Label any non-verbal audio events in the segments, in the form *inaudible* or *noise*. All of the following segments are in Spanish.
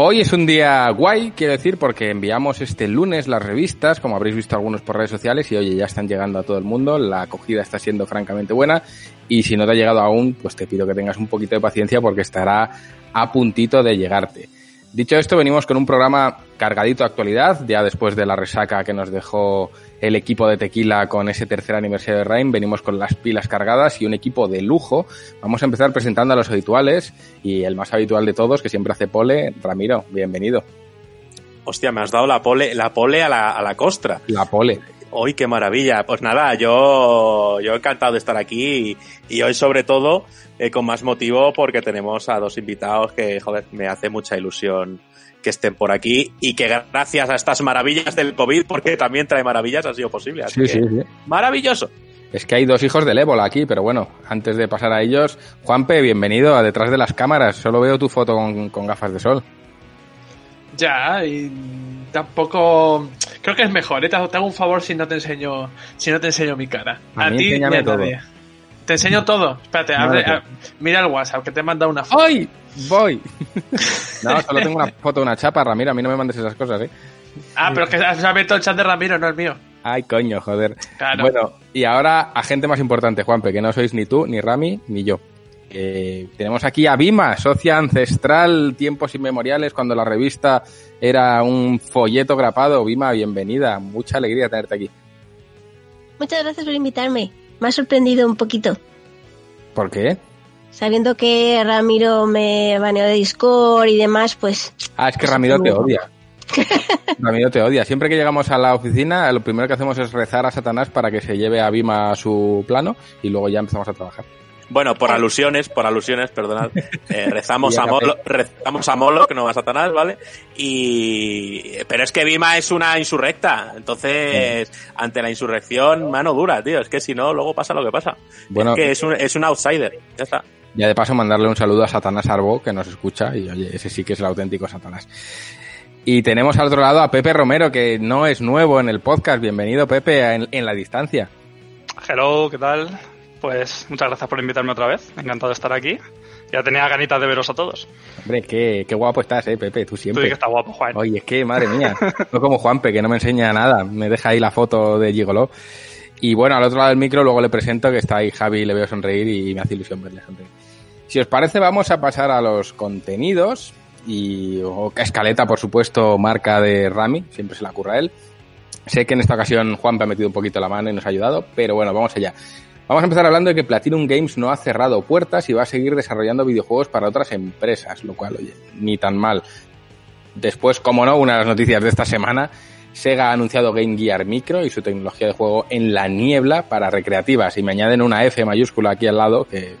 Hoy es un día guay, quiero decir, porque enviamos este lunes las revistas, como habréis visto algunos por redes sociales, y oye, ya están llegando a todo el mundo, la acogida está siendo francamente buena, y si no te ha llegado aún, pues te pido que tengas un poquito de paciencia porque estará a puntito de llegarte. Dicho esto, venimos con un programa cargadito de actualidad, ya después de la resaca que nos dejó el equipo de Tequila con ese tercer aniversario de Rain, venimos con las pilas cargadas y un equipo de lujo. Vamos a empezar presentando a los habituales y el más habitual de todos, que siempre hace pole, Ramiro, bienvenido. Hostia, me has dado la pole, la pole a la, a la costra. La pole. Hoy qué maravilla. Pues nada, yo, yo encantado de estar aquí y, y hoy sobre todo eh, con más motivo porque tenemos a dos invitados que, joder, me hace mucha ilusión que estén por aquí y que gracias a estas maravillas del COVID, porque también trae maravillas, ha sido posible. Así Sí, que, sí, sí. Maravilloso. Es que hay dos hijos del ébola aquí, pero bueno, antes de pasar a ellos, Juanpe, bienvenido a detrás de las cámaras. Solo veo tu foto con, con gafas de sol. Ya, y tampoco. Creo que es mejor, ¿eh? Te hago un favor si no te enseño, si no te enseño mi cara. A ti y a todo. nadie. Te enseño todo. Espérate, abre- a- mira el WhatsApp que te he mandado una foto. ¡Ay! ¡Voy! *laughs* no, solo tengo una foto de una chapa, Ramiro. A mí no me mandes esas cosas, ¿eh? Ah, pero es que has abierto el chat de Ramiro, no el mío. Ay, coño, joder. Claro. Bueno, y ahora a gente más importante, Juanpe, que no sois ni tú, ni Rami, ni yo. Eh, tenemos aquí a Bima, socia ancestral, tiempos inmemoriales, cuando la revista era un folleto grapado. Bima, bienvenida. Mucha alegría tenerte aquí. Muchas gracias por invitarme. Me ha sorprendido un poquito. ¿Por qué? Sabiendo que Ramiro me baneó de Discord y demás, pues Ah, es que Ramiro te odia. *laughs* Ramiro te odia. Siempre que llegamos a la oficina, lo primero que hacemos es rezar a Satanás para que se lleve a Bima a su plano y luego ya empezamos a trabajar. Bueno, por alusiones, por alusiones, perdonad, *laughs* eh, rezamos, a Molo, rezamos a Molo, que no a Satanás, ¿vale? Y, pero es que Vima es una insurrecta, entonces, ante la insurrección, mano dura, tío, es que si no, luego pasa lo que pasa. Bueno, es que es un, es un outsider, ya está. Ya de paso mandarle un saludo a Satanás Arbo, que nos escucha, y oye, ese sí que es el auténtico Satanás. Y tenemos al otro lado a Pepe Romero, que no es nuevo en el podcast. Bienvenido, Pepe, a en, en la distancia. Hello, ¿qué tal? Pues muchas gracias por invitarme otra vez. Encantado de estar aquí. Ya tenía ganitas de veros a todos. Hombre, qué, qué guapo estás, eh, Pepe, tú Tú siempre. di que está guapo, Juan. Oye, es que, madre mía, *laughs* no como Juanpe, que no me enseña nada, me deja ahí la foto de Gigolo. Y bueno, al otro lado del micro luego le presento que está ahí Javi le veo sonreír y me hace ilusión verle sonreír. Si os parece, vamos a pasar a los contenidos y o, escaleta, por supuesto, marca de Rami, siempre se la curra a él. Sé que en esta ocasión Juanpe ha metido un poquito la mano y nos ha ayudado, pero bueno, vamos allá. Vamos a empezar hablando de que Platinum Games no ha cerrado puertas y va a seguir desarrollando videojuegos para otras empresas, lo cual, oye, ni tan mal. Después, como no, una de las noticias de esta semana, Sega ha anunciado Game Gear Micro y su tecnología de juego en la niebla para recreativas y me añaden una F mayúscula aquí al lado que,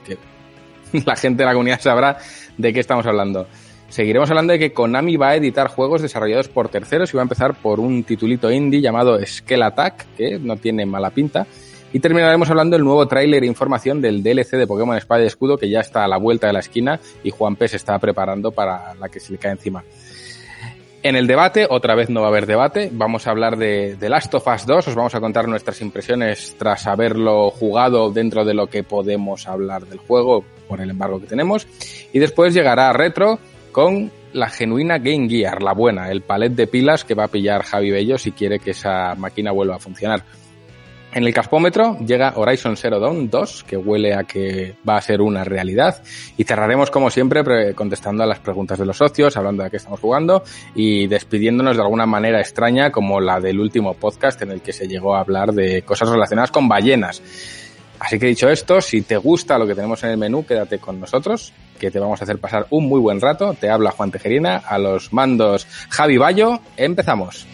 *laughs* la gente de la comunidad sabrá de qué estamos hablando. Seguiremos hablando de que Konami va a editar juegos desarrollados por terceros y va a empezar por un titulito indie llamado Skell Attack, que no tiene mala pinta. Y terminaremos hablando del nuevo tráiler e información del DLC de Pokémon Espada y Escudo, que ya está a la vuelta de la esquina y Juan P. se está preparando para la que se le cae encima. En el debate, otra vez no va a haber debate, vamos a hablar de, de Last of Us 2, os vamos a contar nuestras impresiones tras haberlo jugado dentro de lo que podemos hablar del juego por el embargo que tenemos. Y después llegará Retro con la genuina Game Gear, la buena, el palet de pilas que va a pillar Javi Bello si quiere que esa máquina vuelva a funcionar. En el caspómetro llega Horizon Zero Dawn 2, que huele a que va a ser una realidad. Y cerraremos, como siempre, pre- contestando a las preguntas de los socios, hablando de qué estamos jugando y despidiéndonos de alguna manera extraña, como la del último podcast en el que se llegó a hablar de cosas relacionadas con ballenas. Así que dicho esto, si te gusta lo que tenemos en el menú, quédate con nosotros, que te vamos a hacer pasar un muy buen rato. Te habla Juan Tejerina, a los mandos Javi Bayo. Empezamos.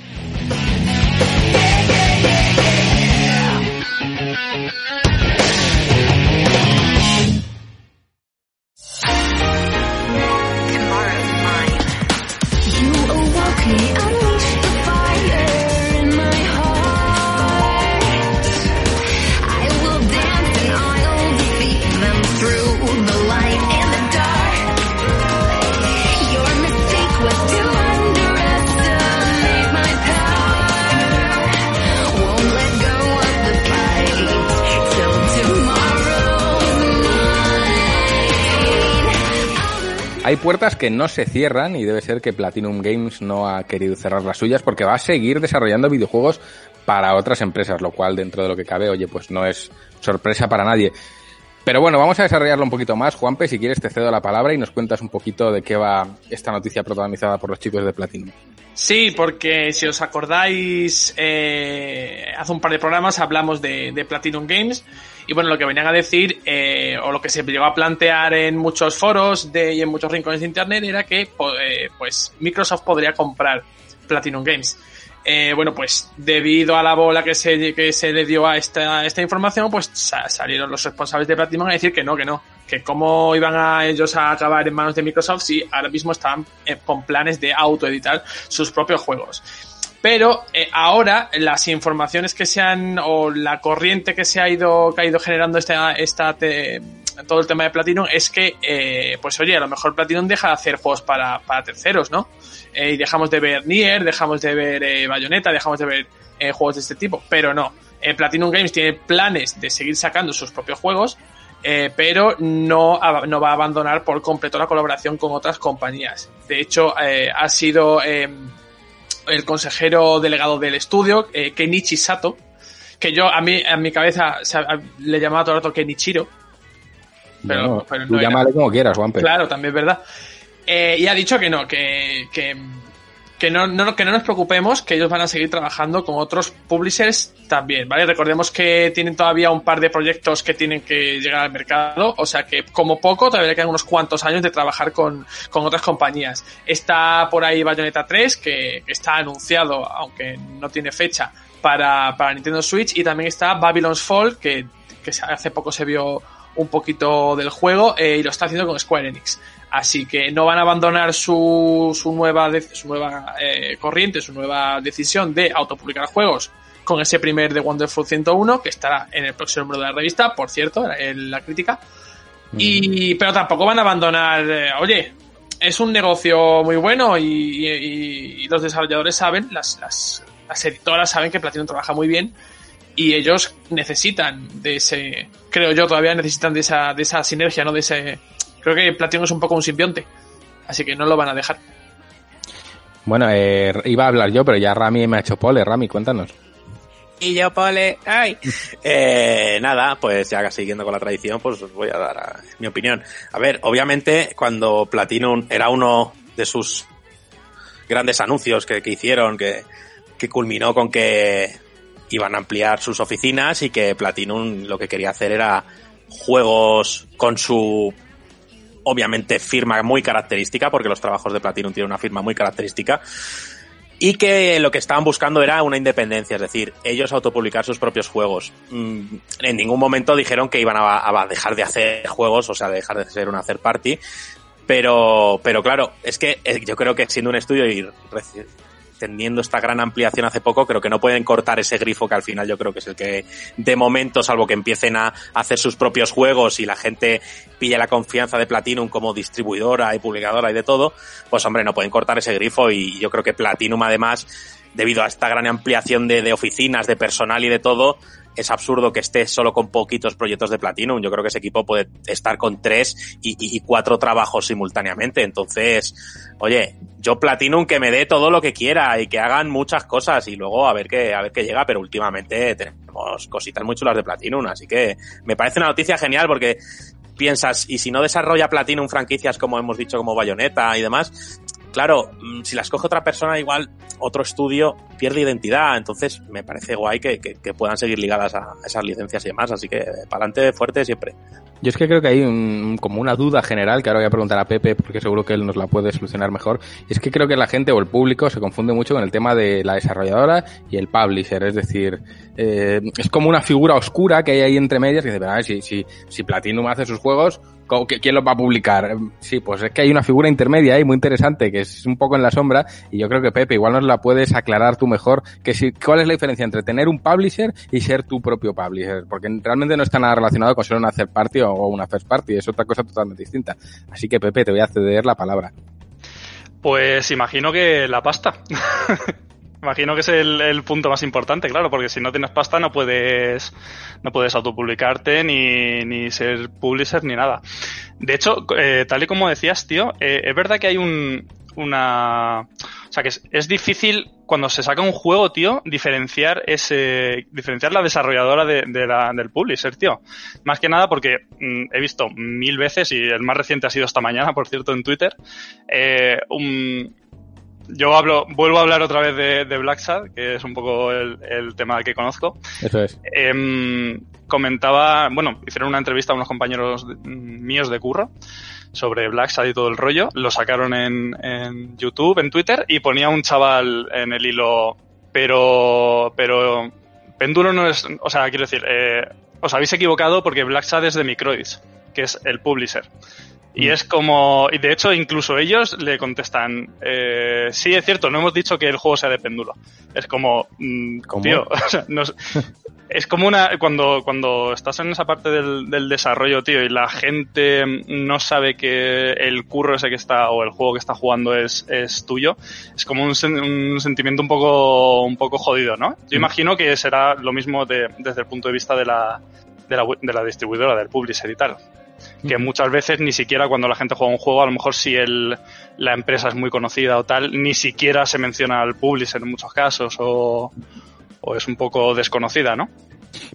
Hay puertas que no se cierran y debe ser que Platinum Games no ha querido cerrar las suyas porque va a seguir desarrollando videojuegos para otras empresas, lo cual dentro de lo que cabe, oye, pues no es sorpresa para nadie. Pero bueno, vamos a desarrollarlo un poquito más. Juanpe, si quieres te cedo la palabra y nos cuentas un poquito de qué va esta noticia protagonizada por los chicos de Platinum. Sí, porque si os acordáis, eh, hace un par de programas hablamos de, de, Platinum Games y bueno, lo que venían a decir, eh, o lo que se llegó a plantear en muchos foros de, y en muchos rincones de Internet era que eh, pues Microsoft podría comprar Platinum Games. Eh, bueno, pues debido a la bola que se, que se le dio a esta, esta información, pues salieron los responsables de Platinum a decir que no, que no, que cómo iban a ellos a acabar en manos de Microsoft si ahora mismo están eh, con planes de autoeditar sus propios juegos. Pero eh, ahora las informaciones que se han, o la corriente que se ha ido, que ha ido generando esta, esta te, todo el tema de Platinum es que, eh, pues oye, a lo mejor Platinum deja de hacer juegos para, para terceros, ¿no? Eh, y dejamos de ver Nier, dejamos de ver eh, Bayonetta, dejamos de ver eh, juegos de este tipo, pero no. Eh, Platinum Games tiene planes de seguir sacando sus propios juegos, eh, pero no, no va a abandonar por completo la colaboración con otras compañías. De hecho, eh, ha sido eh, el consejero delegado del estudio, eh, Kenichi Sato, que yo a mí, a mi cabeza o sea, le llamaba todo el rato Kenichiro. Pero, no, pero no tú llámale como quieras, Juanpe. Claro, también es verdad. Eh, y ha dicho que no, que, que, que, no, no, que no nos preocupemos, que ellos van a seguir trabajando con otros publishers también, ¿vale? Recordemos que tienen todavía un par de proyectos que tienen que llegar al mercado, o sea que como poco todavía quedan unos cuantos años de trabajar con, con otras compañías. Está por ahí Bayonetta 3, que, está anunciado, aunque no tiene fecha, para, para Nintendo Switch, y también está Babylon's Fall, que, que hace poco se vio un poquito del juego, eh, y lo está haciendo con Square Enix. Así que no van a abandonar su, su nueva, su nueva eh, corriente, su nueva decisión de autopublicar juegos con ese primer de Wonderful 101, que estará en el próximo número de la revista, por cierto, en la crítica. Mm. Y, pero tampoco van a abandonar, eh, oye, es un negocio muy bueno y, y, y los desarrolladores saben, las, las, las, editoras saben que Platinum trabaja muy bien y ellos necesitan de ese, creo yo, todavía necesitan de esa, de esa sinergia, ¿no? De ese, creo que Platinum es un poco un simbionte, así que no lo van a dejar. Bueno, eh, iba a hablar yo, pero ya Rami me ha hecho pole. Rami, cuéntanos. Y yo, pole, ay. *laughs* Eh, nada, pues ya siguiendo con la tradición, pues os voy a dar a, mi opinión. A ver, obviamente, cuando Platinum era uno de sus grandes anuncios que, que hicieron, que, que culminó con que iban a ampliar sus oficinas y que Platinum lo que quería hacer era juegos con su obviamente firma muy característica, porque los trabajos de Platinum tienen una firma muy característica, y que lo que estaban buscando era una independencia, es decir, ellos autopublicar sus propios juegos. En ningún momento dijeron que iban a, a dejar de hacer juegos, o sea, dejar de ser una third party, pero, pero claro, es que yo creo que siendo un estudio y teniendo esta gran ampliación hace poco, creo que no pueden cortar ese grifo que al final yo creo que es el que de momento, salvo que empiecen a hacer sus propios juegos y la gente pille la confianza de Platinum como distribuidora y publicadora y de todo, pues hombre, no pueden cortar ese grifo y yo creo que Platinum además, debido a esta gran ampliación de, de oficinas, de personal y de todo, es absurdo que esté solo con poquitos proyectos de Platinum. Yo creo que ese equipo puede estar con tres y, cuatro trabajos simultáneamente. Entonces, oye, yo Platinum que me dé todo lo que quiera y que hagan muchas cosas y luego a ver qué, a ver qué llega, pero últimamente tenemos cositas muy chulas de Platinum, así que me parece una noticia genial porque piensas, y si no desarrolla Platinum franquicias como hemos dicho, como Bayonetta y demás, claro, si las coge otra persona, igual otro estudio pierde identidad. Entonces, me parece guay que, que puedan seguir ligadas a esas licencias y demás. Así que, para adelante, fuerte siempre. Yo es que creo que hay un, como una duda general que ahora voy a preguntar a Pepe porque seguro que él nos la puede solucionar mejor. Es que creo que la gente o el público se confunde mucho con el tema de la desarrolladora y el publisher. Es decir, eh, es como una figura oscura que hay ahí entre medias que dice, si, si, si Platinum hace sus juegos, ¿quién los va a publicar? Sí, pues es que hay una figura intermedia ahí muy interesante que es un poco en la sombra y yo creo que Pepe igual nos la puedes aclarar tú mejor que si, cuál es la diferencia entre tener un publisher y ser tu propio publisher porque realmente no está nada relacionado con ser una third party o una first party es otra cosa totalmente distinta. Así que Pepe te voy a ceder la palabra. Pues imagino que la pasta. *laughs* Imagino que es el, punto más importante, claro, porque si no tienes pasta no puedes, no puedes autopublicarte ni, ni ser publisher ni nada. De hecho, eh, tal y como decías, tío, eh, es verdad que hay un, una... O sea, que es, es, difícil cuando se saca un juego, tío, diferenciar ese... diferenciar la desarrolladora de, de la, del publisher, tío. Más que nada porque mm, he visto mil veces, y el más reciente ha sido esta mañana, por cierto, en Twitter, eh, un, yo hablo, vuelvo a hablar otra vez de, de Black Sad, que es un poco el, el, tema que conozco. Eso es. Eh, comentaba, bueno, hicieron una entrevista a unos compañeros míos de curro sobre Black Sad y todo el rollo. Lo sacaron en, en, YouTube, en Twitter, y ponía un chaval en el hilo, pero, pero, Péndulo no es, o sea, quiero decir, eh, os habéis equivocado porque Black Sad es de Microids, que es el publisher. Y es como, y de hecho incluso ellos le contestan, eh, sí es cierto, no hemos dicho que el juego sea de péndulo. Es como, mmm, tío, *laughs* o sea, nos, es como una, cuando, cuando estás en esa parte del, del, desarrollo, tío, y la gente no sabe que el curro ese que está, o el juego que está jugando es, es tuyo, es como un, un sentimiento un poco, un poco jodido, ¿no? Yo imagino que será lo mismo de, desde el punto de vista de la, de la, de la distribuidora, del publisher y tal que muchas veces ni siquiera cuando la gente juega un juego, a lo mejor si el, la empresa es muy conocida o tal, ni siquiera se menciona al publisher en muchos casos o, o es un poco desconocida, ¿no?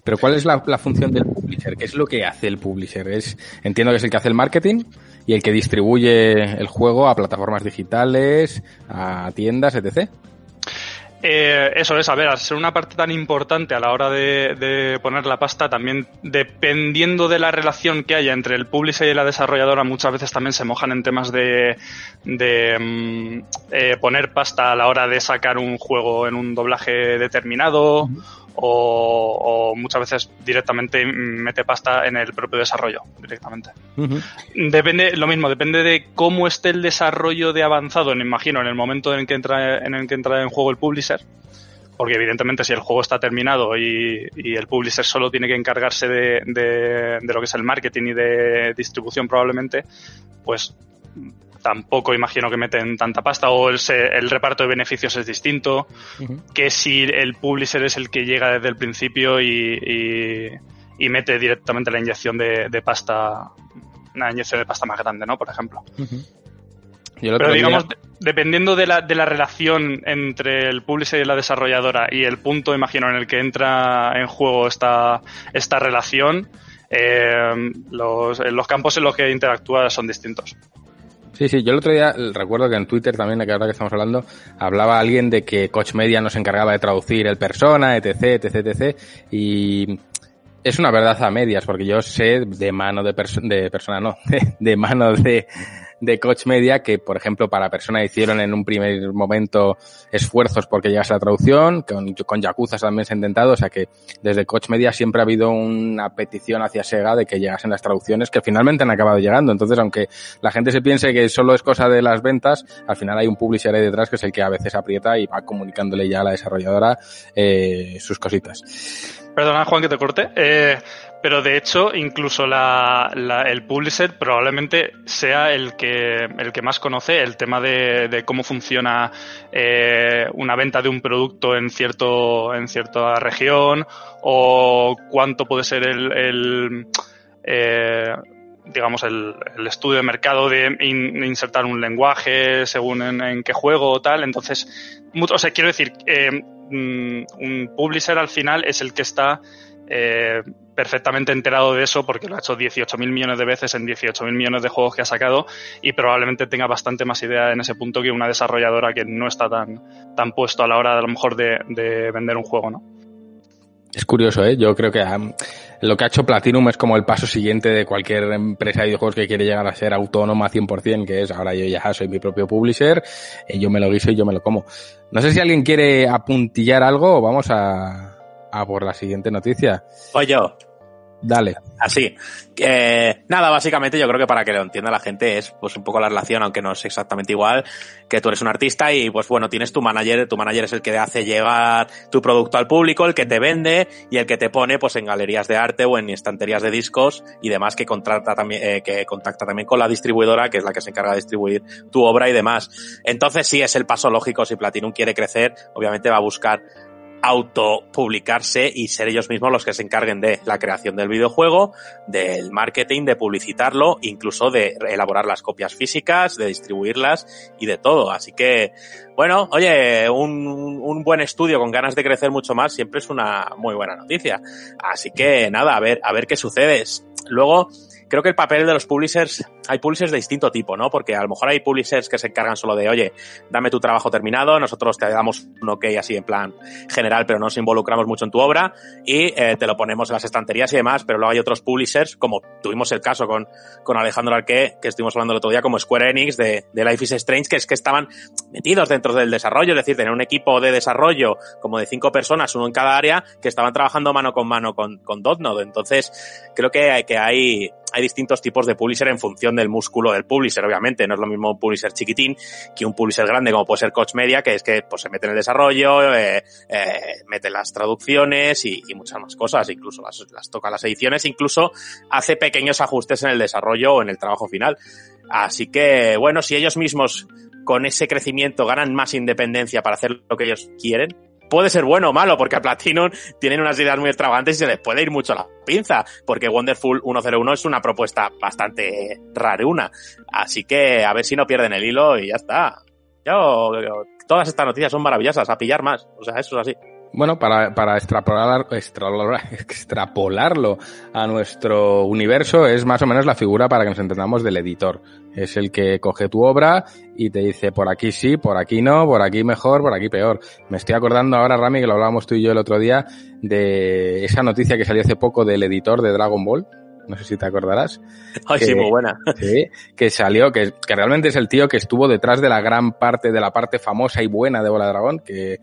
Pero ¿cuál es la, función del publisher? ¿Qué es lo que hace el publisher? Es, entiendo que es el que hace el marketing y el que distribuye el juego a plataformas digitales, a tiendas, etc. Eh, eso es, a ver, al ser una parte tan importante a la hora de, poner la pasta, también dependiendo de la relación que haya entre el publisher y la desarrolladora, muchas veces también se mojan en temas de, de mm, eh, poner pasta a la hora de sacar un juego en un doblaje determinado. O, o, muchas veces directamente mete pasta en el propio desarrollo, directamente. Uh -huh. Depende, lo mismo, depende de cómo esté el desarrollo de avanzado, me imagino, en el momento en el que entra en, el que entra en juego el publisher. Porque evidentemente si el juego está terminado y, y el publisher solo tiene que encargarse de, de, de lo que es el marketing y de distribución probablemente, pues tampoco imagino que meten tanta pasta o el, el reparto de beneficios es distinto uh -huh. que si el publisher es el que llega desde el principio y, y, y mete directamente la inyección de, de, pasta una inyección de pasta más grande, ¿no? Por ejemplo. Uh -huh. Pero digamos, día... dependiendo de la, de la relación entre el publisher y la desarrolladora y el punto, imagino, en el que entra en juego esta, esta relación, eh, los, los campos en los que interactúa son distintos. Sí, sí, yo el otro día recuerdo que en Twitter también, que ahora que estamos hablando, hablaba alguien de que Coach Media no se encargaba de traducir el persona, etc, etc, etc, y es una verdad a medias, porque yo sé de mano de, perso de persona, no, *laughs* de mano de, de Coach Media que, por ejemplo, para persona hicieron en un primer momento esfuerzos porque llegase la traducción, con, con Yakuza también se ha intentado, o sea que desde Coach Media siempre ha habido una petición hacia Sega de que llegasen las traducciones que finalmente han acabado llegando. Entonces, aunque la gente se piense que solo es cosa de las ventas, al final hay un publisher ahí detrás que es el que a veces aprieta y va comunicándole ya a la desarrolladora eh, sus cositas. Perdona, Juan, que te corte. Eh, pero de hecho, incluso la, la, el publisher probablemente sea el que, el que más conoce el tema de, cómo funciona eh, una venta de un producto en, cierto, en cierta región o cuánto puede ser el, eh, digamos, el, estudio de mercado de in, insertar un lenguaje según en, en, qué juego o tal. Entonces, o sea, quiero decir, eh, mm, un publisher al final es el que está eh, perfectamente enterado de eso porque lo ha hecho 18.000 millones de veces en 18.000 millones de juegos que ha sacado y probablemente tenga bastante más idea en ese punto que una desarrolladora que no está tan, tan puesto a la hora de, a lo mejor de, de vender un juego, ¿no? Es curioso, ¿eh? Yo creo que um, lo que ha hecho Platinum es como el paso siguiente de cualquier empresa de videojuegos que quiere llegar a ser autónoma 100%, que es ahora yo ya soy mi propio publisher, y yo me lo guiso y yo me lo como. No sé si alguien quiere apuntillar algo o vamos a, a por la siguiente noticia. O yo. Dale. Así. Eh, nada, básicamente yo creo que para que lo entienda la gente es pues un poco la relación, aunque no es exactamente igual, que tú eres un artista y pues bueno, tienes tu manager, tu manager es el que hace llegar tu producto al público, el que te vende y el que te pone pues en galerías de arte o en estanterías de discos y demás que contrata también, eh, que contacta también con la distribuidora, que es la que se encarga de distribuir tu obra y demás. Entonces sí es el paso lógico si Platinum quiere crecer, obviamente va a buscar autopublicarse y ser ellos mismos los que se encarguen de la creación del videojuego, del marketing, de publicitarlo, incluso de elaborar las copias físicas, de distribuirlas y de todo. Así que, bueno, oye, un, un buen estudio con ganas de crecer mucho más siempre es una muy buena noticia. Así que nada, a ver, a ver qué sucede. Luego, creo que el papel de los publishers, hay publishers de distinto tipo, ¿no? Porque a lo mejor hay publishers que se encargan solo de, oye, dame tu trabajo terminado, nosotros te damos un ok así en plan general, pero no nos involucramos mucho en tu obra y eh, te lo ponemos en las estanterías y demás, pero luego hay otros publishers, como tuvimos el caso con, con Alejandro Arqué, que estuvimos hablando el otro día, como Square Enix de, de Life is Strange, que es que estaban metidos dentro del desarrollo, es decir, tener un equipo de desarrollo como de cinco personas, uno en cada área, que estaban trabajando mano con mano con, con. Entonces, creo que, que hay, hay distintos tipos de publisher en función del músculo del publisher, obviamente. No es lo mismo un publisher chiquitín que un publisher grande como puede ser Coach Media, que es que pues, se mete en el desarrollo, eh, eh, mete las traducciones y, muchas más cosas, incluso las toca las ediciones, incluso hace pequeños ajustes en el desarrollo o en el trabajo final. Así que, bueno, si ellos mismos con ese crecimiento ganan más independencia para hacer lo que ellos quieren, puede ser bueno o malo, porque a Platinum tienen unas ideas muy extravagantes y se les puede ir mucho la pinza, porque Wonderful 101 es una propuesta bastante raruna. Así que a ver si no pierden el hilo y ya está. Yo, yo, todas estas noticias son maravillosas, a pillar más. O sea, eso es así. Bueno, para, para extrapolar, extrapolar, *laughs* extrapolarlo a nuestro universo es más o menos la figura para que nos entendamos del editor. Es el que coge tu obra y te dice por aquí sí, por aquí no, por aquí mejor, por aquí peor. Me estoy acordando ahora, Rami, que lo hablábamos tú y yo el otro día, de esa noticia que salió hace poco del editor de Dragon Ball, no sé si te acordarás. Ay, que, sí, muy buena. *laughs* Sí, que salió, que, que realmente es el tío que estuvo detrás de la gran parte, de la parte famosa y buena de Bola Dragón, que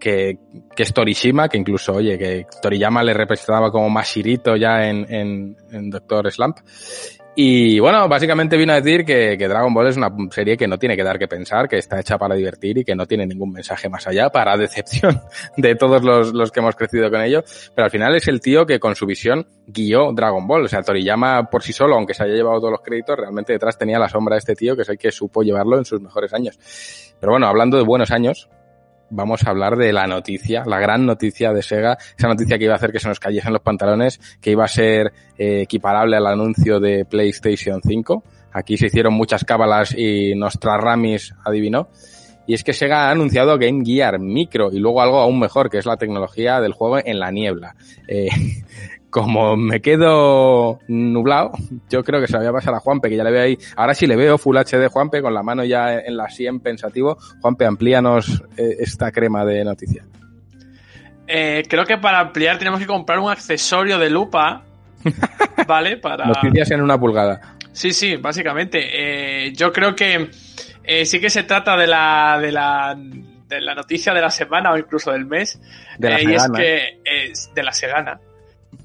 que, que es Torishima, que incluso, oye, que Toriyama le representaba como Mashirito ya en, en, en Doctor Slump. Y bueno, básicamente vino a decir que, que, Dragon Ball es una serie que no tiene que dar que pensar, que está hecha para divertir y que no tiene ningún mensaje más allá, para *laughs* decepción de todos los, los que hemos crecido con ello. Pero al final es el tío que con su visión guió Dragon Ball. O sea, Toriyama por sí solo, aunque se haya llevado todos los créditos, realmente detrás tenía la sombra de este tío, que es el que supo llevarlo en sus mejores años. Pero bueno, hablando de buenos años, vamos a hablar de la noticia, la gran noticia de Sega, esa noticia que iba a hacer que se nos cayesen los pantalones, que iba a ser eh, equiparable al anuncio de PlayStation 5. Aquí se hicieron muchas cábalas y Nostradamus adivinó. Y es que Sega ha anunciado Game Gear Micro y luego algo aún mejor, que es la tecnología del juego en la niebla. Eh, como me quedo nublado, yo creo que se la voy a pasar a Juanpe, que ya le veo ahí. Ahora sí le veo Full HD Juanpe con la mano ya en la 100 pensativo. Juanpe, amplíanos eh, esta crema de noticias. Eh, creo que para ampliar tenemos que comprar un accesorio de lupa, *laughs* ¿vale? Para... Noticias en una pulgada. Sí, sí, básicamente. Eh, yo creo que eh, sí que se trata de la, de la de la noticia de la semana o incluso del mes. De la y es que es de la Segana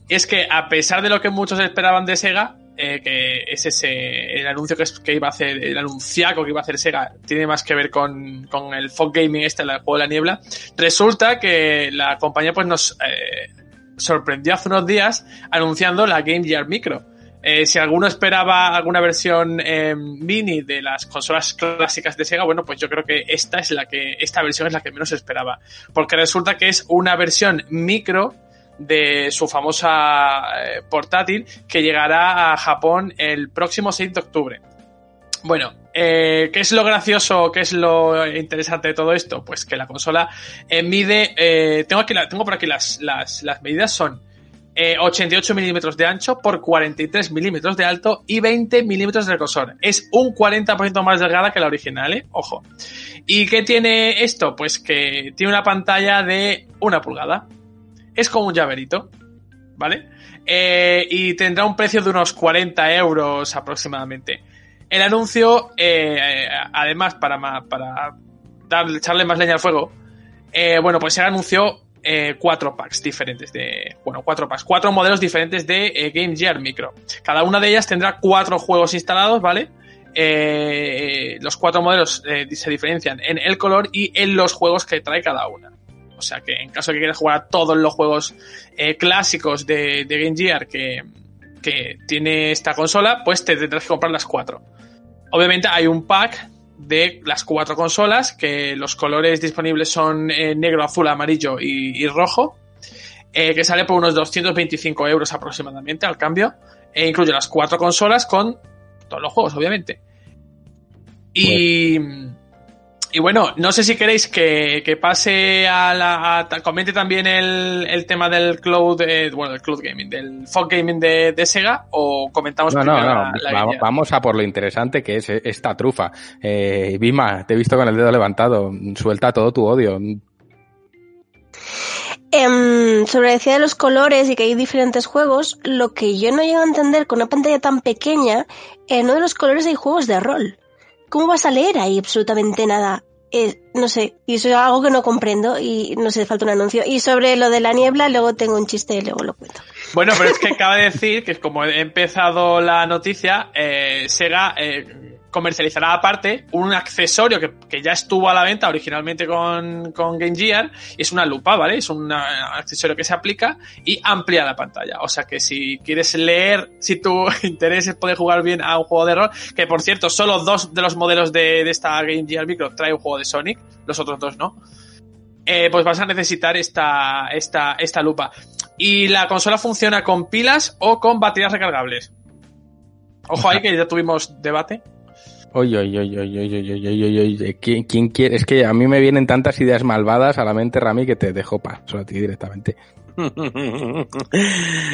es que a pesar de lo que muchos esperaban de Sega, eh, que es ese el anuncio que, iba a hacer, el anunciaco que iba a hacer Sega, tiene más que ver con, con el Fog Gaming este, el juego de la niebla, resulta que la compañía pues nos eh, sorprendió hace unos días anunciando la Game Gear Micro. Eh, si alguno esperaba alguna versión eh, mini de las consolas clásicas de Sega, bueno, pues yo creo que esta es la que, esta versión es la que menos esperaba. Porque resulta que es una versión micro de su famosa eh, portátil que llegará a Japón el próximo 6 de octubre. Bueno, eh, ¿qué es lo gracioso, qué es lo interesante de todo esto? Pues que la consola eh, mide, tengo aquí la, tengo por aquí las, las, las medidas son 88 eh, milímetros de ancho por 43 milímetros de alto y 20 milímetros de grosor. Es un 40% más delgada que la original, ¿eh? Ojo. ¿Y qué tiene esto? Pues que tiene una pantalla de una pulgada es como un llaverito, ¿vale? Eh, y tendrá un precio de unos 40 euros aproximadamente. El anuncio, eh, además, para, para dar, echarle más leña al fuego, eh, bueno, pues se anunció eh, cuatro packs diferentes de, bueno, cuatro packs, cuatro modelos diferentes de eh, Game Gear Micro. Cada una de ellas tendrá cuatro juegos instalados, ¿vale? Eh, los cuatro modelos eh, se diferencian en el color y en los juegos que trae cada una. O sea que en caso de que quieras jugar a todos los juegos eh, clásicos de, Game Gear que, tiene esta consola, pues te tendrás que comprar las cuatro. Obviamente hay un pack de las cuatro consolas, que los colores disponibles son eh, negro, azul, amarillo y, rojo, eh, que sale por unos 225 euros aproximadamente al cambio, e incluye las cuatro consolas con todos los juegos, obviamente. Y, y bueno, no sé si queréis que, que pase a la. a- comente también el, el tema del cloud, eh, bueno, del cloud gaming, del fog gaming de, de Sega, o comentamos No, no, primero no. la- la va- guía? vamos a por lo interesante que es esta trufa. Eh, Bima, te he visto con el dedo levantado. Suelta todo tu odio. Em, sobre decía de los colores y que hay diferentes juegos, lo que yo no llego a entender con una pantalla tan pequeña, en uno de los colores hay juegos de rol. ¿Cómo vas a leer ahí absolutamente nada? Eh, no sé, y eso es algo que no comprendo y no sé, falta un anuncio. Y sobre lo de la niebla, luego tengo un chiste y luego lo cuento. Bueno, pero es que acaba de decir que como he empezado la noticia, eh, Sega eh, comercializará aparte un accesorio que, que ya estuvo a la venta originalmente con, con Game Gear. y Es una lupa, ¿vale? Es un accesorio que se aplica y amplía la pantalla. O sea que si quieres leer, si tu *laughs* interés es poder jugar bien a un juego de rol, que por cierto, solo dos de los modelos de, de esta Game Gear Micro trae un juego de Sonic, los otros dos no. Eh, pues vas a necesitar esta, esta, esta lupa. Y la consola funciona con pilas o con baterías recargables. Ojo ahí *laughs* que ya tuvimos debate. Oye, oye, oye, oye, oye, oye, oye, oye, ¿Quién, ¿quién quiere? Es que a mí me vienen tantas ideas malvadas a la mente, Rami, que te dejo paso a ti directamente. *laughs*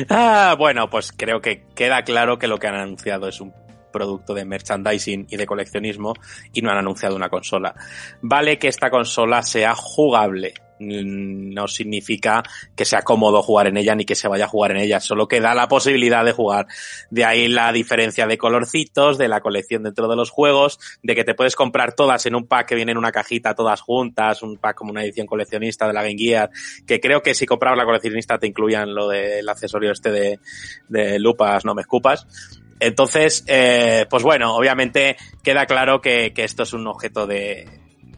ah, bueno, pues creo que queda claro que lo que han anunciado es un producto de merchandising y de coleccionismo y no han anunciado una consola. Vale que esta consola sea jugable, no significa que sea cómodo jugar en ella ni que se vaya a jugar en ella, solo que da la posibilidad de jugar. De ahí la diferencia de colorcitos, de la colección dentro de los juegos, de que te puedes comprar todas en un pack que viene en una cajita todas juntas, un pack como una edición coleccionista de la Game Gear, que creo que si comprabas la coleccionista te incluían lo del accesorio este de, de lupas, no me escupas. Entonces, eh, pues bueno, obviamente queda claro que, que esto es un objeto de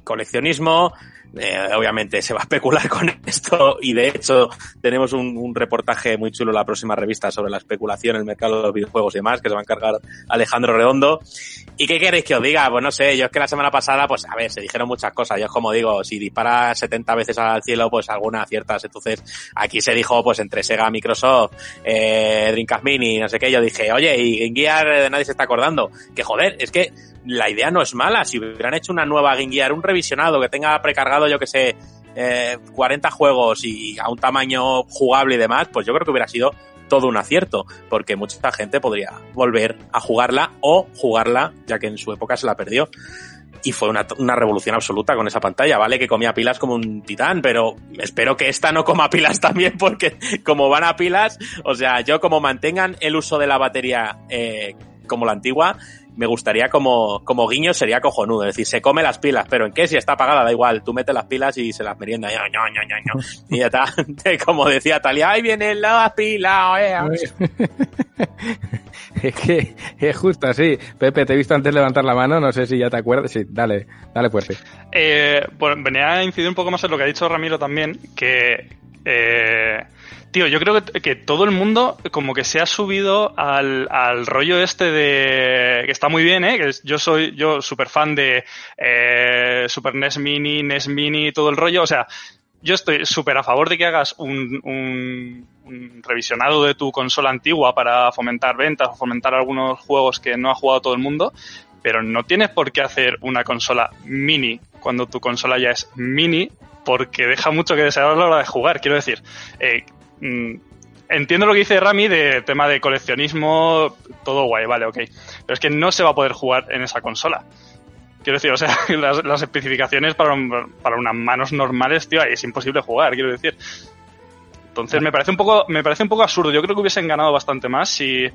coleccionismo. Eh, obviamente se va a especular *laughs* con esto y de hecho tenemos un, reportaje muy chulo en la próxima revista sobre la especulación en el mercado de los videojuegos y demás que se va a encargar Alejandro Redondo. ¿Y qué queréis que os diga? Pues no sé, yo es que la semana pasada, pues a ver, se dijeron muchas cosas. Yo es como digo, si disparas 70 veces al cielo, pues alguna aciertas. Entonces, aquí se dijo, pues entre Sega, Microsoft, eh, Dreamcast Mini, no sé qué. Yo dije, oye, y Game Gear de nadie se está acordando. Que joder, es que la idea no es mala. Si hubieran hecho una nueva Game un revisionado que tenga precargado, yo que sé, eh, 40 juegos y a un tamaño jugable y demás, pues yo creo que hubiera sido todo un acierto, porque mucha gente podría volver a jugarla o jugarla, ya que en su época se la perdió. Y fue una, una, revolución absoluta con esa pantalla, ¿vale? Que comía pilas como un titán, pero espero que esta no coma pilas también, porque como van a pilas, o sea, yo como mantengan el uso de la batería eh, como la antigua, me gustaría como, como guiño sería cojonudo. Es decir, se come las pilas, pero en qué si está apagada, da igual. Tú metes las pilas y se las merienda. *laughs* Y ya está. *laughs* Como decía Talia, ahí viene la pila. Eh. *laughs* es que es justo así. Pepe, te he visto antes levantar la mano, no sé si ya te acuerdas. Sí, dale, dale fuerte. Eh, bueno, venía a incidir un poco más en lo que ha dicho Ramiro también, que eh, Tío, yo creo que, todo el mundo como que se ha subido al, al, rollo este de... que está muy bien, ¿eh? Que yo soy yo súper fan de eh, Super NES Mini, NES Mini, todo el rollo. O sea, yo estoy súper a favor de que hagas un, un, un, revisionado de tu consola antigua para fomentar ventas o fomentar algunos juegos que no ha jugado todo el mundo, pero no tienes por qué hacer una consola mini cuando tu consola ya es mini porque deja mucho que desear a la hora de jugar. Quiero decir, eh, entiendo lo que dice Rami de tema de coleccionismo, todo guay, vale, ok. Pero es que no se va a poder jugar en esa consola. Quiero decir, o sea, *laughs* las, especificaciones para, para, unas manos normales, tío, ahí es imposible jugar, quiero decir. Entonces me parece un poco, me parece un poco absurdo. Yo creo que hubiesen ganado bastante más si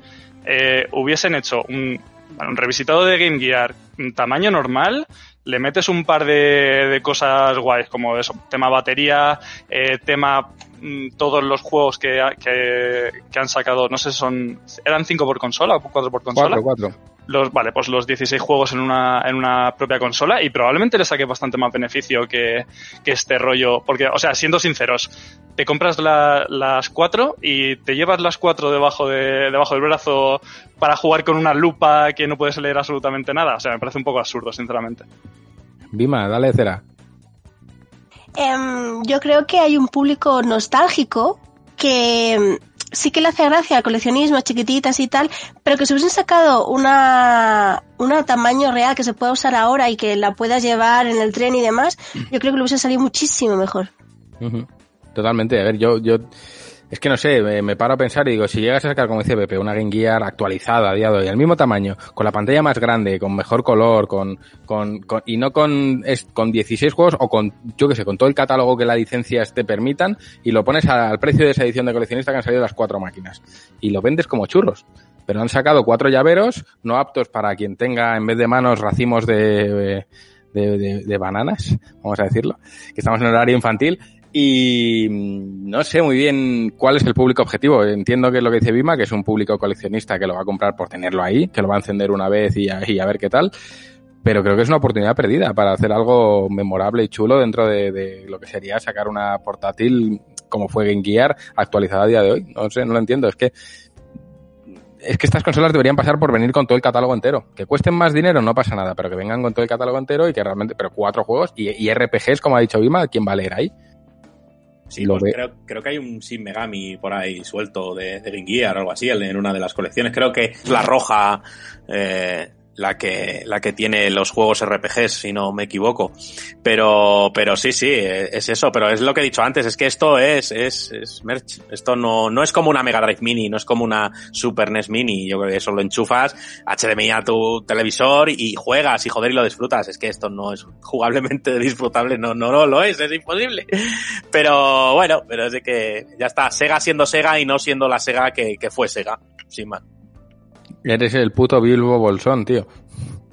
eh, hubiesen hecho un, un revisitado de Game Gear tamaño normal, le metes un par de, cosas guays, como eso, tema batería, eh, tema mm, todos los juegos que, que, que, han sacado, no sé, son, ¿eran 5 por consola o 4 por consola? 4, 4 los, vale, pues los 16 juegos en una, en una propia consola y probablemente le saque bastante más beneficio que, que este rollo. Porque, o sea, siendo sinceros, te compras la, las cuatro y te llevas las cuatro debajo, de, debajo del brazo para jugar con una lupa que no puedes leer absolutamente nada. O sea, me parece un poco absurdo, sinceramente. Dima, dale cera. Um, yo creo que hay un público nostálgico que sí que le hace gracia al coleccionismo, chiquititas y tal, pero que si hubiesen sacado una, una tamaño real que se pueda usar ahora y que la puedas llevar en el tren y demás, yo creo que lo hubiese salido muchísimo mejor. Totalmente. A ver, yo, yo, es que no sé, me, paro a pensar y digo, si llegas a sacar, como dice Pepe, una Game Gear actualizada a día de hoy, al mismo tamaño, con la pantalla más grande, con mejor color, con, con, con y no con, es, con 16 juegos o con, yo que sé, con todo el catálogo que las licencias te permitan y lo pones al precio de esa edición de coleccionista que han salido las cuatro máquinas. Y lo vendes como churros. Pero han sacado cuatro llaveros, no aptos para quien tenga en vez de manos racimos de, de, de, de bananas, vamos a decirlo, que estamos en horario infantil, y no sé muy bien cuál es el público objetivo. Entiendo que es lo que dice Bima, que es un público coleccionista que lo va a comprar por tenerlo ahí, que lo va a encender una vez y a, y a ver qué tal. Pero creo que es una oportunidad perdida para hacer algo memorable y chulo dentro de, lo que sería sacar una portátil como fue Game Gear actualizada a día de hoy. No sé, no lo entiendo. Es que es que estas consolas deberían pasar por venir con todo el catálogo entero. Que cuesten más dinero no pasa nada, pero que vengan con todo el catálogo entero y que realmente, pero cuatro juegos y, y RPGs, como ha dicho Bima, ¿quién va a leer ahí? Sí, pues creo, creo, que hay un Shin Megami por ahí suelto de, de Gear o algo así en una de las colecciones. Creo que la roja eh, la que, la que tiene los juegos RPGs, si no me equivoco. Pero, pero sí, sí, es eso. Pero es lo que he dicho antes, es que esto es, es, es merch. Esto no, no es como una Mega Drive Mini, no es como una Super NES Mini. Yo creo que eso lo enchufas HDMI a tu televisor y juegas y joder y lo disfrutas. Es que esto no es jugablemente *laughs* disfrutable, no, no, no lo es, es imposible. Pero bueno, pero es de que ya está, Sega siendo Sega y no siendo la Sega que, que fue Sega, sin más. Eres el puto Bilbo Bolsón, tío.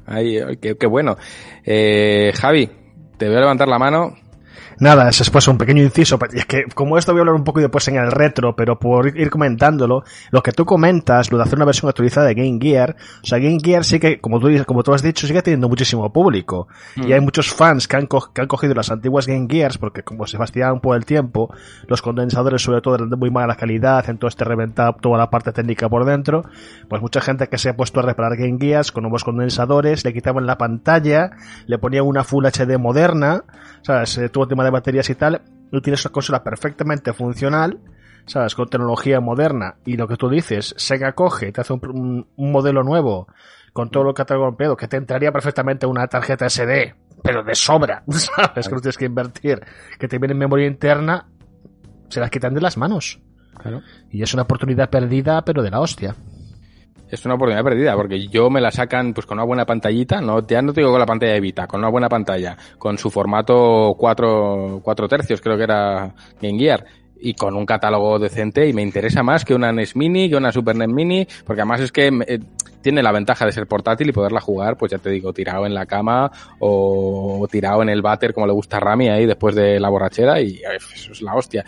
Ay, qué, qué bueno. Eh, Javi, te voy a levantar la mano. Nada, es después un pequeño inciso. Es que como esto voy a hablar un poco después en el retro, pero por ir comentándolo, lo que tú comentas, lo de hacer una versión actualizada de Game Gear, o sea, Game Gear sí que, como tú, como tú has dicho, sigue teniendo muchísimo público. Mm. Y hay muchos fans que han, co que han cogido las antiguas Game Gears, porque como se fastidiaban por el tiempo, los condensadores sobre todo eran de muy mala calidad, entonces te reventaba toda la parte técnica por dentro, pues mucha gente que se ha puesto a reparar Game Gears con nuevos condensadores, le quitaban la pantalla, le ponían una Full HD moderna, ¿sabes? Tuvo tema de baterías y tal, tú tienes una consola perfectamente funcional, ¿sabes? Con tecnología moderna y lo que tú dices, Sega coge, te hace un, un, modelo nuevo con todo lo que te ha golpeado, que te entraría perfectamente una tarjeta SD, pero de sobra, *laughs* ¿sabes? Que no tienes que invertir, que te viene en memoria interna, se las quitan de las manos. Claro. Y es una oportunidad perdida, pero de la hostia es una oportunidad perdida, porque yo me la sacan pues con una buena pantallita, no, ya no te digo con la pantalla de Vita, con una buena pantalla, con su formato 4, 4 tercios, creo que era Game Gear, y con un catálogo decente, y me interesa más que una NES Mini, que una Super NES Mini, porque además es que eh, tiene la ventaja de ser portátil y poderla jugar, pues ya te digo, tirado en la cama o tirado en el váter como le gusta a Rami ahí después de la borrachera, y eso es la hostia.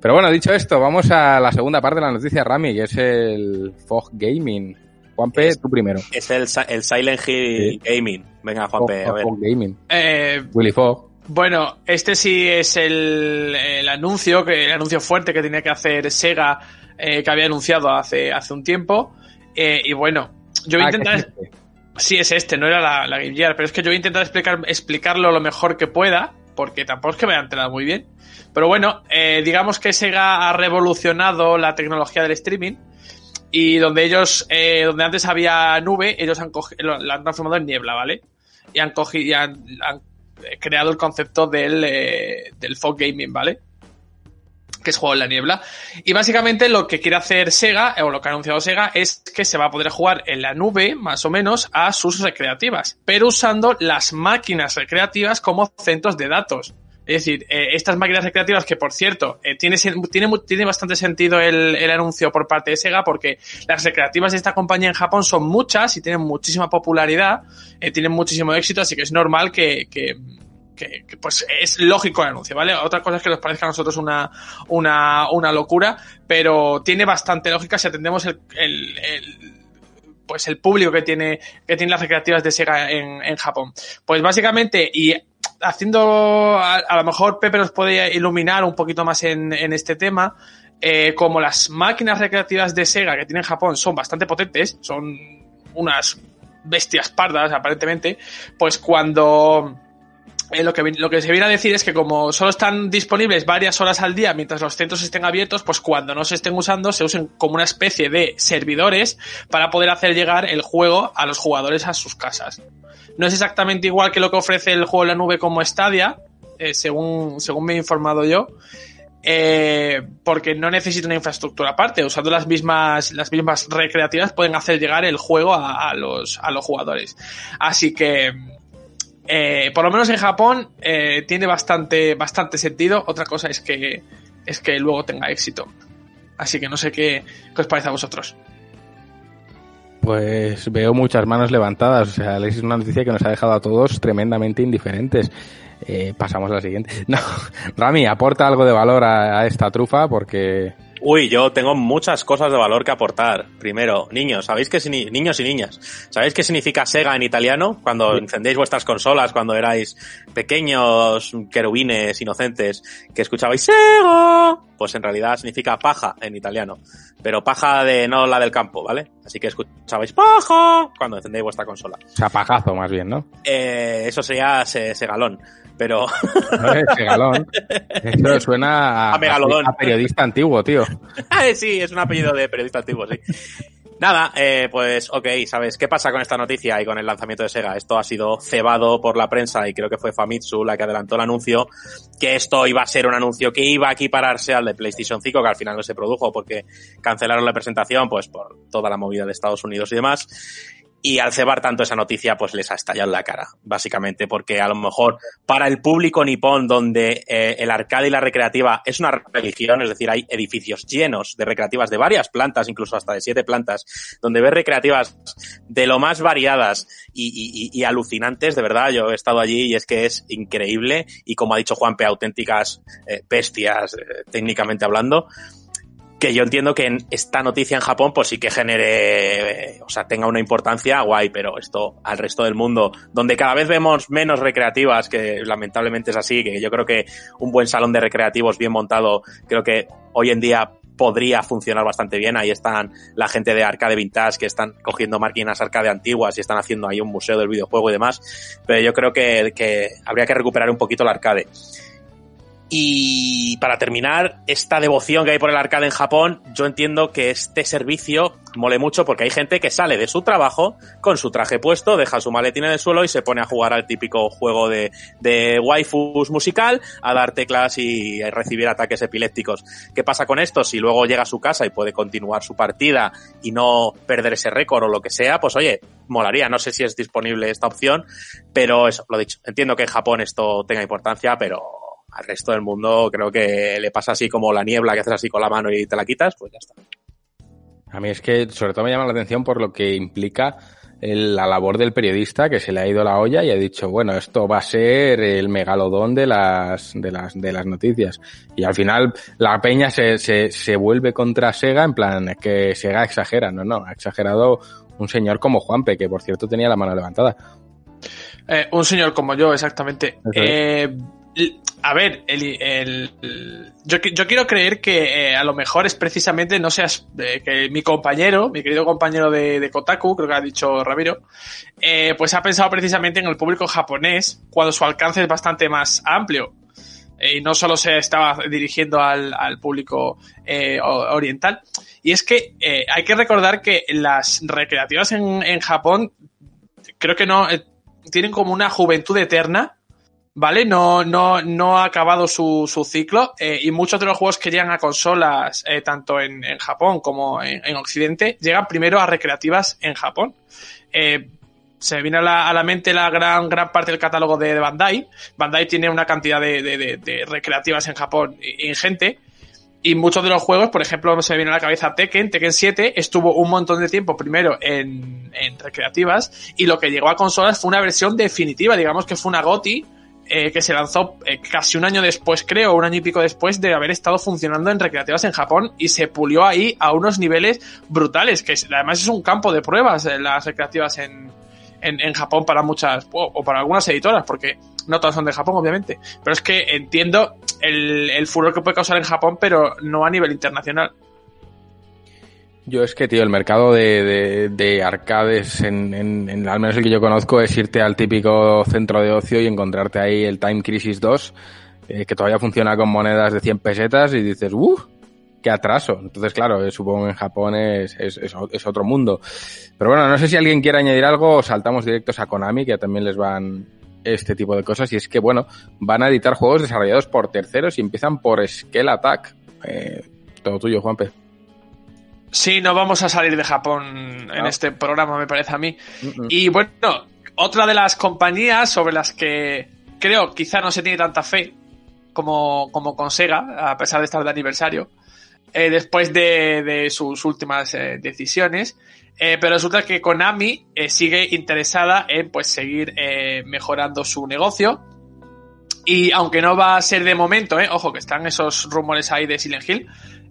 Pero bueno, dicho esto, vamos a la segunda parte de la noticia, Rami, que es el Fog Gaming. Juanpe, es, tú primero. Es el, el Silent Hill sí. Gaming. Venga, Juanpe, Fog, a ver. Fog Gaming. Eh, Willy Fogg. Bueno, este sí es el, el, anuncio, que, el anuncio fuerte que tenía que hacer Sega, eh, que había anunciado hace, hace un tiempo. Eh, y bueno, yo voy a intentar... Es este? Sí, es este, no era la, la Game Gear, pero es que yo voy a intentar explicar, explicarlo lo mejor que pueda, porque tampoco es que me haya enterado muy bien. Pero bueno, eh, digamos que Sega ha revolucionado la tecnología del streaming y donde ellos, eh, donde antes había nube, ellos han cogido, la han transformado en niebla, ¿vale? Y han cogido, y han, creado el concepto del, eh, del fog gaming, ¿vale? Que es juego en la niebla. Y básicamente lo que quiere hacer Sega, o lo que ha anunciado Sega, es que se va a poder jugar en la nube, más o menos, a sus recreativas, pero usando las máquinas recreativas como centros de datos. Es decir, eh, estas máquinas recreativas que, por cierto, eh, tiene, tiene, tiene bastante sentido el, anuncio por parte de Sega porque las recreativas de esta compañía en Japón son muchas y tienen muchísima popularidad, eh, tienen muchísimo éxito, así que es normal que que, pues es lógico el anuncio, ¿vale? Otra cosa es que nos parezca a nosotros una, una, una locura, pero tiene bastante lógica si atendemos el, el, el pues el público que tiene, que tiene las recreativas de Sega en, en Japón. Pues básicamente, y haciendo, a, a, lo mejor Pepe nos puede iluminar un poquito más en, en este tema, eh, como las máquinas recreativas de Sega que tiene en Japón son bastante potentes, son unas bestias pardas aparentemente, pues cuando eh, lo, que, lo que se viene a decir es que como solo están disponibles varias horas al día mientras los centros estén abiertos, pues cuando no se estén usando se usen como una especie de servidores para poder hacer llegar el juego a los jugadores a sus casas. No es exactamente igual que lo que ofrece el juego en la nube como Stadia, eh, según, según me he informado yo, eh, porque no necesita una infraestructura aparte. Usando las mismas, las mismas recreativas pueden hacer llegar el juego a, los, a los jugadores. Así que eh, por lo menos en Japón eh, tiene bastante, bastante sentido. Otra cosa es que, es que luego tenga éxito. Así que no sé qué, os parece a vosotros. Pues veo muchas manos levantadas. O sea, es una noticia que nos ha dejado a todos tremendamente indiferentes. Eh, pasamos a la siguiente. *laughs* No, Rami, aporta algo de valor a esta trufa porque Uy, yo tengo muchas cosas de valor que aportar. Primero, niños, ¿sabéis qué niños y niñas? ¿Sabéis qué significa Sega en italiano? Cuando sí. encendéis vuestras consolas, cuando erais pequeños querubines inocentes que escuchabais Sega, pues en realidad significa paja en italiano. Pero paja de no la del campo, ¿vale? Así que escuchabais paja cuando encendéis vuestra consola. O sea, pajazo más bien, ¿no? Eh, eso sería segalón pero... No es galón. Eso suena a, a, megalodón. a periodista antiguo, tío. *laughs* sí, es un apellido de periodista antiguo, sí. Nada, eh, pues ok, ¿sabes qué pasa con esta noticia y con el lanzamiento de Sega? Esto ha sido cebado por la prensa y creo que fue Famitsu la que adelantó el anuncio, que esto iba a ser un anuncio que iba a equipararse al de PlayStation 5, que al final no se produjo porque cancelaron la presentación, pues por toda la movida de Estados Unidos y demás. Y al cebar tanto esa noticia, pues les ha estallado la cara, básicamente, porque a lo mejor para el público nipón, donde eh, el arcade y la recreativa es una religión, es decir, hay edificios llenos de recreativas de varias plantas, incluso hasta de siete plantas, donde ves recreativas de lo más variadas y, y, y alucinantes, de verdad, yo he estado allí y es que es increíble, y como ha dicho Juanpe, auténticas eh, bestias, eh, técnicamente hablando, que yo entiendo que en esta noticia en Japón pues sí que genere, eh, o sea, tenga una importancia guay, pero esto al resto del mundo, donde cada vez vemos menos recreativas, que lamentablemente es así, que yo creo que un buen salón de recreativos bien montado, creo que hoy en día podría funcionar bastante bien. Ahí están la gente de arcade vintage que están cogiendo máquinas arcade antiguas y están haciendo ahí un museo del videojuego y demás. Pero yo creo que, que habría que recuperar un poquito el arcade. Y para terminar, esta devoción que hay por el arcade en Japón, yo entiendo que este servicio mole mucho porque hay gente que sale de su trabajo con su traje puesto, deja su maletín en el suelo y se pone a jugar al típico juego de, de waifus musical, a dar teclas y a recibir ataques epilépticos. ¿Qué pasa con esto? Si luego llega a su casa y puede continuar su partida y no perder ese récord o lo que sea, pues oye, molaría. No sé si es disponible esta opción, pero eso, lo dicho. Entiendo que en Japón esto tenga importancia, pero al resto del mundo creo que le pasa así como la niebla que haces así con la mano y te la quitas, pues ya está. A mí es que sobre todo me llama la atención por lo que implica el, la labor del periodista que se le ha ido la olla y ha dicho, bueno, esto va a ser el megalodón de las, de las, de las noticias. Y al final la peña se, se, se vuelve contra Sega en plan, es que Sega exagera, no, no, ha exagerado un señor como Juanpe, que por cierto tenía la mano levantada. Eh, un señor como yo, exactamente. Eh, a ver, el, el, yo, yo, quiero creer que eh, a lo mejor es precisamente, no seas, eh, que mi compañero, mi querido compañero de, de, Kotaku, creo que ha dicho Ramiro, eh, pues ha pensado precisamente en el público japonés cuando su alcance es bastante más amplio. y no solo se estaba dirigiendo al, al público oriental. Y es que hay que recordar que las recreativas en, en Japón creo que no tienen como una juventud eterna ¿vale? No, no, no ha acabado su, su ciclo eh, y muchos de los juegos que llegan a consolas, eh, tanto en, en, Japón como en, en, Occidente, llegan primero a recreativas en Japón. Eh, se viene a la, a la mente la gran, gran parte del catálogo de, Bandai. Bandai tiene una cantidad de, de- de- recreativas en Japón ingente. Y muchos de los juegos, por ejemplo, se viene a la cabeza Tekken, Tekken 7, estuvo un montón de tiempo primero en, en recreativas y lo que llegó a consolas fue una versión definitiva, digamos que fue una GOTI eh, que se lanzó eh, casi un año después, creo, un año y pico después de haber estado funcionando en recreativas en Japón y se pulió ahí a unos niveles brutales, que además es un campo de pruebas eh, las recreativas en, en, en Japón para muchas, o, o para algunas editoras, porque no todas son de Japón, obviamente. Pero es que entiendo el, el furor que puede causar en Japón, pero no a nivel internacional. Yo es que, tío, el mercado de, de, de arcades, en, al menos el que yo conozco, es irte al típico centro de ocio y encontrarte ahí el Time Crisis 2, eh, que todavía funciona con monedas de 100 pesetas y dices, ¡uh! ¡Qué atraso! Entonces, claro, eh, supongo que en Japón es, es otro mundo. Pero bueno, no sé si alguien quiere añadir algo o saltamos directos a Konami, que también les van este tipo de cosas. Y es que, bueno, van a editar juegos desarrollados por terceros y empiezan por Scale Attack. Eh, todo tuyo, Juanpe. Sí, no vamos a salir de Japón en Ah. este programa, me parece a mí. Y bueno, otra de las compañías sobre las que creo quizá no se tiene tanta fe como, como con Sega, a pesar de estar de aniversario, eh, después de, de sus últimas eh, decisiones. Eh, pero resulta que Konami sigue interesada en pues seguir mejorando su negocio. Y aunque no va a ser de momento, ojo que están esos rumores ahí de Silent Hill,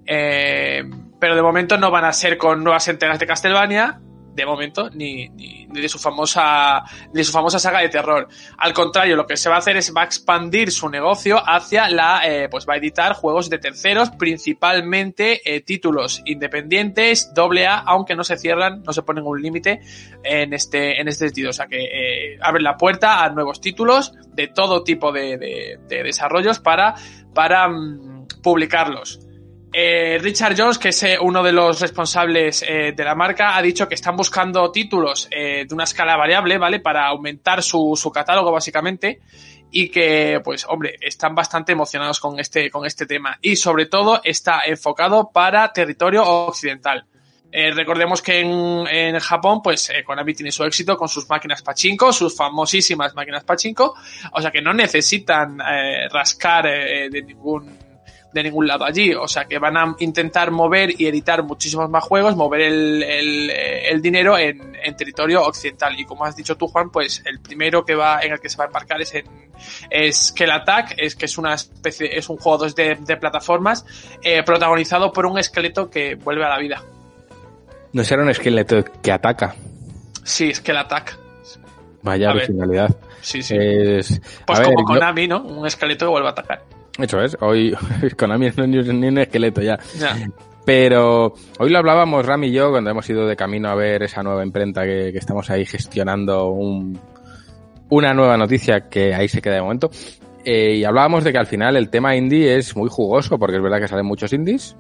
eh, pero de momento no van a ser con nuevas entregas de Castlevania, de momento, ni, ni, ni de su famosa de su famosa saga de terror. Al contrario, lo que se va a hacer es va a expandir su negocio hacia la, eh, pues va a editar juegos de terceros, principalmente eh, títulos independientes, doble A, aunque no se cierran, no se ponen un límite en este, en este sentido. O sea que eh, abren la puerta a nuevos títulos de todo tipo de, de, de desarrollos para, para mm, publicarlos. Eh, Richard Jones, que es eh, uno de los responsables eh, de la marca, ha dicho que están buscando títulos eh, de una escala variable, ¿vale? Para aumentar su, catálogo, básicamente. Y que, pues, hombre, están bastante emocionados con este, con este tema. Y sobre todo está enfocado para territorio occidental. Recordemos que en, en Japón, pues, Konami tiene su éxito con sus máquinas pachinko, sus famosísimas máquinas pachinko. O sea que no necesitan rascar de ningún de ningún lado allí. O sea que van a intentar mover y editar muchísimos más juegos, mover el, el, el dinero en, en, territorio occidental. Y como has dicho tú, Juan, pues el primero que va, en el que se va a embarcar es en es Skull Attack, es que es una especie, es un juego 2D de plataformas, eh, protagonizado por un esqueleto que vuelve a la vida. No será un esqueleto que ataca. Sí, Skull Attack. Vaya A ver. originalidad. Sí, sí. Es, pues a como ver, yo- Konami, ¿no? Un esqueleto que vuelve a atacar. Eso es, hoy Konami no es ni un esqueleto ya. Pero hoy lo hablábamos Ram y yo cuando hemos ido de camino a ver esa nueva imprenta que, que estamos ahí gestionando un, una nueva noticia que ahí se queda de momento. Eh, y hablábamos de que al final el tema indie es muy jugoso porque es verdad que salen muchos indies.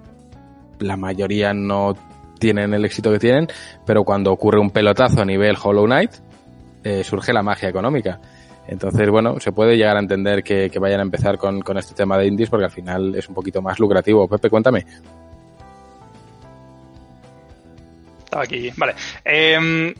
La mayoría no tienen el éxito que tienen, pero cuando ocurre un pelotazo a nivel Hollow Knight, eh, surge la magia económica. Entonces, bueno, se puede llegar a entender que, vayan a empezar con, este tema de indies porque al final es un poquito más lucrativo. Pepe, cuéntame. Estaba aquí. Vale. Eh,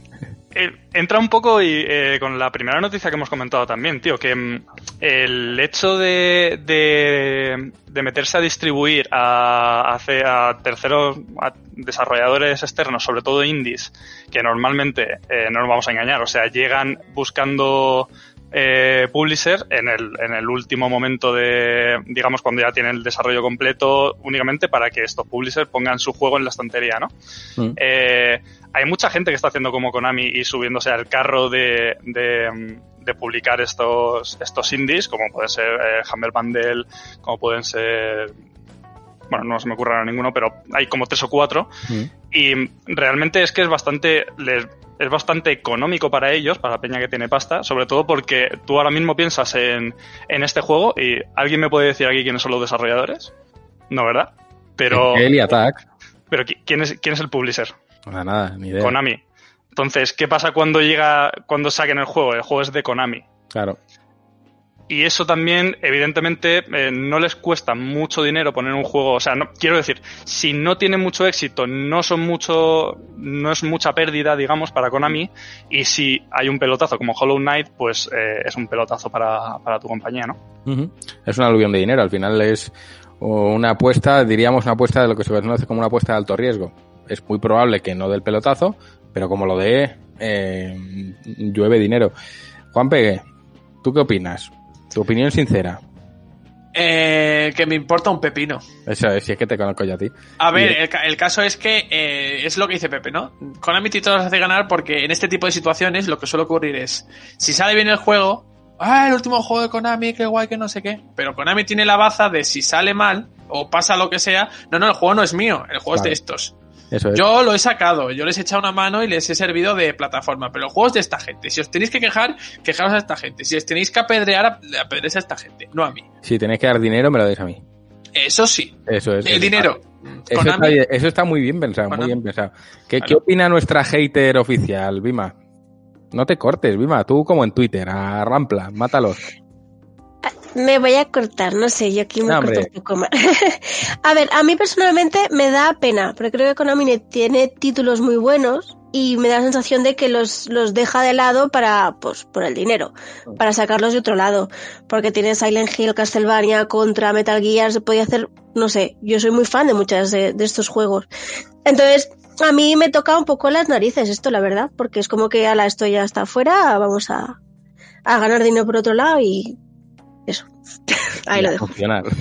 entra un poco y, eh, con la primera noticia que hemos comentado también, tío, que mm, el hecho de, de, de meterse a distribuir a, a terceros a desarrolladores externos, sobre todo indies, que normalmente, eh, no nos vamos a engañar, o sea, llegan buscando eh, publisher en el, en el último momento de, digamos, cuando ya tienen el desarrollo completo, únicamente para que estos publishers pongan su juego en la estantería, ¿no? Mm. Eh, hay mucha gente que está haciendo como Konami y subiéndose al carro de, de, de publicar estos, estos indies, como puede ser eh, Humble Bundle, como pueden ser. Bueno, no se me ocurre ahora ninguno, pero hay como tres o cuatro. Mm. Y realmente es que es bastante. les- es bastante económico para ellos, para la peña que tiene pasta, sobre todo porque tú ahora mismo piensas en, en este juego y alguien me puede decir aquí quiénes son los desarrolladores. No, ¿verdad? Pero, y Attack. pero ¿qui- ¿quién es, quién es el publisher? Nada, nada, ni idea. Konami. Entonces, ¿qué pasa cuando llega, cuando saquen el juego? El juego es de Konami. Claro. Y eso también, evidentemente, eh, no les cuesta mucho dinero poner un juego. O sea, no, quiero decir, si no tiene mucho éxito, no son mucho, no es mucha pérdida, digamos, para Konami. Y si hay un pelotazo como Hollow Knight, pues eh, es un pelotazo para, para tu compañía, ¿no? Es un aluvión de dinero. Al final es una apuesta, diríamos una apuesta de lo que se conoce como una apuesta de alto riesgo. Es muy probable que no del pelotazo, pero como lo de eh, llueve dinero. Juan Pegue, ¿tú qué opinas? Tu opinión sincera. Eh, que me importa un pepino. Eso es, si es que te conozco ya a ti. A ver, el, el caso es que eh, es lo que dice Pepe, ¿no? Konami Tito nos hace ganar porque en este tipo de situaciones lo que suele ocurrir es, si sale bien el juego, ah, el último juego de Konami, qué guay, que no sé qué. Pero Konami tiene la baza de si sale mal o pasa lo que sea, no, no, el juego no es mío, el juego es de estos. Eso es. Yo lo he sacado, yo les he echado una mano y les he servido de plataforma, pero el juego es de esta gente. Si os tenéis que quejar, quejaros a esta gente. Si os tenéis que apedrear, apedreéis a esta gente, no a mí. Si tenéis que dar dinero, me lo dais a mí. Eso sí. Eso es. El Eso dinero. está- Eso está, bien- eso está muy bien pensado, muy bien pensado. ¿Qué, Claro. ¿Qué opina nuestra hater oficial, Vima? No te cortes, Vima. Tú como en Twitter, a Rampla, mátalos. Me voy a cortar, no sé, yo aquí me No, corto un poco más. *laughs* a ver, a mí personalmente me da pena, porque creo que Konami tiene títulos muy buenos y me da la sensación de que los, los deja de lado para, pues, por el dinero, para sacarlos de otro lado. Porque tiene Silent Hill, Castlevania, Contra, Metal Gear, se podía hacer, no sé, yo soy muy fan de muchas de, de estos juegos. Entonces, a mí me toca un poco las narices esto, la verdad, porque es como que, ala, esto ya está afuera, vamos a, a ganar dinero por otro lado y eso. *laughs* Ahí lo dejo. funcionar. *laughs*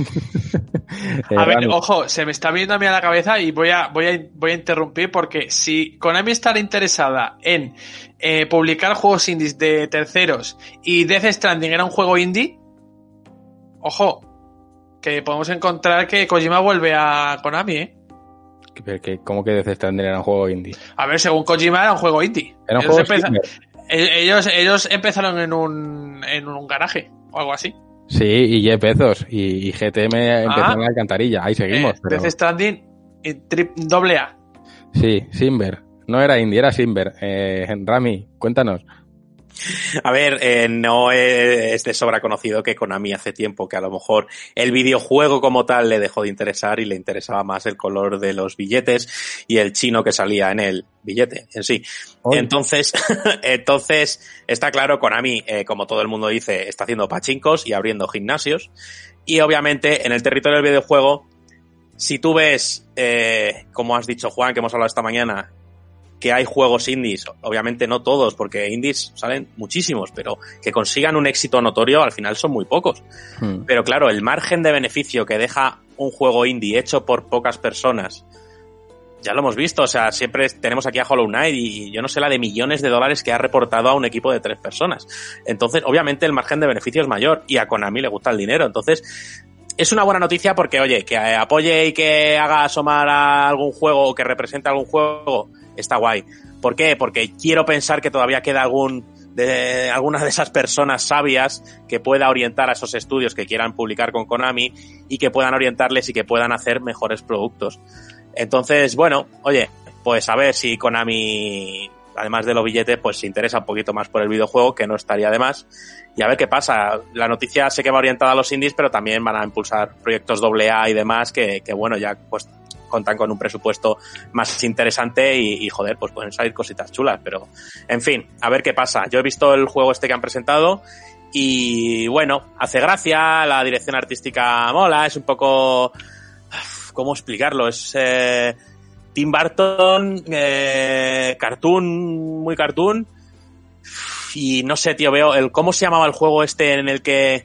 Eh, A ver, Rami, ojo, se me está viendo a mí a la cabeza y voy a, voy a, voy a interrumpir porque si Konami estará interesada en eh, publicar juegos indies de terceros y Death Stranding era un juego indie, ojo, que podemos encontrar que Kojima vuelve a Konami, ¿eh? que- ¿Cómo que Death Stranding era un juego indie? A ver, según Kojima era un juego indie. Era un ellos, juego empeza- Steamer. e- ellos, ellos empezaron en un, en un garaje o algo así. Sí, y Jeff Bezos y, y GTM empezaron en la alcantarilla. Ahí seguimos. Eh, pero- Death Stranding en trip, doble A. Sí, Simber. No era indie, era Simber. Eh, Rami, cuéntanos. A ver, eh, no es de sobra conocido que Konami hace tiempo que a lo mejor el videojuego como tal le dejó de interesar y le interesaba más el color de los billetes y el chino que salía en el billete en sí. Entonces, *laughs* entonces está claro, Konami, eh, como todo el mundo dice, está haciendo pachincos y abriendo gimnasios. Y obviamente en el territorio del videojuego, si tú ves, eh, como has dicho Juan, que hemos hablado esta mañana, que hay juegos indies, obviamente no todos, porque indies salen muchísimos, pero que consigan un éxito notorio al final son muy pocos. Hmm. Pero claro, el margen de beneficio que deja un juego indie hecho por pocas personas, ya lo hemos visto, o sea, siempre tenemos aquí a Hollow Knight y yo no sé la de millones de dólares que ha reportado a un equipo de tres personas. Entonces, obviamente el margen de beneficio es mayor y a Konami le gusta el dinero. Entonces, es una buena noticia porque, oye, que apoye y que haga asomar a algún juego o que represente algún juego, está guay. ¿Por qué? Porque quiero pensar que todavía queda algún de alguna de esas personas sabias que pueda orientar a esos estudios que quieran publicar con Konami y que puedan orientarles y que puedan hacer mejores productos. Entonces, bueno, oye, pues a ver si Konami, además de los billetes, pues se interesa un poquito más por el videojuego, que no estaría de más. Y a ver qué pasa. La noticia sé que va orientada a los indies, pero también van a impulsar proyectos AA y demás que, que bueno, ya pues contan con un presupuesto más interesante y, joder, pues pueden salir cositas chulas, pero en fin, a ver qué pasa. Yo he visto el juego este que han presentado y bueno, hace gracia, la dirección artística mola, es un poco... ¿Cómo explicarlo? Es eh, Tim Burton, eh, cartoon, muy cartoon. Y no sé, tío, veo el cómo se llamaba el juego este en el que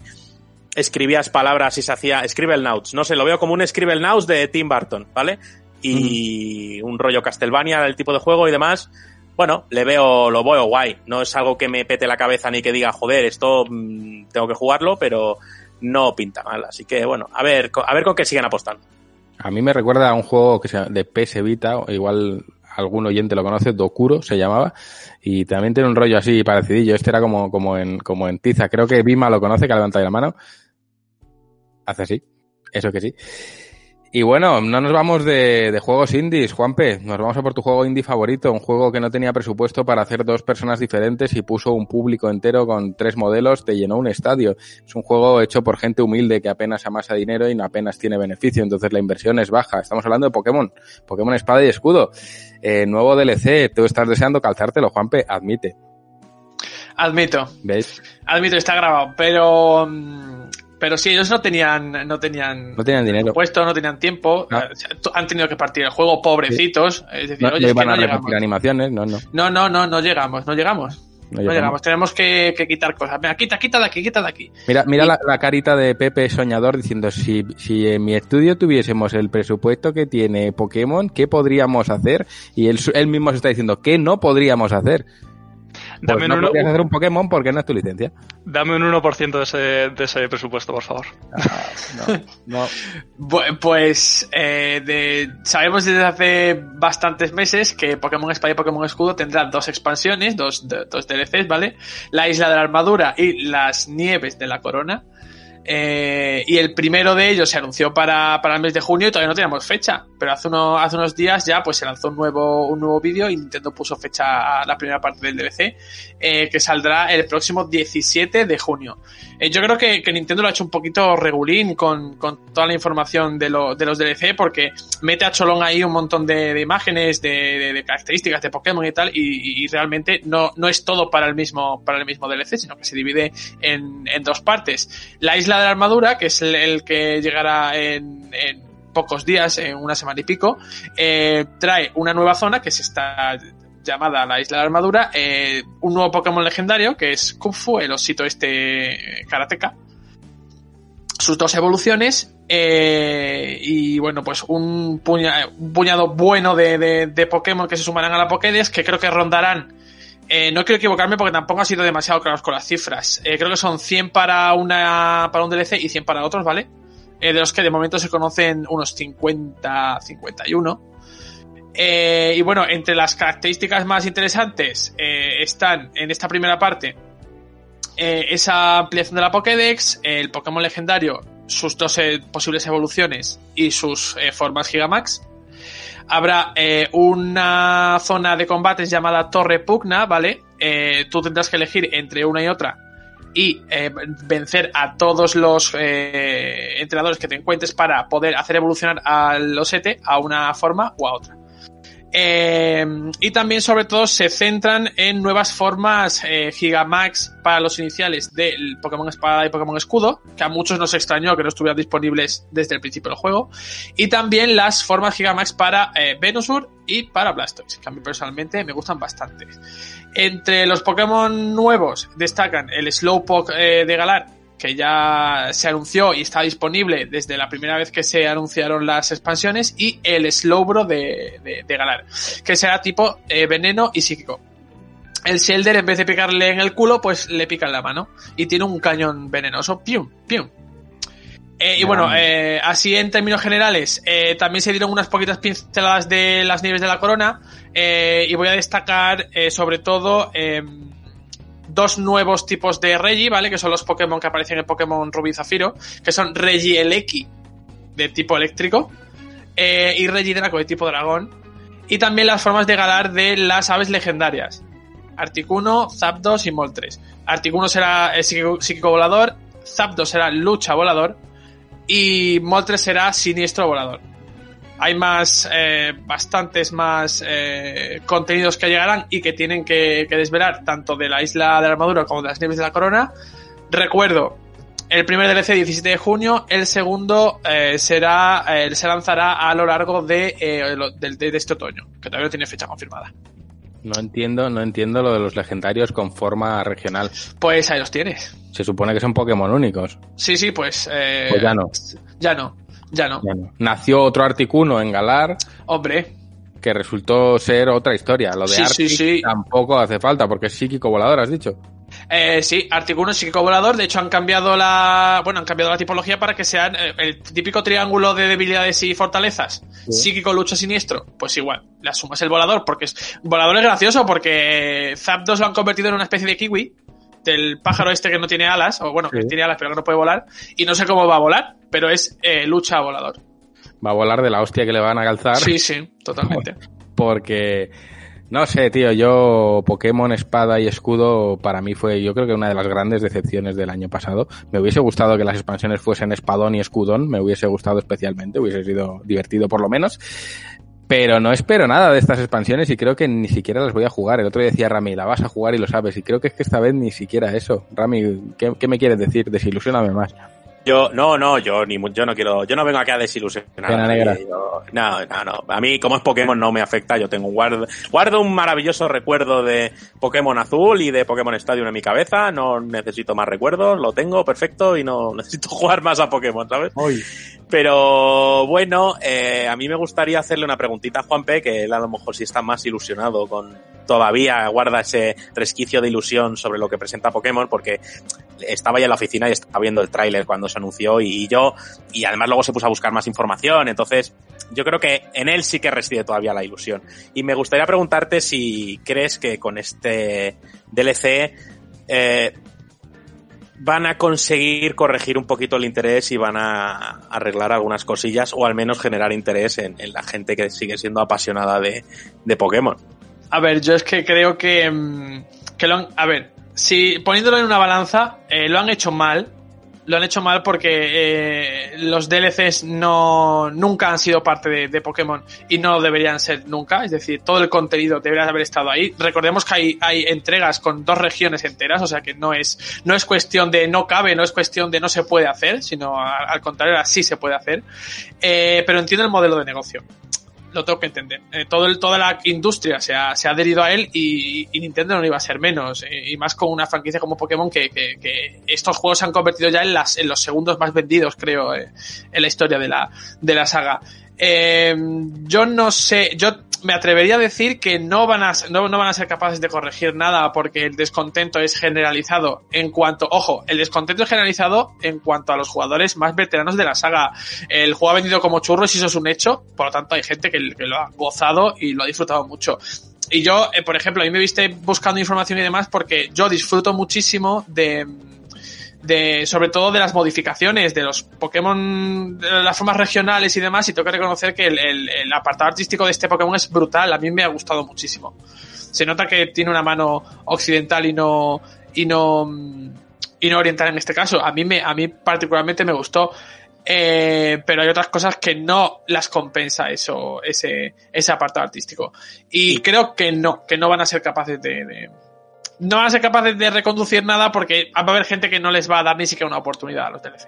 escribías palabras y se hacía Scribble Notes. No sé, lo veo como un Scribble Notes de Tim Burton, ¿vale? Y un rollo Castlevania, el tipo de juego y demás. Bueno, le veo, lo veo guay. No es algo que me pete la cabeza ni que diga, joder, esto mmm, tengo que jugarlo, pero no pinta mal. Así que bueno, a ver, a ver con qué siguen apostando. A mí me recuerda a un juego que se llama de PS Vita, o igual algún oyente lo conoce, Dokuro se llamaba, y también tiene un rollo así parecidillo. Este era como, como en, como en Tiza. Creo que Bima lo conoce, que ha levantado la mano. Hace así. Eso que sí. Y bueno, no nos vamos de, de, juegos indies, Juanpe. Nos vamos a por tu juego indie favorito, un juego que no tenía presupuesto para hacer dos personas diferentes y puso un público entero con tres modelos, te llenó un estadio. Es un juego hecho por gente humilde que apenas amasa dinero y no apenas tiene beneficio, entonces la inversión es baja. Estamos hablando de Pokémon, Pokémon Espada y Escudo. Eh, nuevo DLC, tú estás deseando calzártelo, Juanpe, admite. Admito. ¿Ves? Admito, está grabado, pero... Pero sí, ellos no tenían, no tenían, No tenían dinero. puesto, no tenían tiempo, No. eh, han tenido que partir el juego, pobrecitos. Es decir, No, oye, es que no a llegamos. repetir animaciones, no, no. No, no, no, no llegamos, no llegamos. no No llegamos. tenemos que, que quitar cosas. Venga, quita, quita de aquí, quita de aquí. Mira, mira la, la carita de Pepe Soñador diciendo, si, si en mi estudio tuviésemos el presupuesto que tiene Pokémon, ¿qué podríamos hacer? Y él, él mismo se está diciendo, ¿qué no podríamos hacer? Pues Dame, no un, uno- podrías hacer un Pokémon porque no es tu licencia. dame un 1% de ese, de ese presupuesto, por favor. No, *laughs* Bu- Pues eh, de- sabemos desde hace bastantes meses que Pokémon Espada y Pokémon Escudo tendrá dos expansiones, dos, de- dos DLCs, ¿vale? La Isla de la Armadura y las Nieves de la Corona. Eh, y el primero de ellos se anunció para, para el mes de junio y todavía no teníamos fecha. Pero hace, uno, hace unos días ya pues se lanzó un nuevo, un nuevo vídeo y Nintendo puso fecha a la primera parte del DLC eh, que saldrá el próximo 17 de junio. Eh, yo creo que, Nintendo lo ha hecho un poquito regulín con, con toda la información de, lo- de los DLC porque mete a Cholón ahí un montón de, imágenes, de, de- de características de Pokémon y tal y, realmente no, no es todo para el mismo para el mismo DLC, sino que se divide en, en dos partes. La Isla de la Armadura, que es el, el que llegará en, en pocos días, en una semana y pico, eh, trae una nueva zona que se está llamada la Isla de la Armadura, eh, un nuevo Pokémon legendario que es Kung el osito este eh, karateka, sus dos evoluciones eh, y bueno, pues un, puña- un puñado bueno de, de- de Pokémon que se sumarán a la Pokédex que creo que rondarán. eh, no quiero equivocarme porque tampoco ha sido demasiado claros con las cifras. Eh, creo que son 100 para, una, para un DLC y 100 para otros, ¿vale? Eh, de los que de momento se conocen unos 50, 51. Eh, y bueno, entre las características más interesantes eh, están en esta primera parte esa ampliación de la Pokédex, el Pokémon legendario, sus dos posibles evoluciones y sus formas Gigamax. Habrá una zona de combates llamada Torre Pugna, ¿vale? Tú tendrás que elegir entre una y otra y eh, vencer a todos los eh, entrenadores que te encuentres para poder hacer evolucionar al Osete a una forma o a otra. Eh, y también, sobre todo, se centran en nuevas formas Gigamax para los iniciales del Pokémon Espada y Pokémon Escudo, que a muchos nos extrañó que no estuvieran disponibles desde el principio del juego. Y también las formas Gigamax para Venusaur y para Blastoise, que a mí personalmente me gustan bastante. Entre los Pokémon nuevos destacan el Slowpoke eh, de Galar, que ya se anunció y está disponible desde la primera vez que se anunciaron las expansiones, y el Slowbro de, de, Galar, que será tipo eh, veneno y psíquico. El Shelder, en vez de picarle en el culo, pues le pica en la mano. Y tiene un cañón venenoso. Pium, pium. Eh, y bueno, eh, así en términos generales, eh, también se dieron unas poquitas pinceladas de las nieves de la corona. y voy a destacar sobre todo eh, dos nuevos tipos de Regi, ¿vale? Que son los Pokémon que aparecen en Pokémon Rubí y Zafiro, que son Regieleki de tipo eléctrico y Regidraco de tipo dragón. Y también las formas de Galar de las aves legendarias. Articuno, Zapdos y Moltres. Articuno será psíquico, psíquico volador, Zapdos será lucha volador y Moltres será siniestro volador. Hay más, eh, bastantes más eh, contenidos que llegarán y que tienen que, desvelar tanto de la isla de la armadura como de las nieves de la corona. Recuerdo, el primer DLC 17 de junio, el segundo eh, será eh, se lanzará a lo largo de, eh, de, de este otoño, que todavía no tiene fecha confirmada. No entiendo, no entiendo lo de los legendarios con forma regional. Pues ahí los tienes. Se supone que son Pokémon únicos. Sí, sí, pues... eh, Pues ya no. Ya no, ya no. Ya no. Nació otro Articuno en Galar Hombre, que resultó ser otra historia. Lo de Sí, sí. tampoco hace falta porque es psíquico volador, has dicho. Eh, sí, Articuno es psíquico volador. De hecho, han cambiado la. Bueno, han cambiado la tipología para que sean eh, el típico triángulo de debilidades y fortalezas. Psíquico, lucha, siniestro. Pues igual, le asumas el volador, porque es. Volador es gracioso porque Zapdos lo han convertido en una especie de kiwi. Del pájaro este que no tiene alas, o bueno, que Sí. tiene alas pero que no puede volar. Y no sé cómo va a volar, pero es eh, lucha volador. Va a volar de la hostia que le van a calzar. Sí, sí, totalmente. *laughs* Porque, no sé, tío, yo Pokémon Espada y Escudo para mí fue, yo creo que una de las grandes decepciones del año pasado. Me hubiese gustado que las expansiones fuesen Espadón y Escudón, me hubiese gustado especialmente, hubiese sido divertido por lo menos. Pero no espero nada de estas expansiones y creo que ni siquiera las voy a jugar. El otro día decía Rami, la vas a jugar y lo sabes. Y creo que es que esta vez ni siquiera eso. Rami, ¿qué, qué me quieres decir? Desilusioname más. Yo, no, no, yo ni yo no quiero, yo no vengo aquí a desilusionar. Pena negra. Yo- no, no, no. A mí, como es Pokémon, no me afecta. Yo tengo un guardo, guardo un maravilloso recuerdo de Pokémon Azul y de Pokémon Stadium en mi cabeza. No necesito más recuerdos, lo tengo perfecto y no *laughs* necesito jugar más a Pokémon, ¿sabes? Pero bueno, eh, a mí me gustaría hacerle una preguntita a Juanpe, que él a lo mejor sí está más ilusionado con todavía guarda ese resquicio de ilusión sobre lo que presenta Pokémon, porque estaba ya en la oficina y estaba viendo el tráiler cuando se anunció y yo, y además luego se puso a buscar más información, entonces yo creo que en él sí que reside todavía la ilusión. Y me gustaría preguntarte si crees que con este DLC eh, van a conseguir corregir un poquito el interés y van a arreglar algunas cosillas o al menos generar interés en, la gente que sigue siendo apasionada de, de Pokémon. A ver, yo es que creo que, mm, que lo han, a ver, si poniéndolo en una balanza, eh, lo han hecho mal. Lo han hecho mal porque eh, los DLCs no nunca han sido parte de, Pokémon y no deberían ser nunca. Es decir, todo el contenido debería haber estado ahí. Recordemos que hay, hay entregas con dos regiones enteras, o sea que no es, no es cuestión de no cabe, no es cuestión de no se puede hacer, sino a- al contrario, así se puede hacer. Eh, pero entiendo el modelo de negocio lo tengo que entender. Eh, todo toda la industria se ha, se ha adherido a él y, Nintendo no iba a ser menos. eh, y más con una franquicia como Pokémon que, estos juegos se han convertido ya en, las, en los segundos más vendidos, creo, eh, en la historia de la, de la saga. Yo no sé, yo me atrevería a decir que no van a, no, van a ser capaces de corregir nada porque el descontento es generalizado en cuanto, ojo, el descontento es generalizado en cuanto a los jugadores más veteranos de la saga. El juego ha vendido como churros y eso es un hecho, por lo tanto hay gente que, que lo ha gozado y lo ha disfrutado mucho. Y yo, eh, por ejemplo, a mí me viste buscando información y demás porque yo disfruto muchísimo de, de sobre todo de las modificaciones de los Pokémon, de las formas regionales y demás, y tengo que reconocer que el, el- el apartado artístico de este Pokémon es brutal, a mí me ha gustado muchísimo. Se nota que tiene una mano occidental y no, y no, y no oriental en este caso. A mí me, a mí particularmente me gustó. Eh, pero hay otras cosas que no las compensa eso, ese, ese apartado artístico. Y creo que no, que no van a ser capaces de, de- no van a ser capaces de reconducir nada porque va a haber gente que no les va a dar ni siquiera una oportunidad a los DLC.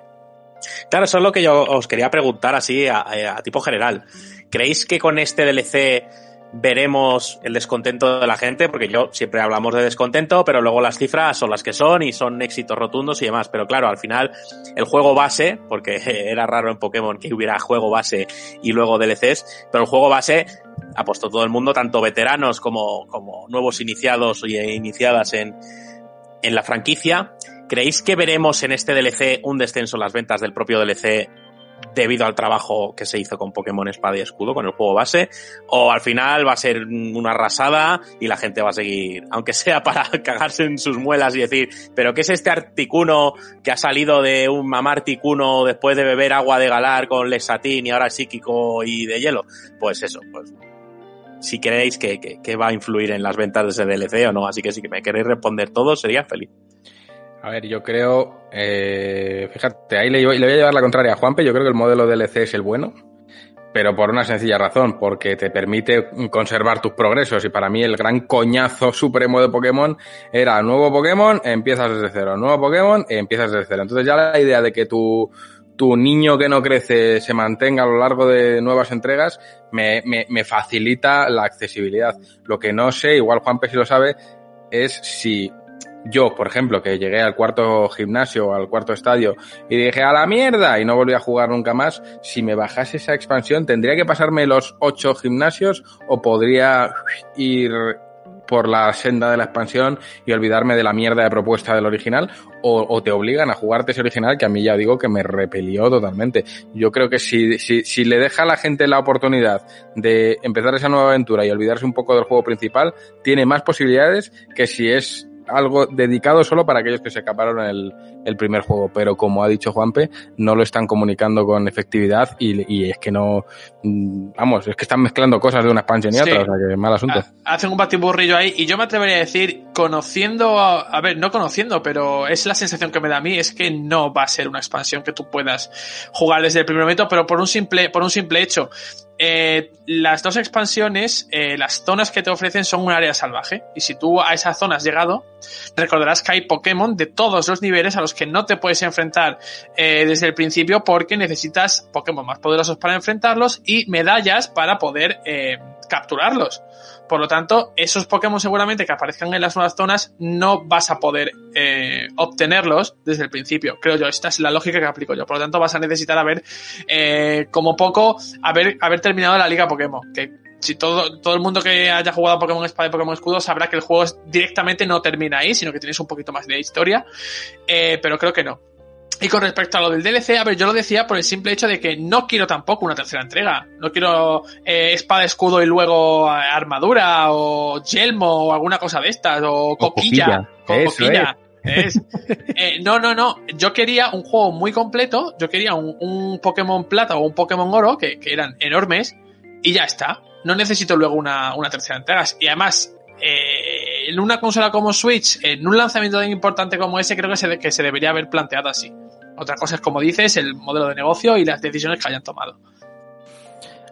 Claro, eso es lo que yo os quería preguntar así a, a tipo general. ¿Creéis que con este DLC veremos el descontento de la gente? Porque yo siempre hablamos de descontento, pero luego las cifras son las que son y son éxitos rotundos y demás. Pero claro, al final el juego base, porque *laughs* era raro en Pokémon que hubiera juego base y luego DLCs, pero el juego base apostó todo el mundo, tanto veteranos como, como nuevos iniciados y iniciadas en, en la franquicia. ¿Creéis que veremos en este DLC un descenso en las ventas del propio DLC debido al trabajo que se hizo con Pokémon Espada y Escudo, con el juego base? ¿O al final va a ser una arrasada y la gente va a seguir, aunque sea para *laughs* cagarse en sus muelas y decir, ¿pero qué es este Articuno que ha salido de un mamar Articuno después de beber agua de galar con Lexatín y ahora psíquico y de hielo? Pues eso, pues si creéis que, que, va a influir en las ventas de ese DLC o no. Así que si me queréis responder todo, sería feliz. A ver, yo creo, eh, fíjate, ahí le, voy a llevar la contraria a Juanpe, yo creo que el modelo DLC es el bueno, pero por una sencilla razón, porque te permite conservar tus progresos y para mí el gran coñazo supremo de Pokémon era nuevo Pokémon, empiezas desde cero, nuevo Pokémon, empiezas desde cero. Entonces ya la idea de que tu, tu niño que no crece se mantenga a lo largo de nuevas entregas me, me, me facilita la accesibilidad. Lo que no sé, igual Juanpe si lo sabe, es si yo, por ejemplo, que llegué al cuarto gimnasio, al cuarto estadio, y dije a la mierda y no volví a jugar nunca más, si me bajase esa expansión, ¿tendría que pasarme los ocho gimnasios o podría ir por la senda de la expansión y olvidarme de la mierda de propuesta del original? O, te obligan a jugarte ese original que a mí ya digo que me repelió totalmente. Yo creo que si, si, si le deja a la gente la oportunidad de empezar esa nueva aventura y olvidarse un poco del juego principal, tiene más posibilidades que si es algo dedicado solo para aquellos que se escaparon el, el primer juego, pero como ha dicho Juanpe, no lo están comunicando con efectividad y, y es que no, mm, vamos, es que están mezclando cosas de una expansión y Sí. otra, o sea que mal asunto. Ha- Hacen un batiburrillo ahí y yo me atrevería a decir, conociendo, a, a ver, no conociendo, pero es la sensación que me da a mí, es que no va a ser una expansión que tú puedas jugar desde el primer momento, pero por un simple, por un simple hecho. Eh, las dos expansiones, eh, las zonas que te ofrecen son un área salvaje. Y si tú a esa zona has llegado, recordarás que hay Pokémon de todos los niveles a los que no te puedes enfrentar eh, desde el principio porque necesitas Pokémon más poderosos para enfrentarlos y medallas para poder eh, capturarlos. Por lo tanto, esos Pokémon seguramente que aparezcan en las nuevas zonas no vas a poder eh, obtenerlos desde el principio. Creo yo, esta es la lógica que aplico yo. Por lo tanto, vas a necesitar haber, eh, como poco, haber, haber terminado la liga Pokémon. Que si todo, todo el mundo que haya jugado Pokémon Espada y Pokémon Escudo sabrá que el juego directamente no termina ahí, sino que tienes un poquito más de historia. Eh, pero creo que no. Y con respecto a lo del DLC, a ver, yo lo decía por el simple hecho de que no quiero tampoco una tercera entrega. No quiero eh, espada, escudo y luego eh, armadura o yelmo o alguna cosa de estas o coquilla. coquilla. Eso coquilla. Es. Eh, no, no, no. Yo quería un juego muy completo. Yo quería un, un Pokémon Plata o un Pokémon Oro, que, que eran enormes, y ya está. No necesito luego una, una tercera entrega. Y además, eh, en una consola como Switch, en un lanzamiento tan importante como ese, creo que se, que se debería haber planteado así. Otra cosa es, como dices, el modelo de negocio y las decisiones que hayan tomado.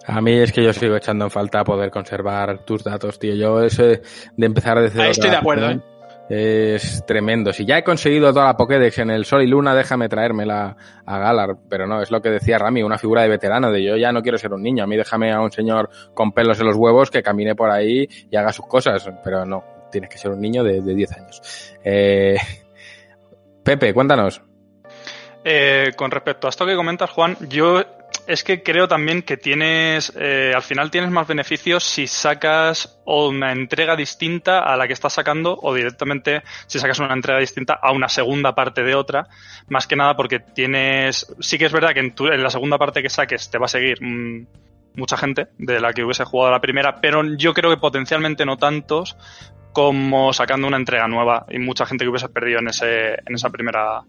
A mí es que yo sigo echando en falta poder conservar tus datos, tío. Yo eso de empezar desde cero Ahí estoy de acuerdo, ¿eh? Es tremendo. Si ya he conseguido toda la Pokédex en el Sol y Luna, déjame traérmela a Galar. Pero no, es lo que decía Rami, una figura de veterano, de yo ya no quiero ser un niño. A mí déjame a un señor con pelos en los huevos que camine por ahí y haga sus cosas. Pero no, tienes que ser un niño de, de 10 años. Eh, *laughs* Pepe, cuéntanos. Eh, con respecto a esto que comentas, Juan, yo es que creo también que tienes, eh, al final tienes más beneficios si sacas una entrega distinta a la que estás sacando o directamente si sacas una entrega distinta a una segunda parte de otra, más que nada porque tienes, sí que es verdad que en, tu- en la segunda parte que saques te va a seguir mm, mucha gente de la que hubiese jugado la primera, pero yo creo que potencialmente no tantos como sacando una entrega nueva y mucha gente que hubiese perdido en ese, en esa primera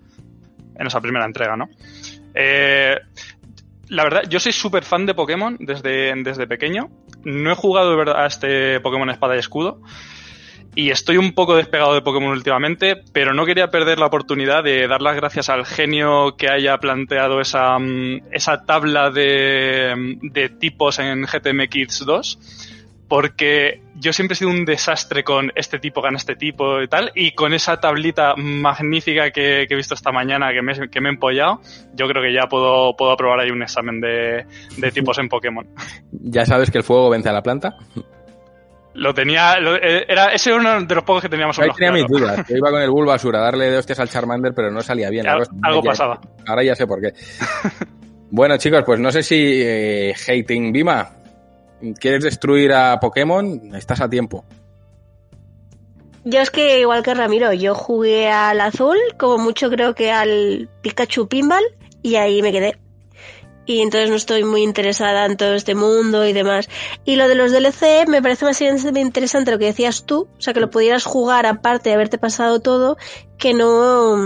en esa primera entrega, ¿no? Eh, la verdad, yo soy súper fan de Pokémon desde, desde pequeño. No he jugado de verdad a este Pokémon Espada y Escudo. Y estoy un poco despegado de Pokémon últimamente, pero no quería perder la oportunidad de dar las gracias al genio que haya planteado esa, mm, esa tabla de, de tipos en GTM Kids 2 porque yo siempre he sido un desastre con este tipo gana este tipo y tal, y con esa tablita magnífica que, que he visto esta mañana que me, que me he empollado, yo creo que ya puedo, puedo aprobar ahí un examen de, de tipos en Pokémon. *laughs* Ya sabes que el fuego vence a la planta. Lo tenía, lo- eh, era, ese era uno de los pocos que teníamos Ahí tenía mis dudas. Yo iba con el Bulbasur a *laughs* darle de hostias al Charmander, pero no salía bien. Algo- cosa. algo Ya- pasaba. Ahora ya sé por qué. *laughs* bueno, chicos, pues no sé si eh, Hating Bima, ¿quieres destruir a Pokémon? Estás a tiempo. Yo es que, igual que Ramiro, yo jugué al azul, como mucho creo que al Pikachu Pinball, y ahí me quedé. Y entonces no estoy muy interesada en todo este mundo y demás. Y lo de los DLC me parece más interesante lo que decías tú, o sea, que lo pudieras jugar aparte de haberte pasado todo, que no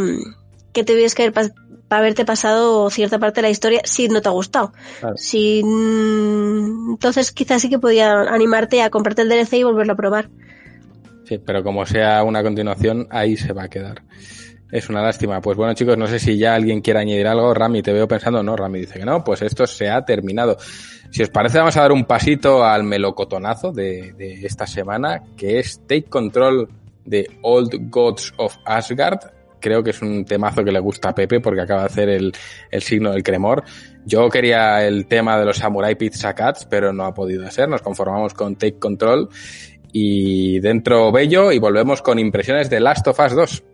que tuvieras que haber pas- haberte pasado cierta parte de la historia si no te ha gustado. Claro. Si, mm, entonces quizás sí que podía animarte a comprarte el DLC y volverlo a probar. Sí, pero como sea una continuación, ahí se va a quedar. Es una lástima. Pues bueno, chicos, no sé si ya alguien quiere añadir algo. Rami, te veo pensando. No, Rami dice que no. Pues esto se ha terminado. Si os parece, vamos a dar un pasito al melocotonazo de, de esta semana, que es Take Control de Old Gods of Asgard. Creo que es un temazo que le gusta a Pepe porque acaba de hacer el, el signo del cremor. Yo quería el tema de los Samurai Pizza Cats, pero no ha podido ser. Nos conformamos con Take Control y dentro Bello y volvemos con impresiones de Last of Us 2.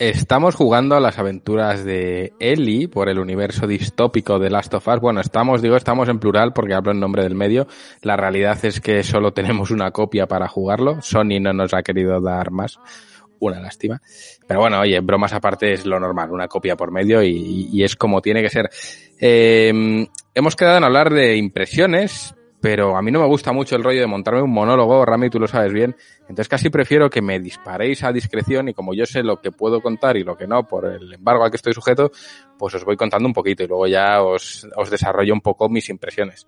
Estamos jugando a las aventuras de Ellie por el universo distópico de Last of Us. Bueno, estamos, digo, estamos en plural porque hablo en nombre del medio. La realidad es que solo tenemos una copia para jugarlo. Sony no nos ha querido dar más. Una lástima. Pero bueno, oye, bromas aparte es lo normal, una copia por medio y, y es como tiene que ser. Eh, hemos quedado en hablar de impresiones, pero a mí no me gusta mucho el rollo de montarme un monólogo, Rami, tú lo sabes bien. Entonces casi prefiero que me disparéis a discreción y como yo sé lo que puedo contar y lo que no por el embargo al que estoy sujeto, pues os voy contando un poquito y luego ya os, os desarrollo un poco mis impresiones.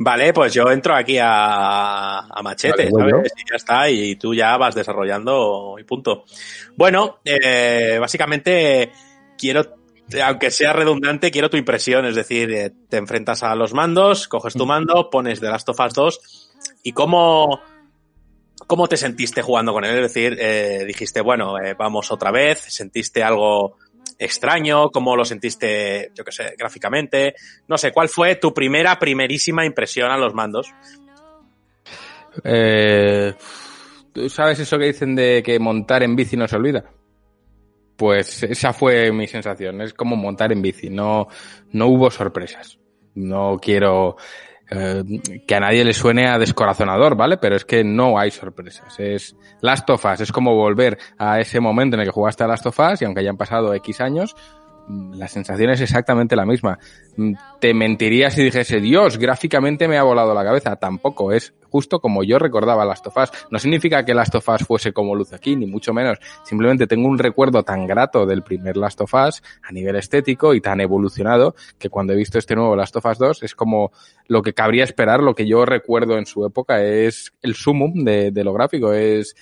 Vale, pues yo entro aquí a, a machete, Vale, ¿sabes? Y ya está, y tú ya vas desarrollando y punto. Bueno, eh, básicamente quiero, aunque sea redundante, quiero tu impresión, es decir, eh, te enfrentas a los mandos, coges tu mando, pones The Last of Us 2 y cómo, cómo te sentiste jugando con él, es decir, eh, dijiste, bueno, eh, vamos otra vez, sentiste algo extraño, cómo lo sentiste, yo qué sé, gráficamente, no sé, ¿cuál fue tu primera, primerísima impresión a los mandos? Eh, ¿Tú sabes eso que dicen de que montar en bici no se olvida? Pues esa fue mi sensación. Es como montar en bici. No, no hubo sorpresas. No quiero eh, que a nadie le suene a descorazonador, ¿vale? Pero es que no hay sorpresas. Es Last of Us. Es como volver a ese momento en el que jugaste a Last of y aunque hayan pasado X años, la sensación es exactamente la misma. Mm, Te mentiría si dijese, Dios, gráficamente me ha volado la cabeza. Tampoco es justo como yo recordaba Last of Us. No significa que Last of Us fuese como luce aquí, ni mucho menos. Simplemente tengo un recuerdo tan grato del primer Last of Us a nivel estético y tan evolucionado que cuando he visto este nuevo Last of Us 2 es como lo que cabría esperar, lo que yo recuerdo en su época es el sumum de, de lo gráfico. Es,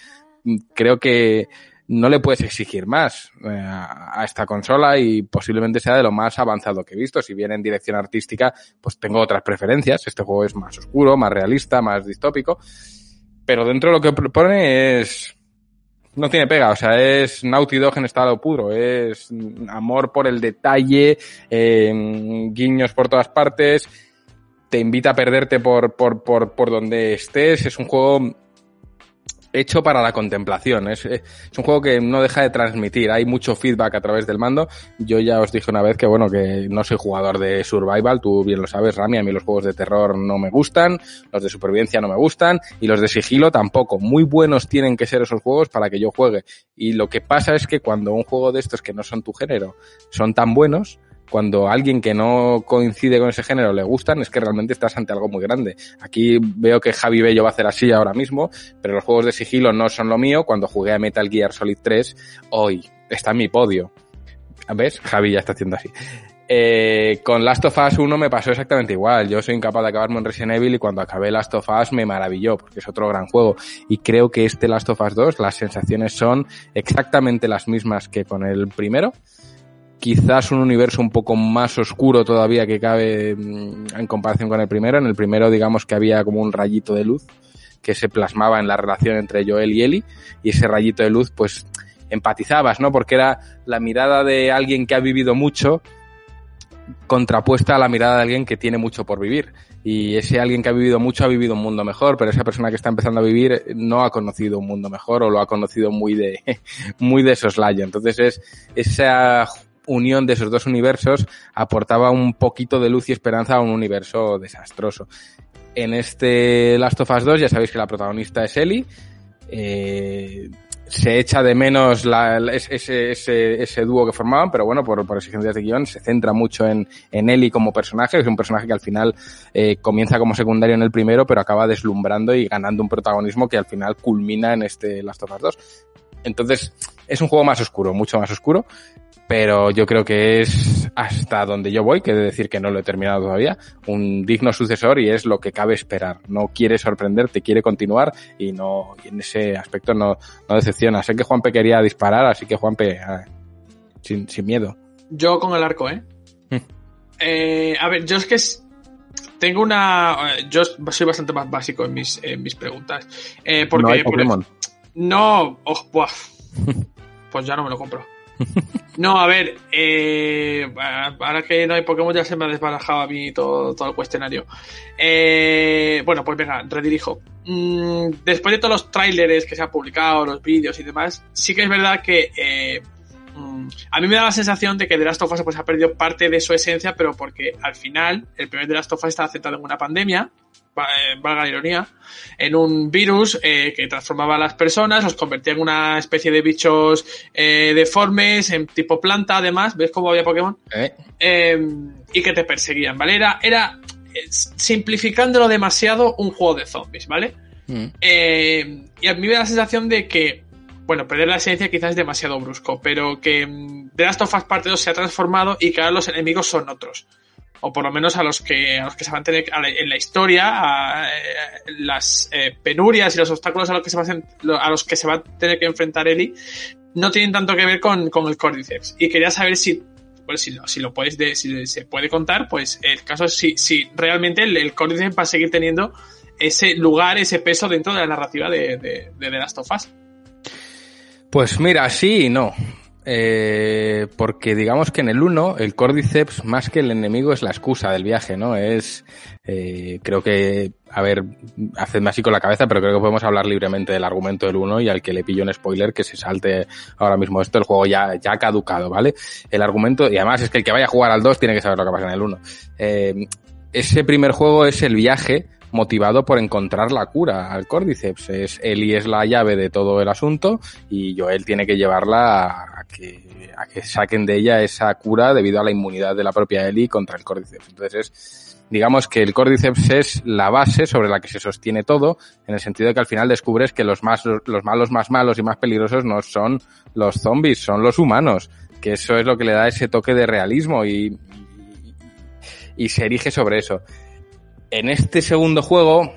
creo que no le puedes exigir más eh, a esta consola y posiblemente sea de lo más avanzado que he visto. Si bien en dirección artística, pues tengo otras preferencias. Este juego es más oscuro, más realista, más distópico. Pero dentro de lo que propone es... No tiene pega, o sea, es Naughty Dog en estado puro, es amor por el detalle, eh, guiños por todas partes, te invita a perderte por, por, por, por donde estés, es un juego hecho para la contemplación. Es, es, un juego que no deja de transmitir. Hay mucho feedback a través del mando. Yo ya os dije una vez que, bueno, que no soy jugador de survival. Tú bien lo sabes, Rami. A mí los juegos de terror no me gustan. Los de supervivencia no me gustan. Y los de sigilo tampoco. Muy buenos tienen que ser esos juegos para que yo juegue. Y lo que pasa es que cuando un juego de estos que no son tu género son tan buenos, cuando alguien que no coincide con ese género le gustan, es que realmente estás ante algo muy grande. Aquí veo que Javi Bello va a hacer así ahora mismo, pero los juegos de sigilo no son lo mío. Cuando jugué a Metal Gear Solid 3, hoy está en mi podio. ¿Ves? Javi ya está haciendo así. Eh, con Last of Us 1 me pasó exactamente igual. Yo soy incapaz de acabarme en Resident Evil y cuando acabé Last of Us me maravilló porque es otro gran juego. Y creo que este Last of Us 2, las sensaciones son exactamente las mismas que con el primero quizás un universo un poco más oscuro todavía que cabe en comparación con el primero. En el primero, digamos que había como un rayito de luz que se plasmaba en la relación entre Joel y Ellie, y ese rayito de luz, pues empatizabas, ¿no? Porque era la mirada de alguien que ha vivido mucho contrapuesta a la mirada de alguien que tiene mucho por vivir. Y ese alguien que ha vivido mucho ha vivido un mundo mejor, pero esa persona que está empezando a vivir no ha conocido un mundo mejor o lo ha conocido muy de, *laughs* muy de soslayo. Entonces es esa unión de esos dos universos aportaba un poquito de luz y esperanza a un universo desastroso. En este Last of Us 2 ya sabéis que la protagonista es Ellie. Eh, se echa de menos la, ese, ese, ese dúo que formaban, pero bueno, por, por exigencias de guion se centra mucho en, en Ellie como personaje, es un personaje que al final eh, comienza como secundario en el primero, pero acaba deslumbrando y ganando un protagonismo que al final culmina en este Last of Us 2. Entonces, es un juego más oscuro, mucho más oscuro, pero yo creo que es hasta donde yo voy, que de decir que no lo he terminado todavía, un digno sucesor y es lo que cabe esperar. No quiere sorprenderte, quiere continuar y no y en ese aspecto no, no decepciona. Sé que Juanpe quería disparar, así que Juanpe, ah, sin, sin miedo. Yo con el arco, ¿eh? Mm. Eh, a ver, yo es que es- tengo una... eh, Yo soy bastante más básico en mis, en mis preguntas. Eh, porque, no hay por- Pokémon. No, oh, buah. *laughs* pues ya no me lo compro. *laughs* No, a ver, eh, ahora que no hay Pokémon ya se me ha desbarajado a mí todo, todo el cuestionario. Eh, bueno, pues venga, redirijo. Mm, después de todos los trailers que se han publicado, los vídeos y demás, sí que es verdad que eh, mm, a mí me da la sensación de que The Last of Us pues, ha perdido parte de su esencia, pero porque al final el primer The Last of Us estaba centrado en una pandemia, eh, valga la ironía, en un virus eh, que transformaba a las personas, los convertía en una especie de bichos eh, deformes, en tipo planta además, ¿ves cómo había Pokémon? ¿eh? Eh, y que te perseguían, ¿vale? Era, era eh, simplificándolo demasiado un juego de zombies, ¿vale? Mm. Eh, y a mí me da la sensación de que, bueno, perder la esencia quizás es demasiado brusco, pero que mm, The Last of Us Parte 2 se ha transformado y que ahora los enemigos son otros. O por lo menos a los que, a los que se van a tener en la historia, a, eh, las eh, penurias y los obstáculos a los, que se va a, los que se va a tener que enfrentar Ellie no tienen tanto que ver con, con el Cordyceps. Y quería saber si, pues, si, lo, si lo puedes de- si se puede contar, pues el caso es si, si realmente el, el Cordyceps va a seguir teniendo ese lugar, ese peso dentro de la narrativa de, de, de The Last of Us. Pues mira, sí y no. Eh, porque digamos que en el 1 el Cordyceps más que el enemigo es la excusa del viaje, ¿no? Es, eh, creo que, a ver, hacedme así con la cabeza, pero creo que podemos hablar libremente del argumento del 1 y al que le pillo un spoiler que se salte ahora mismo esto, el juego ya, ya caducado, ¿vale? El argumento, y además es que el que vaya a jugar al 2 tiene que saber lo que pasa en el 1. Eh, ese primer juego es el viaje motivado por encontrar la cura al Cordyceps. Es, Ellie es la llave de todo el asunto y Joel tiene que llevarla a que, saquen de ella esa cura debido a la inmunidad de la propia Ellie contra el Cordyceps. Entonces es, digamos que el Cordyceps es la base sobre la que se sostiene todo, en el sentido de que al final descubres que los más, los malos más malos y más peligrosos no son los zombies, son los humanos, que eso es lo que le da ese toque de realismo y se erige sobre eso. En este segundo juego,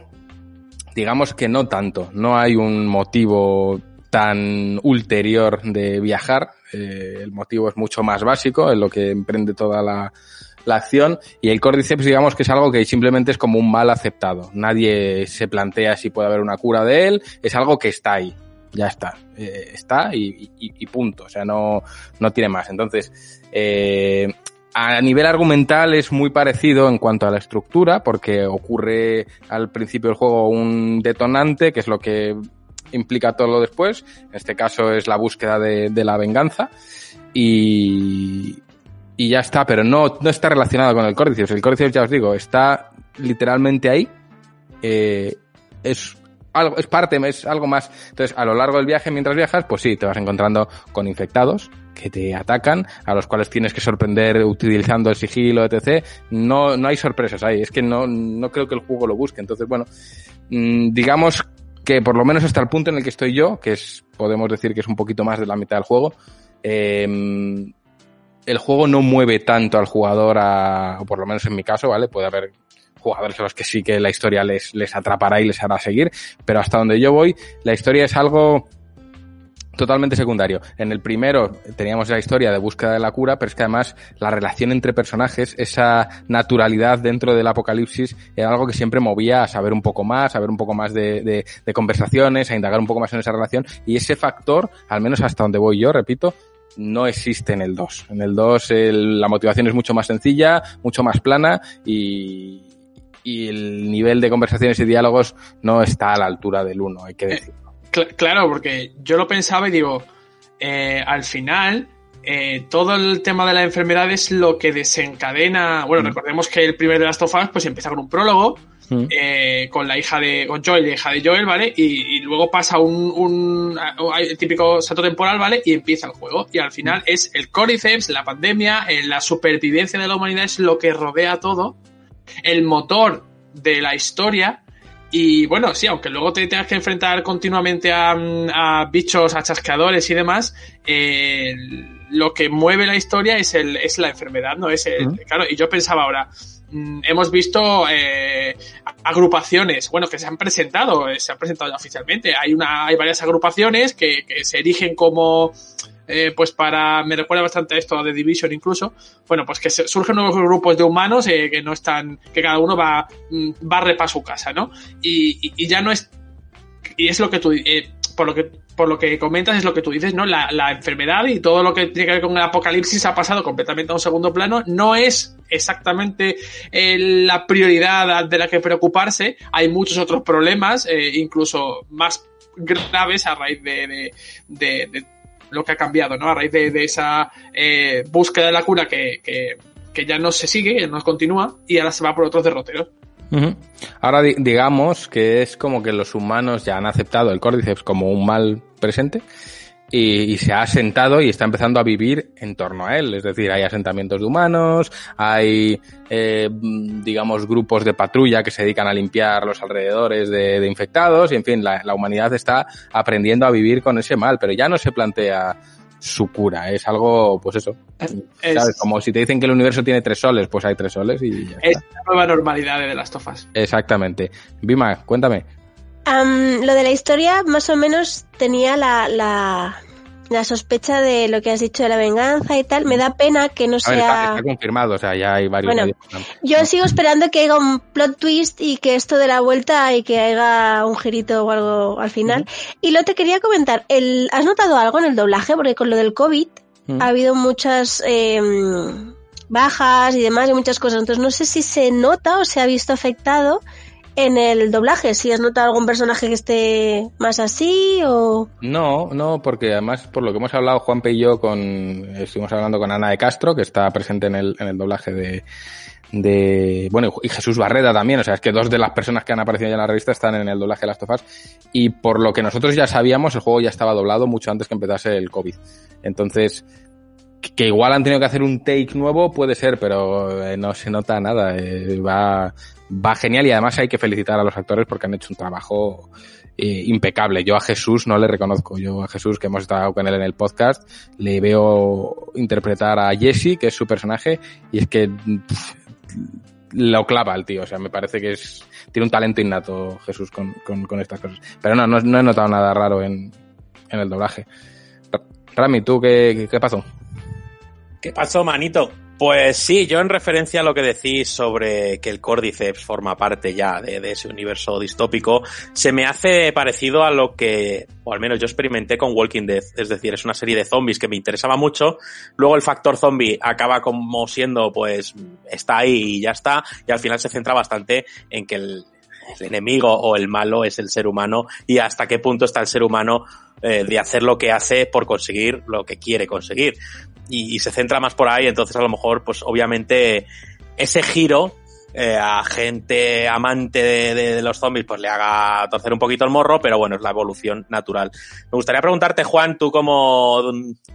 digamos que no tanto, no hay un motivo tan ulterior de viajar, eh, el motivo es mucho más básico, en lo que emprende toda la, acción, y el Cordyceps digamos que es algo que simplemente es como un mal aceptado, nadie se plantea si puede haber una cura de él, es algo que está ahí, ya está, eh, está y, punto, o sea, no, no tiene más. Entonces, eh, a nivel argumental es muy parecido en cuanto a la estructura, porque ocurre al principio del juego un detonante, que es lo que implica todo lo después. En este caso es la búsqueda de, la venganza. Y, y ya está, pero no, no está relacionado con el Cordyceps. El Cordyceps, ya os digo, está literalmente ahí. Eh, es algo, es parte, es algo más. Entonces, a lo largo del viaje, mientras viajas, pues sí, te vas encontrando con infectados que te atacan, a los cuales tienes que sorprender utilizando el sigilo, etc. No, no hay sorpresas ahí, es que no, no creo que el juego lo busque. Entonces, bueno, mmm, digamos que por lo menos hasta el punto en el que estoy yo, que es, podemos decir que es un poquito más de la mitad del juego, eh, el juego no mueve tanto al jugador a, o por lo menos en mi caso, ¿vale? Puede haber jugadores a los que sí que la historia les, les atrapará y les hará seguir, pero hasta donde yo voy, la historia es algo totalmente secundario. En el primero teníamos la historia de búsqueda de la cura, pero es que además la relación entre personajes, esa naturalidad dentro del apocalipsis, era algo que siempre movía a saber un poco más, a ver un poco más de, conversaciones, a indagar un poco más en esa relación, y ese factor, al menos hasta donde voy yo, repito, no existe en el 2. En el 2 el, la motivación es mucho más sencilla, mucho más plana y, y el nivel de conversaciones y diálogos no está a la altura del 1, hay que decirlo. Cl claro, porque yo lo pensaba y digo, eh, al final, eh, todo el tema de la enfermedad es lo que desencadena. Bueno, mm. recordemos que el primer de Last of Us pues empieza con un prólogo. Mm. Eh, con la hija de con Joel, la hija de Joel, ¿vale? Y, y luego pasa un, un, típico salto temporal, ¿vale? Y empieza el juego. Y al final mm. es el Cordyceps, la pandemia, eh, la supervivencia de la humanidad es lo que rodea todo. El motor de la historia Y bueno, sí, aunque luego te tengas que enfrentar continuamente a, a bichos, a chasqueadores y demás, eh, lo que mueve la historia es, el, es la enfermedad, ¿no? Es el, Claro, y yo pensaba ahora, mm, hemos visto eh, agrupaciones, bueno, que se han presentado, eh, se han presentado ya oficialmente. Hay una, hay varias agrupaciones que, que se erigen como eh, pues para, me recuerda bastante esto, The Division incluso, bueno, pues que surgen nuevos grupos de humanos eh, que no están, que cada uno va, mm, barre para su casa, ¿no? Y, y- ya no es, y es lo que tú, eh, por lo que por lo que comentas es lo que tú dices, ¿no? La, la enfermedad y todo lo que tiene que ver con el apocalipsis ha pasado completamente a un segundo plano. No es exactamente eh, la prioridad de la que preocuparse. Hay muchos otros problemas, incluso más graves a raíz de, de- de- de lo que ha cambiado, ¿no? A raíz de, de esa eh, búsqueda de la cura que, que, que ya no se sigue, ya no continúa, y ahora se va por otros derroteros. Ahora di- digamos que es como que los humanos ya han aceptado el Cordyceps como un mal presente y, y se ha asentado y está empezando a vivir en torno a él. Es decir, hay asentamientos de humanos, hay, eh, digamos, grupos de patrulla que se dedican a limpiar los alrededores de, de infectados y, en fin, la, la humanidad está aprendiendo a vivir con ese mal, pero ya no se plantea su cura, es algo, pues eso, Es, ¿sabes? Como si te dicen que el universo tiene tres soles, pues hay tres soles y ya es la nueva normalidad de las tofas. Exactamente. Bima, cuéntame. Lo de la historia, más o menos tenía la, la, la sospecha de lo que has dicho de la venganza y tal. Me da pena que no A ver, está, sea. está confirmado, o sea, ya hay varios. Bueno. Yo sigo esperando que haya un plot twist y que esto de la vuelta y que haya un girito o algo al final. Y lo te quería comentar, el, ¿has notado algo en el doblaje? Porque con lo del COVID Mm. ha habido muchas eh, bajas y demás y muchas cosas. Entonces no sé si se nota o se ha visto afectado en el doblaje. Si has notado algún personaje que esté más así o... No, no, porque además, por lo que hemos hablado Juanpe y yo, con, estuvimos hablando con Ana de Castro, que está presente en el, en el doblaje de, de, bueno, y Jesús Barreda también, o sea, es que dos de las personas que han aparecido ya en la revista están en el doblaje de Last of Us, y por lo que nosotros ya sabíamos, el juego ya estaba doblado mucho antes que empezase el COVID. Entonces, que igual han tenido que hacer un take nuevo, puede ser, pero eh, no se nota nada, eh, va, va genial y además hay que felicitar a los actores porque han hecho un trabajo eh, impecable. Yo a Jesús no le reconozco. Yo a Jesús, que hemos estado con él en el podcast, le veo interpretar a Jesse, que es su personaje, y es que lo clava el tío. O sea, me parece que es tiene un talento innato Jesús con, con, estas cosas. Pero no, no, he notado nada raro en, en el doblaje. Ra- Rami, ¿tú qué, qué pasó? ¿Qué pasó, manito? Pues sí, yo en referencia a lo que decís sobre que el Cordyceps forma parte ya de, ese universo distópico, se me hace parecido a lo que, o al menos yo experimenté con Walking Dead. Es decir, es una serie de zombies que me interesaba mucho. Luego el factor zombie acaba como siendo, pues, está ahí y ya está. Y al final se centra bastante en que el, el enemigo o el malo es el ser humano y hasta qué punto está el ser humano eh, de hacer lo que hace por conseguir lo que quiere conseguir. Y, se centra más por ahí, entonces a lo mejor, pues obviamente ese giro eh, a gente amante de, de- de los zombies pues le haga torcer un poquito el morro, pero bueno, es la evolución natural. Me gustaría preguntarte, Juan, tú como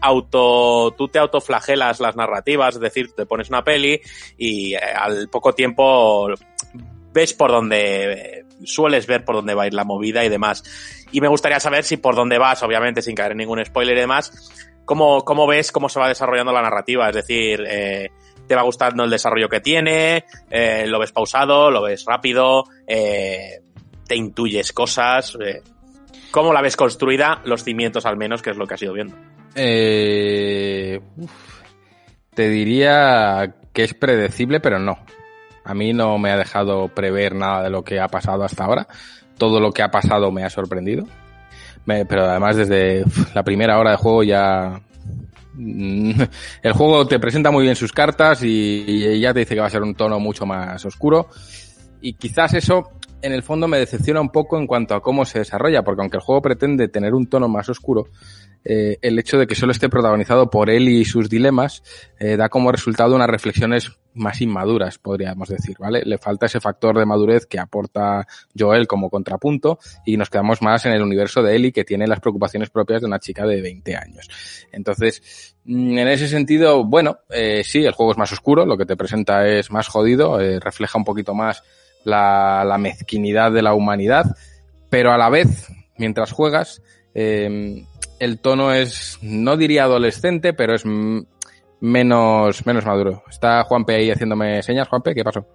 auto, tú te autoflagelas las narrativas, es decir, te pones una peli y eh, al poco tiempo ves por dónde, sueles ver por dónde va a ir la movida y demás. Y me gustaría saber si por dónde vas, obviamente sin caer en ningún spoiler y demás, cómo, cómo ves cómo se va desarrollando la narrativa, es decir, eh, te va gustando el desarrollo que tiene, eh, lo ves pausado, lo ves rápido, eh, te intuyes cosas, cómo la ves construida, los cimientos al menos, que es lo que has ido viendo. Te diría que es predecible, pero no. A mí no me ha dejado prever nada de lo que ha pasado hasta ahora. Todo lo que ha pasado me ha sorprendido. Me- pero además desde la primera hora de juego ya... mm, *laughs* El juego te presenta muy bien sus cartas y, y ya te dice que va a ser un tono mucho más oscuro. Y quizás eso en el fondo me decepciona un poco en cuanto a cómo se desarrolla, porque aunque el juego pretende tener un tono más oscuro, eh, el hecho de que solo esté protagonizado por él y sus dilemas eh, da como resultado unas reflexiones más inmaduras, podríamos decir, ¿vale? Le falta ese factor de madurez que aporta Joel como contrapunto y nos quedamos más en el universo de Ellie que tiene las preocupaciones propias de una chica de 20 años. Entonces, mm, en ese sentido, bueno, eh, sí, el juego es más oscuro, lo que te presenta es más jodido, refleja un poquito más la, mezquinidad de la humanidad, pero a la vez, mientras juegas, el tono es, no diría adolescente, pero es menos, menos maduro. Está Juanpe ahí haciéndome señas. Juanpe, ¿qué pasó?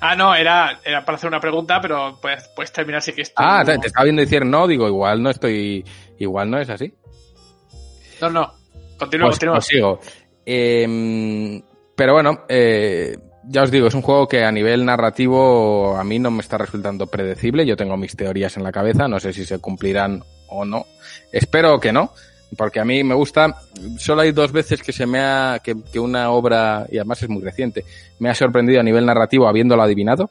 Ah, no, era, era para hacer una pregunta, pero puedes, puedes terminar si quieres. Ah, te, te estaba viendo decir no, digo, igual no estoy, igual no es así. No, no. Continúa, Pues- continúa. pues sigo. Eh, pero bueno, eh, ya os digo, es un juego que a nivel narrativo a mí no me está resultando predecible. Yo tengo mis teorías en la cabeza, no sé si se cumplirán o no. Espero que no, porque a mí me gusta. Solo hay dos veces que se me ha, que, que una obra, y además es muy reciente, me ha sorprendido a nivel narrativo habiéndolo adivinado.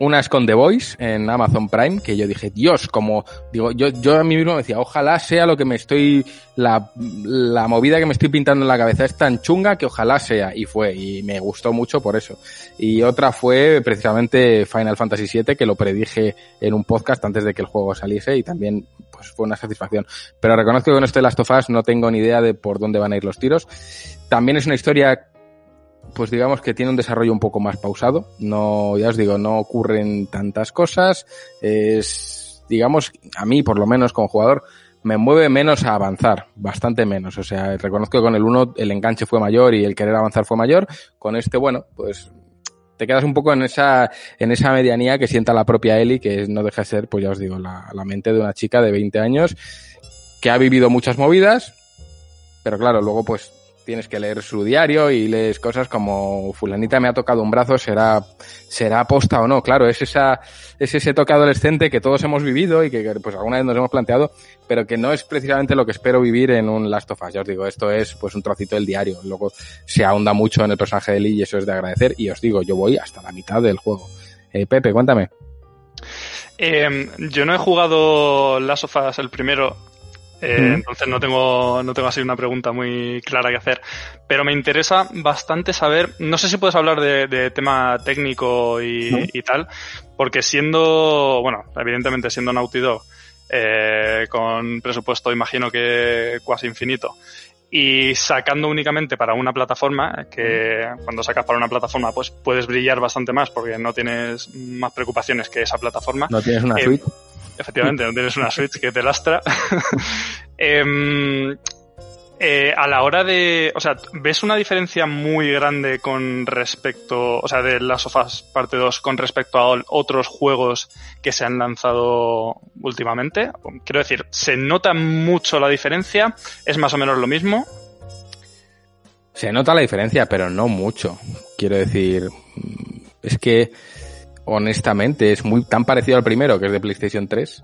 Una es con The Voice en Amazon Prime, que yo dije, Dios, como, digo, yo, yo a mí mismo me decía, ojalá sea lo que me estoy, la, la movida que me estoy pintando en la cabeza es tan chunga que ojalá sea, y fue, y me gustó mucho por eso. Y otra fue precisamente Final Fantasy VII, que lo predije en un podcast antes de que el juego saliese, y también, pues fue una satisfacción. Pero reconozco que con este Last of Us no tengo ni idea de por dónde van a ir los tiros. También es una historia pues digamos que tiene un desarrollo un poco más pausado. No, ya os digo, no ocurren tantas cosas. Es, digamos, a mí por lo menos como jugador, me mueve menos a avanzar, bastante menos. O sea, reconozco que con el 1 el enganche fue mayor y el querer avanzar fue mayor. Con este, bueno, pues te quedas un poco en esa, en esa medianía que sienta la propia Ellie, que no deja de ser, pues ya os digo, la, la mente de una chica de 20 años que ha vivido muchas movidas, pero claro, luego pues tienes que leer su diario y lees cosas como fulanita me ha tocado un brazo, será, será posta o no. Claro, es esa, es ese toque adolescente que todos hemos vivido y que pues alguna vez nos hemos planteado, pero que no es precisamente lo que espero vivir en un Last of Us. Ya os digo, esto es pues un trocito del diario. Luego se ahonda mucho en el personaje de Lee y eso es de agradecer. Y os digo, yo voy hasta la mitad del juego. Eh, Pepe, cuéntame. Eh, yo no he jugado Last of Us el primero, eh, entonces no tengo, no tengo así una pregunta muy clara que hacer. Pero me interesa bastante saber, no sé si puedes hablar de, de tema técnico y, tal, porque siendo, bueno, evidentemente siendo Naughty Dog, eh, con presupuesto imagino que cuasi infinito, y sacando únicamente para una plataforma, que cuando sacas para una plataforma pues puedes brillar bastante más porque no tienes más preocupaciones que esa plataforma. ¿No tienes una Eh, suite? Efectivamente, no tienes una Switch que te lastra. *laughs* Em, eh, a la hora de. O sea, ¿ves una diferencia muy grande con respecto. O sea, de Last of Us parte 2 con respecto a otros juegos que se han lanzado últimamente? Quiero decir, ¿se nota mucho la diferencia? ¿Es más o menos lo mismo? Se nota la diferencia, pero no mucho. Quiero decir, es que honestamente es muy tan parecido al primero, que es de PlayStation 3,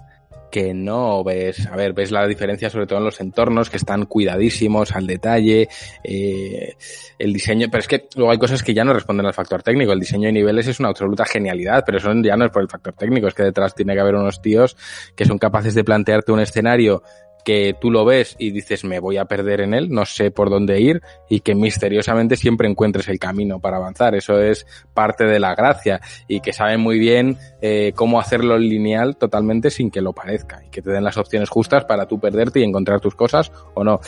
que no ves, a ver, ves la diferencia sobre todo en los entornos que están cuidadísimos al detalle, eh, el diseño, pero es que luego hay cosas que ya no responden al factor técnico, el diseño de niveles es una absoluta genialidad, pero eso ya no es por el factor técnico, es que detrás tiene que haber unos tíos que son capaces de plantearte un escenario que tú lo ves y dices me voy a perder en él, no sé por dónde ir y que misteriosamente siempre encuentres el camino para avanzar. Eso es parte de la gracia y que saben muy bien eh, cómo hacerlo lineal totalmente sin que lo parezca y que te den las opciones justas para tú perderte y encontrar tus cosas o no.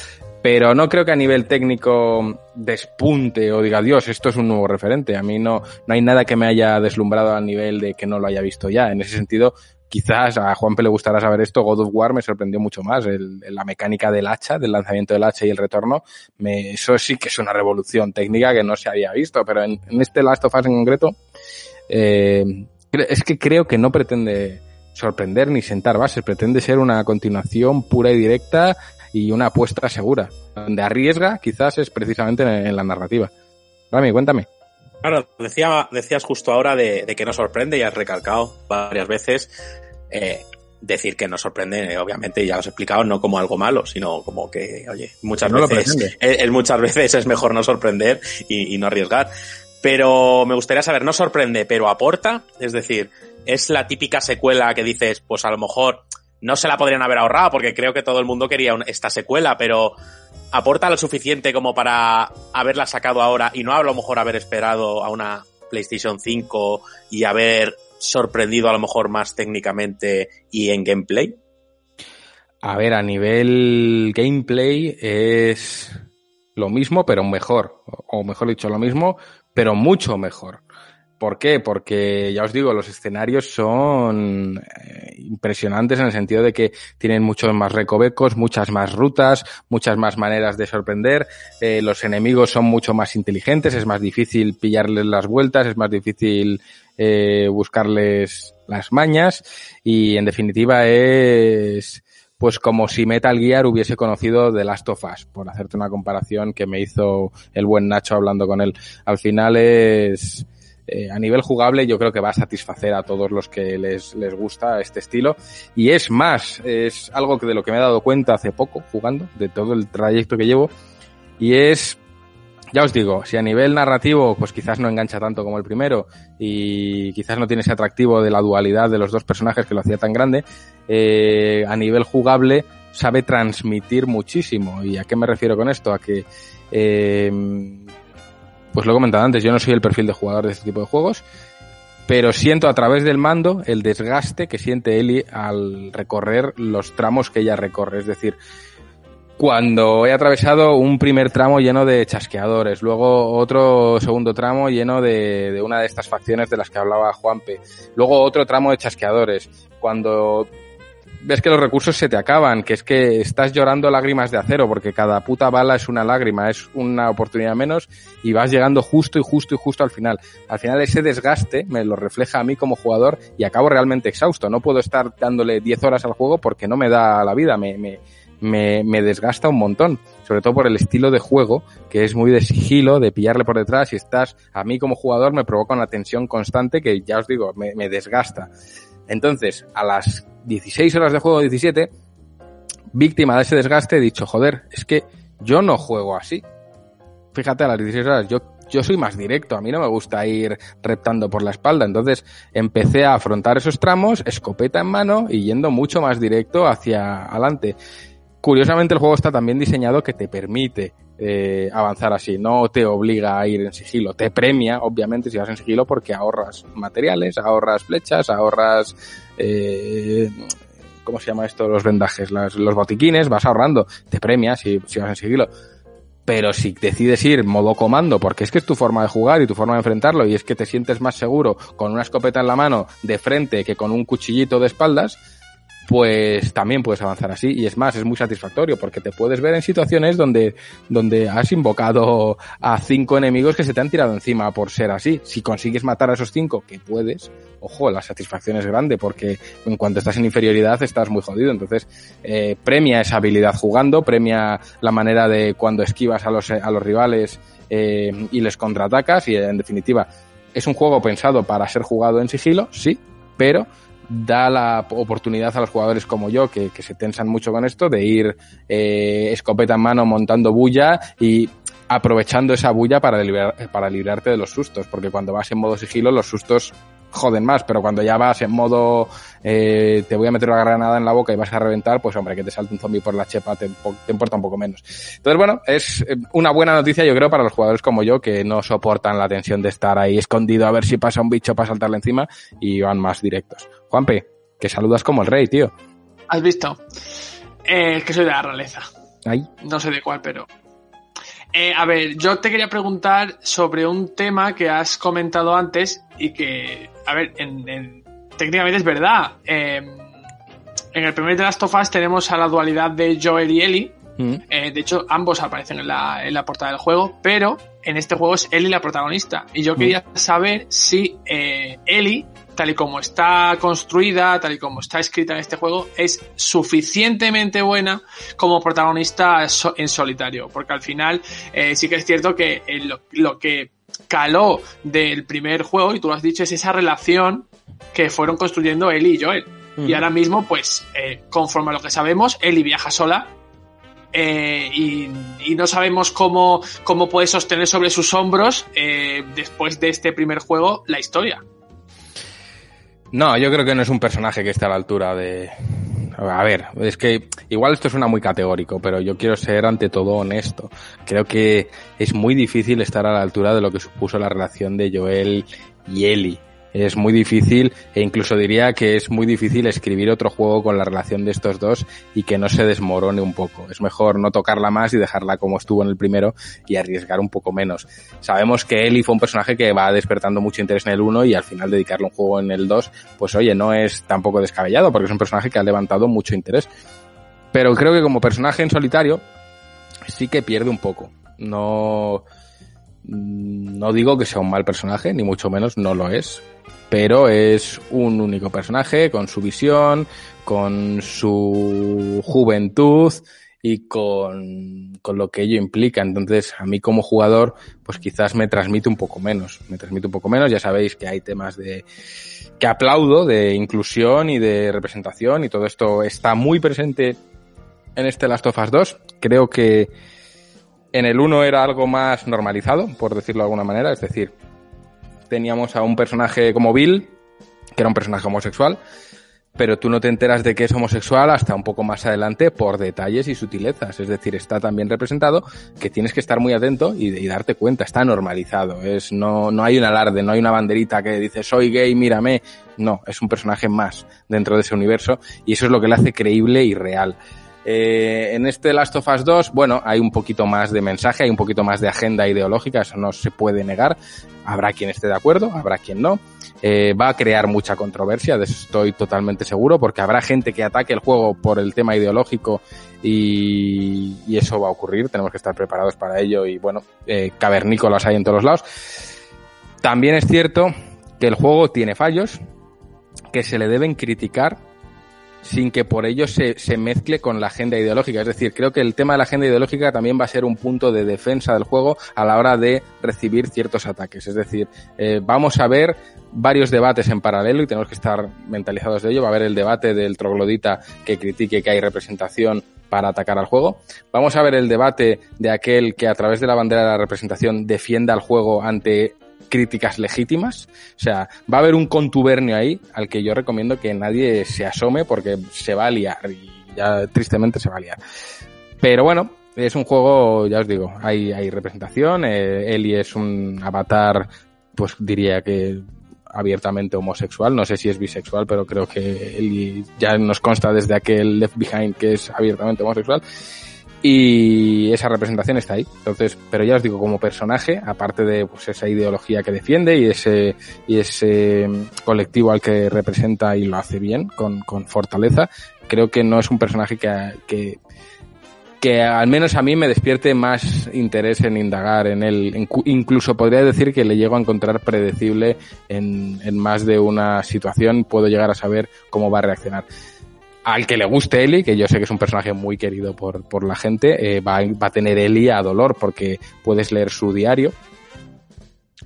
Pero no creo que a nivel técnico despunte o diga, Dios, esto es un nuevo referente. A mí no, no hay nada que me haya deslumbrado al nivel de que no lo haya visto ya. En ese sentido, quizás a Juanpe le gustará saber esto, God of War me sorprendió mucho más. La mecánica del hacha, del lanzamiento del hacha y el retorno, me, eso sí que es una revolución técnica que no se había visto, pero en, este Last of Us en concreto, eh, es que creo que no pretende sorprender ni sentar bases, pretende ser una continuación pura y directa y una apuesta segura. Donde arriesga quizás es precisamente en, en la narrativa. Rami, cuéntame. Claro, decía, decías justo ahora de, de que nos sorprende y has recalcado varias veces eh, decir que nos sorprende, eh, obviamente, ya os he explicado, no como algo malo, sino como que, oye, muchas No veces, *laughs* es, es muchas veces es mejor no sorprender y, y no arriesgar. Pero me gustaría saber, no sorprende, pero aporta, es decir, es la típica secuela que dices, pues a lo mejor no se la podrían haber ahorrado porque creo que todo el mundo quería esta secuela, pero aporta lo suficiente como para haberla sacado ahora y no a lo mejor haber esperado a una PlayStation 5 y haber sorprendido a lo mejor más técnicamente y en gameplay. A ver, a nivel gameplay es lo mismo, pero mejor. O mejor dicho, lo mismo, pero mucho mejor. ¿Por qué? Porque ya os digo, los escenarios son eh, impresionantes en el sentido de que tienen muchos más recovecos, muchas más rutas, muchas más maneras de sorprender. Eh, los enemigos son mucho más inteligentes, es más difícil pillarles las vueltas, es más difícil eh, buscarles las mañas y en definitiva es pues como si Metal Gear hubiese conocido The Last of Us, por hacerte una comparación que me hizo el buen Nacho hablando con él. Al final es eh, a nivel jugable yo creo que va a satisfacer a todos los que les, les gusta este estilo. Y es más, es algo que de lo que me he dado cuenta hace poco jugando, de todo el trayecto que llevo, y es ya os digo, si a nivel narrativo, pues quizás no engancha tanto como el primero y quizás no tiene ese atractivo de la dualidad de los dos personajes que lo hacía tan grande, eh, a nivel jugable sabe transmitir muchísimo. ¿Y a qué me refiero con esto? A que eh, pues lo he comentado antes, yo no soy el perfil de jugador de este tipo de juegos, pero siento a través del mando el desgaste que siente Eli al recorrer los tramos que ella recorre. Es decir, cuando he atravesado un primer tramo lleno de chasqueadores, luego otro segundo tramo lleno de, de, una de estas facciones de las que hablaba Juanpe, luego otro tramo de chasqueadores, cuando ves que los recursos se te acaban, que es que estás llorando lágrimas de acero, porque cada puta bala es una lágrima, es una oportunidad menos, y vas llegando justo y justo y justo al final. Al final ese desgaste me lo refleja a mí como jugador y acabo realmente exhausto. No puedo estar dándole 10 horas al juego porque no me da la vida, me, me, me, me desgasta un montón. Sobre todo por el estilo de juego, que es muy de sigilo, de pillarle por detrás, y estás, a mí como jugador me provoca una tensión constante que ya os digo, me, me desgasta. Entonces, a las 16 horas de juego, 17, víctima de ese desgaste, he dicho, joder, es que yo no juego así. Fíjate, a las 16 horas, yo, yo soy más directo, a mí no me gusta ir reptando por la espalda. Entonces empecé a afrontar esos tramos, escopeta en mano y yendo mucho más directo hacia adelante. Curiosamente el juego está también diseñado que te permite eh, avanzar así, no te obliga a ir en sigilo, te premia, obviamente, si vas en sigilo porque ahorras materiales, ahorras flechas, ahorras, eh, ¿cómo se llama esto? Los vendajes, las, los botiquines, vas ahorrando, te premia si, si vas en sigilo. Pero si decides ir modo comando, porque es que es tu forma de jugar y tu forma de enfrentarlo, y es que te sientes más seguro con una escopeta en la mano de frente que con un cuchillito de espaldas, pues también puedes avanzar así. Y es más, es muy satisfactorio porque te puedes ver en situaciones donde, donde has invocado a cinco enemigos que se te han tirado encima por ser así. Si consigues matar a esos cinco, que puedes, ojo, la satisfacción es grande porque en cuanto estás en inferioridad estás muy jodido. Entonces, eh, premia esa habilidad jugando, premia la manera de cuando esquivas a los, a los rivales eh, y les contraatacas y en definitiva es un juego pensado para ser jugado en sigilo, sí, pero da la oportunidad a los jugadores como yo, que, que se tensan mucho con esto, de ir eh, escopeta en mano montando bulla y aprovechando esa bulla para, librar, para librarte de los sustos, porque cuando vas en modo sigilo los sustos joden más, pero cuando ya vas en modo eh, te voy a meter una granada en la boca y vas a reventar, pues hombre, que te salte un zombie por la chepa te, te, importa un poco menos. Entonces, bueno, es eh, una buena noticia yo creo para los jugadores como yo que no soportan la tensión de estar ahí escondido a ver si pasa un bicho para saltarle encima y van más directos. Juanpe, que saludas como el rey, tío. ¿Has visto? Eh, que soy de la realeza. Ay. No sé de cuál, pero eh, a ver, yo te quería preguntar sobre un tema que has comentado antes y que, a ver, en, en, técnicamente es verdad. Eh, en el primer de las tofas tenemos a la dualidad de Joel y Ellie. Mm. Eh, de hecho, ambos aparecen en la, en la, portada del juego, pero en este juego es Ellie la protagonista. Y yo quería mm. saber si eh, Ellie tal y como está construida, tal y como está escrita en este juego, es suficientemente buena como protagonista en solitario. Porque al final eh, sí que es cierto que eh, lo, lo, que caló del primer juego, y tú lo has dicho, es esa relación que fueron construyendo Ellie y Joel. Mm. Y ahora mismo, pues, eh, conforme a lo que sabemos, Ellie viaja sola. Eh, y, y, no sabemos cómo, cómo puede sostener sobre sus hombros, eh, después de este primer juego, la historia. No, yo creo que no es un personaje que esté a la altura de... A ver, es que igual esto suena muy categórico, pero yo quiero ser ante todo honesto. Creo que es muy difícil estar a la altura de lo que supuso la relación de Joel y Ellie. Es muy difícil e incluso diría que es muy difícil escribir otro juego con la relación de estos dos y que no se desmorone un poco. Es mejor no tocarla más y dejarla como estuvo en el primero y arriesgar un poco menos. Sabemos que Ellie fue un personaje que va despertando mucho interés en el 1 y al final dedicarle un juego en el 2, pues oye, no es tampoco descabellado porque es un personaje que ha levantado mucho interés. Pero creo que como personaje en solitario sí que pierde un poco. No, no digo que sea un mal personaje, ni mucho menos no lo es. Pero es un único personaje con su visión, con su juventud y con, con, lo que ello implica. Entonces, a mí como jugador, pues quizás me transmite un poco menos. Me transmite un poco menos. Ya sabéis que hay temas de que aplaudo de inclusión y de representación y todo esto está muy presente en este Last of Us 2. Creo que en el 1 era algo más normalizado, por decirlo de alguna manera. Es decir, teníamos a un personaje como Bill, que era un personaje homosexual, pero tú no te enteras de que es homosexual hasta un poco más adelante por detalles y sutilezas. Es decir, está también representado que tienes que estar muy atento y, y, darte cuenta, está normalizado. Es, no, no hay un alarde, no hay una banderita que dice soy gay, mírame. No, es un personaje más dentro de ese universo y eso es lo que le hace creíble y real. Eh, en este Last of Us 2, bueno, hay un poquito más de mensaje, hay un poquito más de agenda ideológica, eso no se puede negar. Habrá quien esté de acuerdo, habrá quien no. Eh, va a crear mucha controversia, de eso estoy totalmente seguro, porque habrá gente que ataque el juego por el tema ideológico y, eso va a ocurrir. Tenemos que estar preparados para ello y bueno, eh, cavernícolas hay en todos los lados. También es cierto que el juego tiene fallos que se le deben criticar sin que por ello se, se, mezcle con la agenda ideológica. Es decir, creo que el tema de la agenda ideológica también va a ser un punto de defensa del juego a la hora de recibir ciertos ataques. Es decir, eh, vamos a ver varios debates en paralelo y tenemos que estar mentalizados de ello. Va a haber el debate del troglodita que critique que hay representación para atacar al juego. Vamos a ver el debate de aquel que a través de la bandera de la representación defienda al juego ante críticas legítimas. O sea, va a haber un contubernio ahí al que yo recomiendo que nadie se asome porque se va a liar y ya tristemente se va a liar. Pero bueno, es un juego, ya os digo, hay, hay representación. Eh, Ellie es un avatar, pues diría que abiertamente homosexual. No sé si es bisexual, pero creo que Ellie ya nos consta desde aquel Left Behind que es abiertamente homosexual y esa representación está ahí. Entonces, pero ya os digo, como personaje, aparte de pues, esa ideología que defiende y ese, y ese colectivo al que representa y lo hace bien, con, con fortaleza, creo que no es un personaje que, que, que al menos a mí me despierte más interés en indagar en él. Incluso podría decir que le llego a encontrar predecible en, en más de una situación, puedo llegar a saber cómo va a reaccionar al que le guste Eli, que yo sé que es un personaje muy querido por, por la gente, eh, va, va, a tener Eli a dolor porque puedes leer su diario,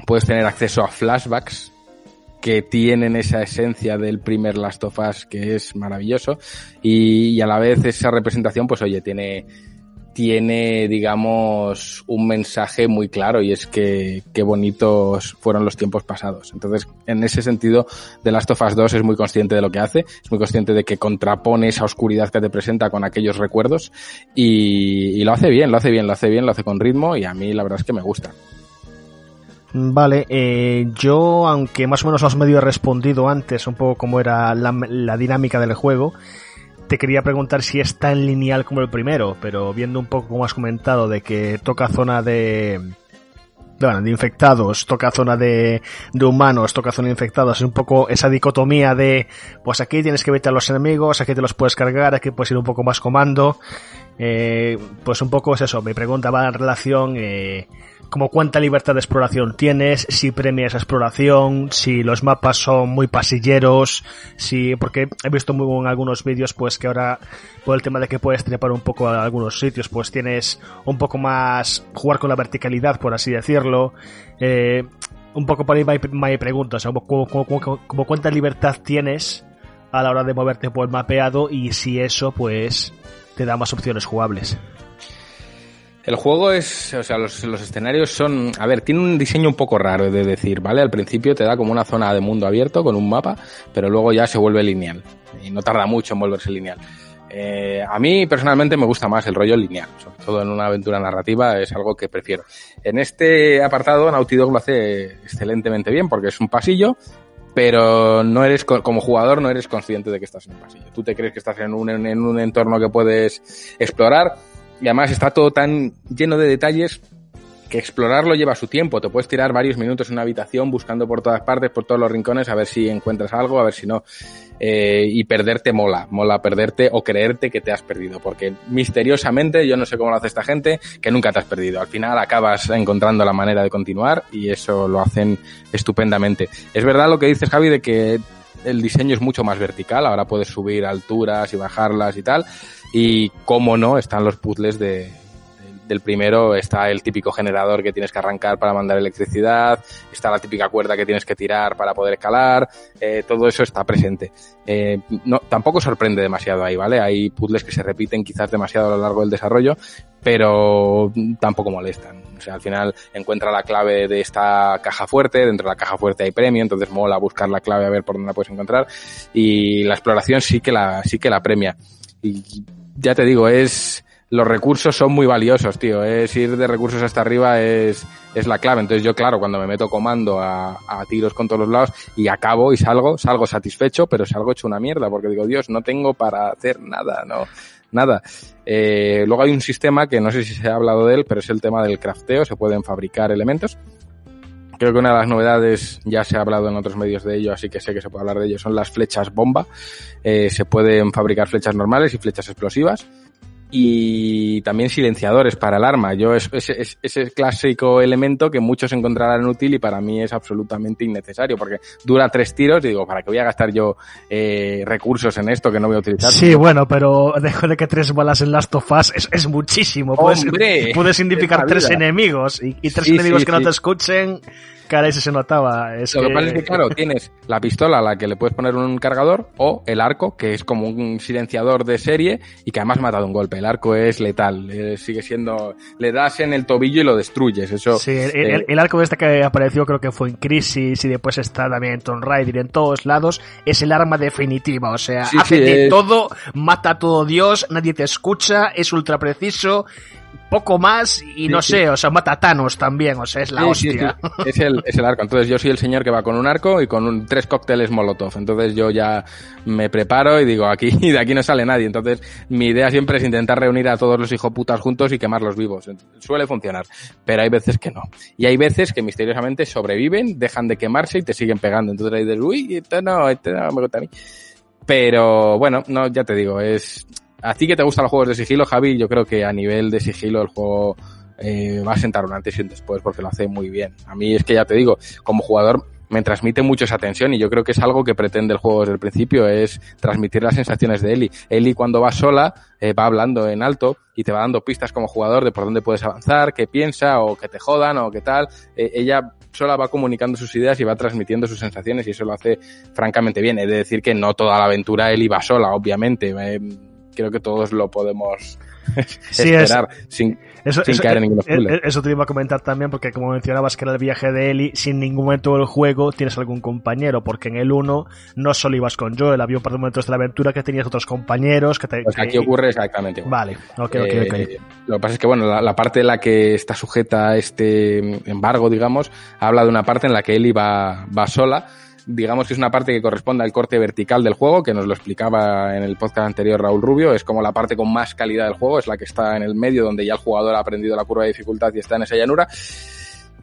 puedes tener acceso a flashbacks que tienen esa esencia del primer Last of Us que es maravilloso y, y a la vez esa representación pues oye tiene tiene, digamos, un mensaje muy claro y es que qué bonitos fueron los tiempos pasados. Entonces, en ese sentido, The Last of Us 2 es muy consciente de lo que hace, es muy consciente de que contrapone esa oscuridad que te presenta con aquellos recuerdos y, lo hace bien, lo hace bien, lo hace bien, lo hace con ritmo y a mí la verdad es que me gusta. Vale, eh, yo, aunque más o menos os medio he respondido antes un poco cómo era la dinámica del juego, te quería preguntar si es tan lineal como el primero, pero viendo un poco como has comentado de que toca zona de bueno, de infectados, toca zona de, de humanos, toca zona de infectados, es un poco esa dicotomía de, pues aquí tienes que vete a los enemigos, aquí te los puedes cargar, aquí puedes ir un poco más comando, eh, pues un poco es eso, mi pregunta va en relación, eh, como cuánta libertad de exploración tienes, si premia esa exploración, si los mapas son muy pasilleros, si, porque he visto muy en algunos vídeos pues que ahora por el tema de que puedes trepar un poco a algunos sitios pues tienes un poco más jugar con la verticalidad por así decirlo, eh, un poco por ahí me pregunta, o sea, como cuánta libertad tienes a la hora de moverte por el mapeado y si eso pues te da más opciones jugables. El juego es, o sea, los, escenarios son, a ver, tiene un diseño un poco raro de decir, ¿vale? Al principio te da como una zona de mundo abierto con un mapa, pero luego ya se vuelve lineal y no tarda mucho en volverse lineal. Eh, a mí personalmente me gusta más el rollo lineal, sobre todo en una aventura narrativa es algo que prefiero. En este apartado Naughty Dog lo hace excelentemente bien porque es un pasillo, pero no eres co- como jugador no eres consciente de que estás en un pasillo. Tú te crees que estás en un, en un entorno que puedes explorar y además está todo tan lleno de detalles que explorarlo lleva su tiempo. Te puedes tirar varios minutos en una habitación buscando por todas partes, por todos los rincones, a ver si encuentras algo, a ver si no. Eh, y perderte mola, mola perderte o creerte que te has perdido, porque misteriosamente, yo no sé cómo lo hace esta gente, que nunca te has perdido. Al final acabas encontrando la manera de continuar y eso lo hacen estupendamente. Es verdad lo que dices, Javi, de que el diseño es mucho más vertical, ahora puedes subir alturas y bajarlas y tal, y cómo no, están los puzzles de, del primero está el típico generador que tienes que arrancar para mandar electricidad, está la típica cuerda que tienes que tirar para poder escalar, eh, todo eso está presente. Eh, no, tampoco sorprende demasiado ahí, ¿vale? Hay puzzles que se repiten quizás demasiado a lo largo del desarrollo, pero tampoco molestan. O sea, al final encuentra la clave de esta caja fuerte, dentro de la caja fuerte hay premio, entonces mola buscar la clave a ver por dónde la puedes encontrar y la exploración sí que la, sí que la premia. Ya te digo, es, los recursos son muy valiosos, tío. Es ir de recursos hasta arriba es, es la clave. Entonces yo, claro, cuando me meto comando a, a tiros con todos los lados y acabo y salgo, salgo satisfecho, pero salgo hecho una mierda porque digo, Dios, no tengo para hacer nada, no, nada. Eh, luego hay un sistema que no sé si se ha hablado de él, pero es el tema del crafteo. Se pueden fabricar elementos. Creo que una de las novedades, ya se ha hablado en otros medios de ello, así que sé que se puede hablar de ello, son las flechas bomba. Eh, se pueden fabricar flechas normales y flechas explosivas y también silenciadores para el arma. Yo es, es, es, ese clásico elemento que muchos encontrarán útil y para mí es absolutamente innecesario porque dura tres tiros y digo, ¿para qué voy a gastar yo eh, recursos en esto que no voy a utilizar? Sí, bueno, pero dejo de que tres balas en Last of Us es, es muchísimo. Puedes, ¡Hombre! puedes Es la tres enemigos y, y tres Sí, enemigos sí, que no te escuchen. Caray, si se notaba. Es Lo que pasa es que, claro, tienes la pistola a la que le puedes poner un cargador o el arco, que es como un silenciador de serie y que además mata de un golpe. El arco es letal, eh, sigue siendo... Le das en el tobillo y lo destruyes. Eso, Sí, el, eh, el- el arco este que apareció creo que fue en Crisis y después está también en Tomb Raider en todos lados, es el arma definitiva, o sea, Sí, hace sí, de es- todo, mata a todo Dios, nadie te escucha, es ultra preciso, poco más y no sí. sé, o sea, mata a Thanos también, o sea, es la Sí, hostia. Es, el, es el arco. Entonces yo soy el señor que va con un arco y con un- tres cócteles Molotov. Entonces yo ya me preparo y digo, aquí *laughs* de aquí no sale nadie. Entonces mi idea siempre es intentar reunir a todos los hijoputas juntos y quemarlos vivos. Suele funcionar, pero hay veces que no. Y hay veces que misteriosamente sobreviven, dejan de quemarse y te siguen pegando. Entonces ahí dices, uy, esto no, esto no me gusta a mí. Pero bueno, no, ya te digo, es... A ti que te gustan los juegos de sigilo, Javi, yo creo que a nivel de sigilo el juego eh, va a sentar un antes y un después porque lo hace muy bien. A mí es que ya te digo, como jugador me transmite mucho esa tensión y yo creo que es algo que pretende el juego desde el principio, es transmitir las sensaciones de Ellie. Ellie cuando va sola eh, va hablando en alto y te va dando pistas como jugador de por dónde puedes avanzar, qué piensa o que te jodan o qué tal. Eh, ella sola va comunicando sus ideas y va transmitiendo sus sensaciones y eso lo hace francamente bien. He de decir que no toda la aventura Ellie va sola, obviamente. Eh, creo que todos lo podemos *laughs* Sí, esperar sin, Eso, sin eso- caer en ningún eh, spoiler. eh, eso te iba a comentar también, porque como mencionabas que era el viaje de Ellie, sin ningún momento del juego tienes algún compañero, porque en el 1 no solo ibas con Joel, había un par de momentos de la aventura que tenías otros compañeros que te... Pues que- aquí ocurre exactamente igual. Vale, ok, ok, Eh, ok. Lo que pasa es que, bueno, la, la parte en la que está sujeta a este embargo, digamos, habla de una parte en la que Ellie va, va sola. Digamos que es una parte que corresponde al corte vertical del juego, que nos lo explicaba en el podcast anterior Raúl Rubio. Es como la parte con más calidad del juego, es la que está en el medio, donde ya el jugador ha aprendido la curva de dificultad y está en esa llanura.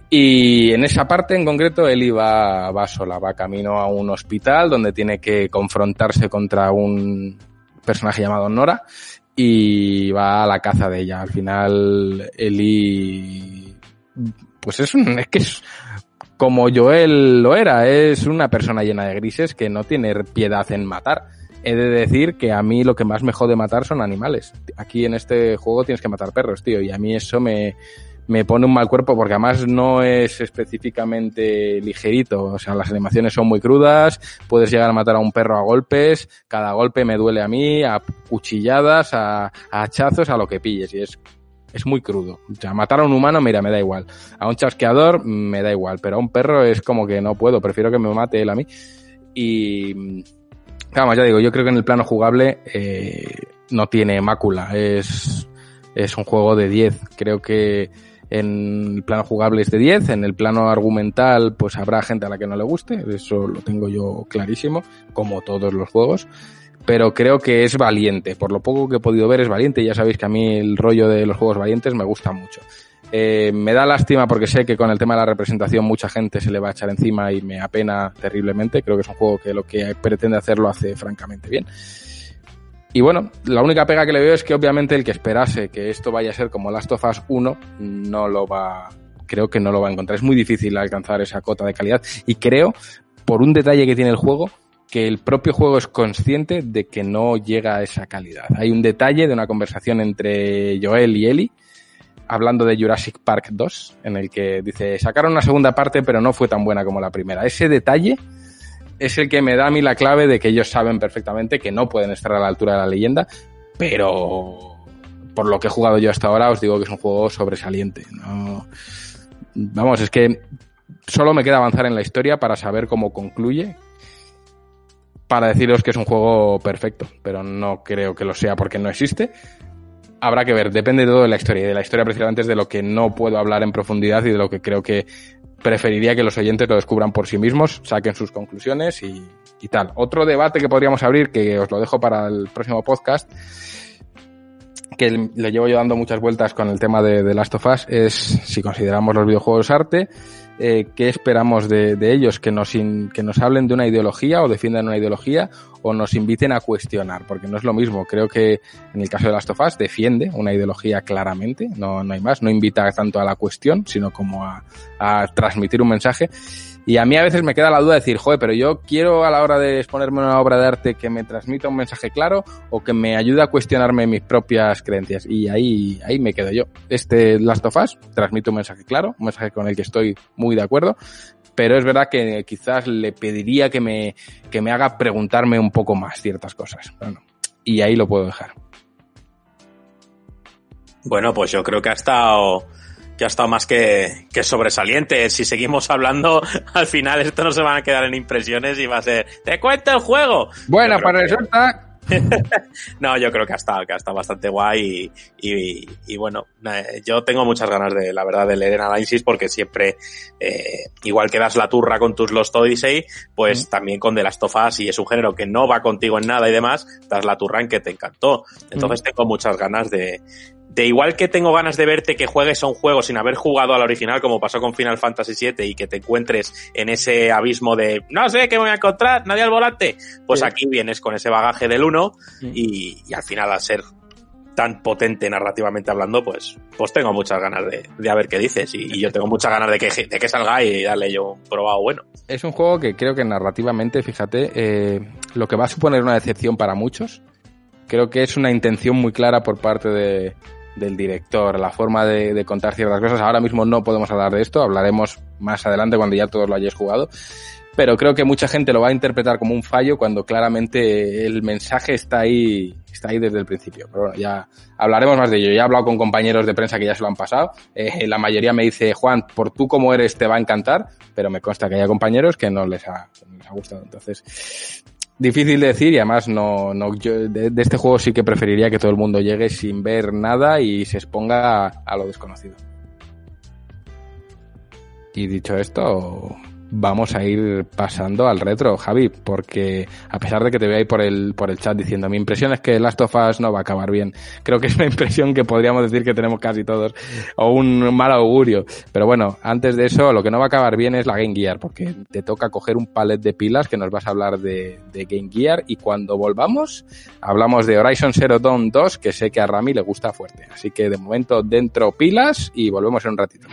Y en esa parte en concreto, Eli va, va sola, va camino a un hospital donde tiene que confrontarse contra un personaje llamado Nora y va a la caza de ella. Al final, Eli, pues es un, es que es como Joel lo era, es una persona llena de grises que no tiene piedad en matar. He de decir que a mí lo que más me jode matar son animales. Aquí en este juego tienes que matar perros, tío, y a mí eso me, me pone un mal cuerpo porque además no es específicamente ligerito. O sea, las animaciones son muy crudas, puedes llegar a matar a un perro a golpes, cada golpe me duele a mí, a cuchilladas, a, a hachazos, a lo que pilles, y es es muy crudo. O sea, matar a un humano, mira, me da igual. A un chasqueador, me da igual. Pero a un perro es como que no puedo. Prefiero que me mate él a mí. Y, vamos, ya digo, yo creo que en el plano jugable eh, no tiene mácula. Es, es un juego de 10. Creo que En el plano jugable es de 10, en el plano argumental pues habrá gente a la que no le guste, eso lo tengo yo clarísimo, como todos los juegos, pero creo que es valiente, por lo poco que he podido ver es valiente, ya sabéis que a mí el rollo de los juegos valientes me gusta mucho. Eh, me da lástima porque sé que con el tema de la representación mucha gente se le va a echar encima y me apena terriblemente. Creo que es un juego que lo que pretende hacer lo hace francamente bien. Y bueno, la única pega que le veo es que obviamente el que esperase que esto vaya a ser como Last of Us 1 no lo va, creo que no lo va a encontrar. Es muy difícil alcanzar esa cota de calidad y creo, por un detalle que tiene el juego, que el propio juego es consciente de que no llega a esa calidad. Hay un detalle de una conversación entre Joel y Ellie hablando de Jurassic Park 2, en el que dice, sacaron una segunda parte pero no fue tan buena como la primera. Ese detalle es el que me da a mí la clave de que ellos saben perfectamente que no pueden estar a la altura de la leyenda, pero por lo que he jugado yo hasta ahora os digo que es un juego sobresaliente. ¿no? Vamos, es que solo me queda avanzar en la historia para saber cómo concluye, para deciros que es un juego perfecto, pero no creo que lo sea porque no existe habrá que ver, depende todo de la historia. Y de la historia precisamente es de lo que no puedo hablar en profundidad y de lo que creo que preferiría que los oyentes lo descubran por sí mismos, saquen sus conclusiones y, y tal. Otro debate que podríamos abrir, que os lo dejo para el próximo podcast, que le llevo yo dando muchas vueltas con el tema de, de Last of Us, es si consideramos los videojuegos arte, eh, qué esperamos de, ellos, que nos, in, que nos hablen de una ideología o defiendan una ideología o nos inviten a cuestionar, porque no es lo mismo. Creo que en el caso de Last of Us defiende una ideología claramente, no, no hay más, no invita tanto a la cuestión, sino como a, a transmitir un mensaje. Y a mí a veces me queda la duda de decir, joder, pero yo quiero a la hora de exponerme una obra de arte que me transmita un mensaje claro o que me ayude a cuestionarme mis propias creencias. Y ahí, ahí me quedo yo. Este Last of Us transmite un mensaje claro, un mensaje con el que estoy muy de acuerdo, pero es verdad que quizás le pediría que me, que me haga preguntarme un poco más ciertas cosas. Bueno, y ahí lo puedo dejar. Bueno, pues yo creo que ha estado que ha estado más que, que, sobresaliente. Si seguimos hablando, *laughs* al final esto no se van a quedar en impresiones y va a ser, te cuento el juego. Bueno, pues resulta... *laughs* no, yo creo que ha estado, que ha estado bastante guay y, y, y, bueno, yo tengo muchas ganas de, la verdad, de leer en análisis porque siempre, eh, igual que das la turra con tus Lost Odyssey, pues mm. también con The Last of Us y es un género que no va contigo en nada y demás, das la turra en que te encantó. Entonces mm. tengo muchas ganas de, de igual que tengo ganas de verte que juegues a un juego sin haber jugado al original, como pasó con Final Fantasy VII, y que te encuentres en ese abismo de no sé qué voy a encontrar, nadie al volante, pues sí. aquí vienes con ese bagaje del 1 sí. y, y, al final al ser tan potente narrativamente hablando, pues, pues tengo muchas ganas de, de a ver qué dices y, y, yo tengo muchas ganas de que, de que salga y darle yo un probado bueno. Es un juego que creo que narrativamente, fíjate, eh, lo que va a suponer una decepción para muchos, creo que es una intención muy clara por parte de, del director, la forma de, de, contar ciertas cosas. Ahora mismo no podemos hablar de esto, hablaremos más adelante cuando ya todos lo hayáis jugado. Pero creo que mucha gente lo va a interpretar como un fallo cuando claramente el mensaje está ahí, está ahí desde el principio. Pero bueno, ya hablaremos más de ello. Ya he hablado con compañeros de prensa que ya se lo han pasado. Eh, la mayoría me dice, Juan, por tú como eres te va a encantar, pero me consta que haya compañeros que no les ha, no les ha gustado. Entonces, difícil de decir y además no, no yo de, este juego sí que preferiría que todo el mundo llegue sin ver nada y se exponga a lo desconocido. Y dicho esto, vamos a ir pasando al retro, Javi, porque a pesar de que te ahí por el, por el chat diciendo mi impresión es que Last of Us no va a acabar bien, creo que es una *laughs* impresión que podríamos decir que tenemos casi todos, o un mal augurio. Pero bueno, antes de eso, lo que no va a acabar bien es la Game Gear, porque te toca coger un palet de pilas que nos vas a hablar de, de Game Gear y cuando volvamos, hablamos de Horizon Zero Dawn 2, que sé que a Rami le gusta fuerte. Así que de momento dentro pilas y volvemos en un ratito.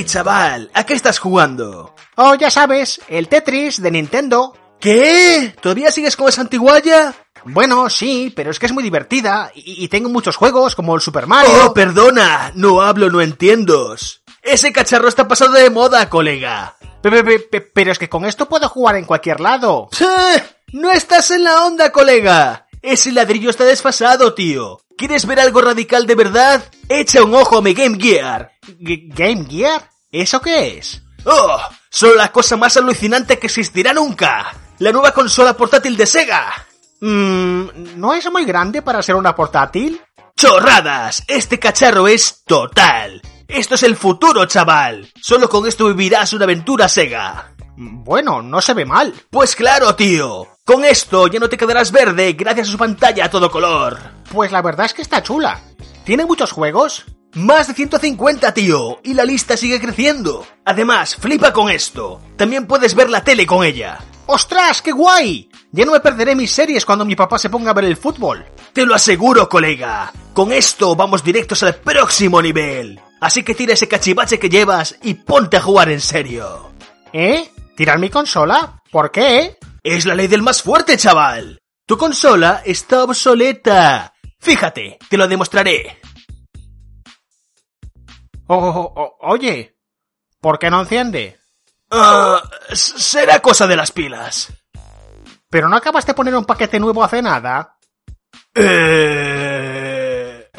¡Hey, chaval! ¿A qué estás jugando? Oh, ya sabes, el Tetris de Nintendo. ¿Qué? ¿Todavía sigues con esa antiguaya? Bueno, sí, pero es que es muy divertida y, y tengo muchos juegos como el Super Mario. Oh, perdona, no hablo, no entiendo. Ese cacharro está pasado de moda, colega. Pero es que con esto puedo jugar en cualquier lado. No estás en la onda, colega. Ese ladrillo está desfasado, tío. ¿Quieres ver algo radical de verdad? Echa un ojo a mi Game Gear. G- ¿Game Gear? ¿Eso qué es? ¡Oh! Son la cosa más alucinante que existirá nunca. La nueva consola portátil de Sega. Mm, ¿No es muy grande para ser una portátil? ¡Chorradas! Este cacharro es total. Esto es el futuro, chaval. Solo con esto vivirás una aventura Sega. Bueno, no se ve mal. Pues claro, tío. Con esto ya no te quedarás verde gracias a su pantalla a todo color. Pues la verdad es que está chula. ¿Tiene muchos juegos? Más de 150, tío, y la lista sigue creciendo. Además, flipa con esto. También puedes ver la tele con ella. ¡Ostras, qué guay! Ya no me perderé mis series cuando mi papá se ponga a ver el fútbol. Te lo aseguro, colega. Con esto vamos directos al próximo nivel. Así que tira ese cachivache que llevas y ponte a jugar en serio. ¿Eh? ¿Tirar mi consola? ¿Por qué? Es la ley del más fuerte, chaval. Tu consola está obsoleta. Fíjate, te lo demostraré. O- o- o- oye, ¿por qué no enciende? S- será cosa de las pilas. ¿Pero no acabas de poner un paquete nuevo hace nada? Eh...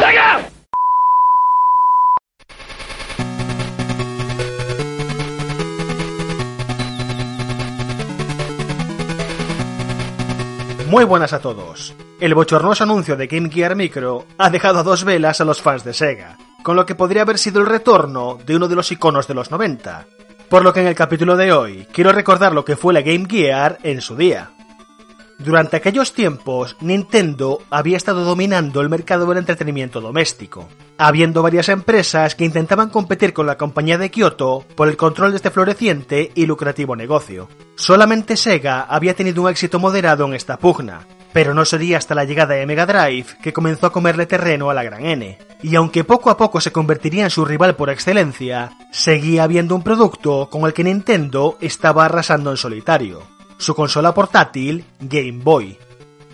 Muy buenas a todos. El bochornoso anuncio de Game Gear Micro ha dejado a dos velas a los fans de Sega, con lo que podría haber sido el retorno de uno de los iconos de los 90. Por lo que en el capítulo de hoy quiero recordar lo que fue la Game Gear en su día. Durante aquellos tiempos, Nintendo había estado dominando el mercado del entretenimiento doméstico, habiendo varias empresas que intentaban competir con la compañía de Kyoto por el control de este floreciente y lucrativo negocio. Solamente Sega había tenido un éxito moderado en esta pugna, pero no sería hasta la llegada de Mega Drive que comenzó a comerle terreno a la gran N, y aunque poco a poco se convertiría en su rival por excelencia, seguía habiendo un producto con el que Nintendo estaba arrasando en solitario su consola portátil Game Boy.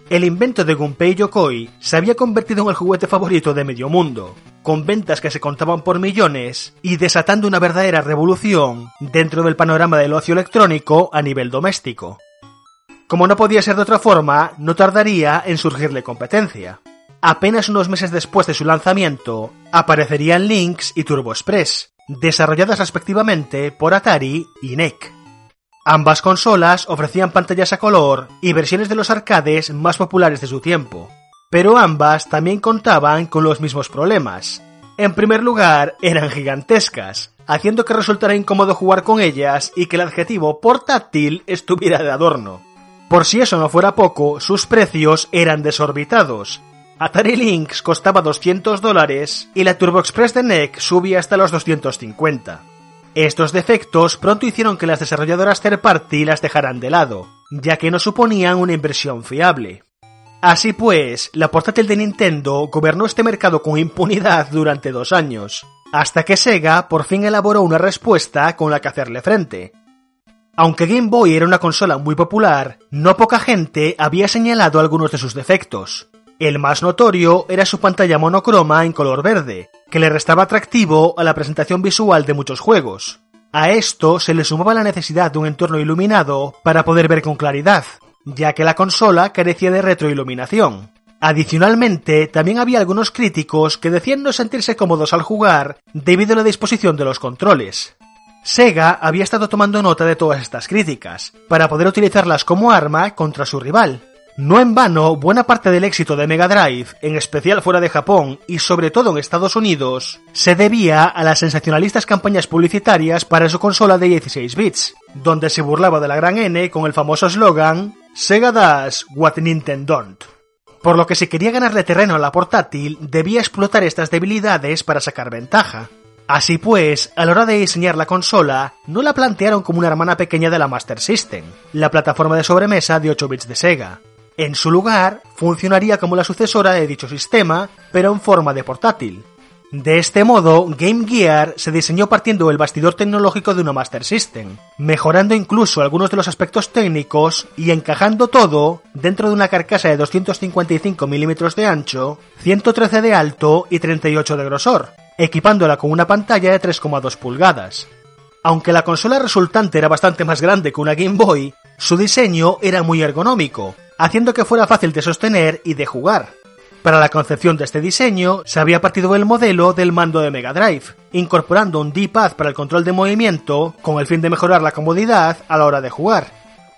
El invento de Gunpei Yokoi se había convertido en el juguete favorito de medio mundo, con ventas que se contaban por millones y desatando una verdadera revolución dentro del panorama del ocio electrónico a nivel doméstico. Como no podía ser de otra forma, no tardaría en surgirle competencia. Apenas unos meses después de su lanzamiento, aparecerían Lynx y Turbo Express, desarrolladas respectivamente por Atari y NEC. Ambas consolas ofrecían pantallas a color y versiones de los arcades más populares de su tiempo, pero ambas también contaban con los mismos problemas. En primer lugar, eran gigantescas, haciendo que resultara incómodo jugar con ellas y que el adjetivo portátil estuviera de adorno. Por si eso no fuera poco, sus precios eran desorbitados. Atari Lynx costaba 200 dólares y la Turbo Express de NEC subía hasta los 250. Estos defectos pronto hicieron que las desarrolladoras third party las dejaran de lado, ya que no suponían una inversión fiable. Así pues, la portátil de Nintendo gobernó este mercado con impunidad durante dos años, hasta que Sega por fin elaboró una respuesta con la que hacerle frente. Aunque Game Boy era una consola muy popular, no poca gente había señalado algunos de sus defectos. El más notorio era su pantalla monocroma en color verde, que le restaba atractivo a la presentación visual de muchos juegos. A esto se le sumaba la necesidad de un entorno iluminado para poder ver con claridad, ya que la consola carecía de retroiluminación. Adicionalmente, también había algunos críticos que decían no sentirse cómodos al jugar debido a la disposición de los controles. Sega había estado tomando nota de todas estas críticas, para poder utilizarlas como arma contra su rival, no en vano, buena parte del éxito de Mega Drive, en especial fuera de Japón y sobre todo en Estados Unidos, se debía a las sensacionalistas campañas publicitarias para su consola de 16 bits, donde se burlaba de la gran N con el famoso eslogan Sega does what Nintendo don't. Por lo que si quería ganarle terreno a la portátil, debía explotar estas debilidades para sacar ventaja. Así pues, a la hora de diseñar la consola, no la plantearon como una hermana pequeña de la Master System, la plataforma de sobremesa de 8 bits de Sega. En su lugar, funcionaría como la sucesora de dicho sistema, pero en forma de portátil. De este modo, Game Gear se diseñó partiendo del bastidor tecnológico de una Master System, mejorando incluso algunos de los aspectos técnicos y encajando todo dentro de una carcasa de 255 milímetros de ancho, 113 de alto y 38 de grosor, equipándola con una pantalla de 3,2 pulgadas. Aunque la consola resultante era bastante más grande que una Game Boy, su diseño era muy ergonómico, haciendo que fuera fácil de sostener y de jugar. Para la concepción de este diseño, se había partido el modelo del mando de Mega Drive, incorporando un D-pad para el control de movimiento con el fin de mejorar la comodidad a la hora de jugar.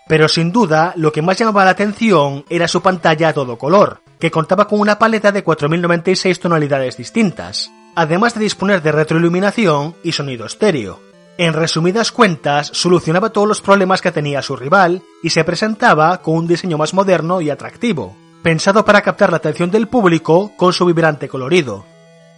Pero sin duda, lo que más llamaba la atención era su pantalla a todo color, que contaba con una paleta de 4096 tonalidades distintas, además de disponer de retroiluminación y sonido estéreo. En resumidas cuentas, solucionaba todos los problemas que tenía su rival y se presentaba con un diseño más moderno y atractivo, pensado para captar la atención del público con su vibrante colorido.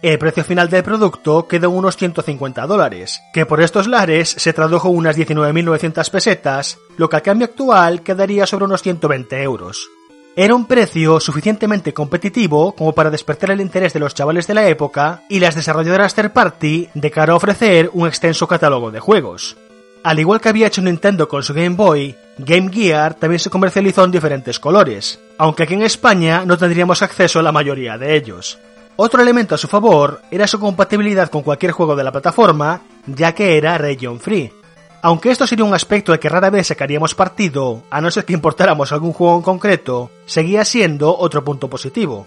El precio final del producto quedó en unos 150 dólares, que por estos lares se tradujo unas 19.900 pesetas, lo que al cambio actual quedaría sobre unos 120 euros. Era un precio suficientemente competitivo como para despertar el interés de los chavales de la época y las desarrolladoras third party de cara a ofrecer un extenso catálogo de juegos. Al igual que había hecho Nintendo con su Game Boy, Game Gear también se comercializó en diferentes colores, aunque aquí en España no tendríamos acceso a la mayoría de ellos. Otro elemento a su favor era su compatibilidad con cualquier juego de la plataforma, ya que era region free, aunque esto sería un aspecto de que rara vez sacaríamos partido, a no ser que importáramos algún juego en concreto, seguía siendo otro punto positivo.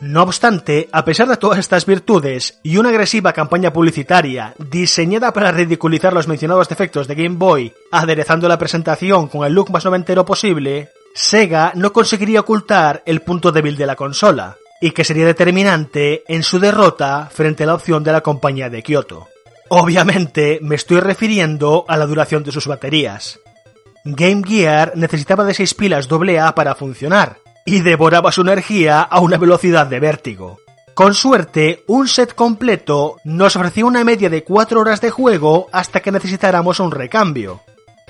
No obstante, a pesar de todas estas virtudes y una agresiva campaña publicitaria diseñada para ridiculizar los mencionados defectos de Game Boy, aderezando la presentación con el look más noventero posible, Sega no conseguiría ocultar el punto débil de la consola, y que sería determinante en su derrota frente a la opción de la compañía de Kyoto. Obviamente me estoy refiriendo a la duración de sus baterías. Game Gear necesitaba de 6 pilas AA para funcionar, y devoraba su energía a una velocidad de vértigo. Con suerte, un set completo nos ofrecía una media de 4 horas de juego hasta que necesitáramos un recambio.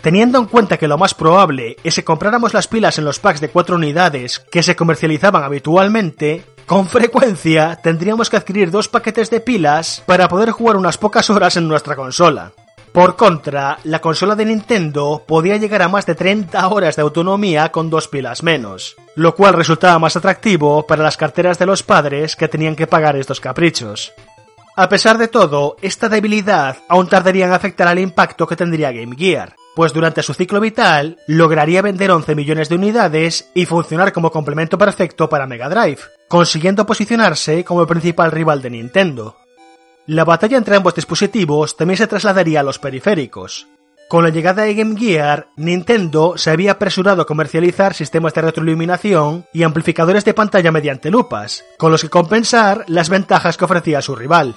Teniendo en cuenta que lo más probable es que compráramos las pilas en los packs de 4 unidades que se comercializaban habitualmente, con frecuencia tendríamos que adquirir dos paquetes de pilas para poder jugar unas pocas horas en nuestra consola. Por contra, la consola de Nintendo podía llegar a más de 30 horas de autonomía con dos pilas menos, lo cual resultaba más atractivo para las carteras de los padres que tenían que pagar estos caprichos. A pesar de todo, esta debilidad aún tardaría en afectar al impacto que tendría Game Gear, pues durante su ciclo vital lograría vender 11 millones de unidades y funcionar como complemento perfecto para Mega Drive, consiguiendo posicionarse como el principal rival de Nintendo. La batalla entre ambos dispositivos también se trasladaría a los periféricos. Con la llegada de Game Gear, Nintendo se había apresurado a comercializar sistemas de retroiluminación y amplificadores de pantalla mediante lupas, con los que compensar las ventajas que ofrecía su rival.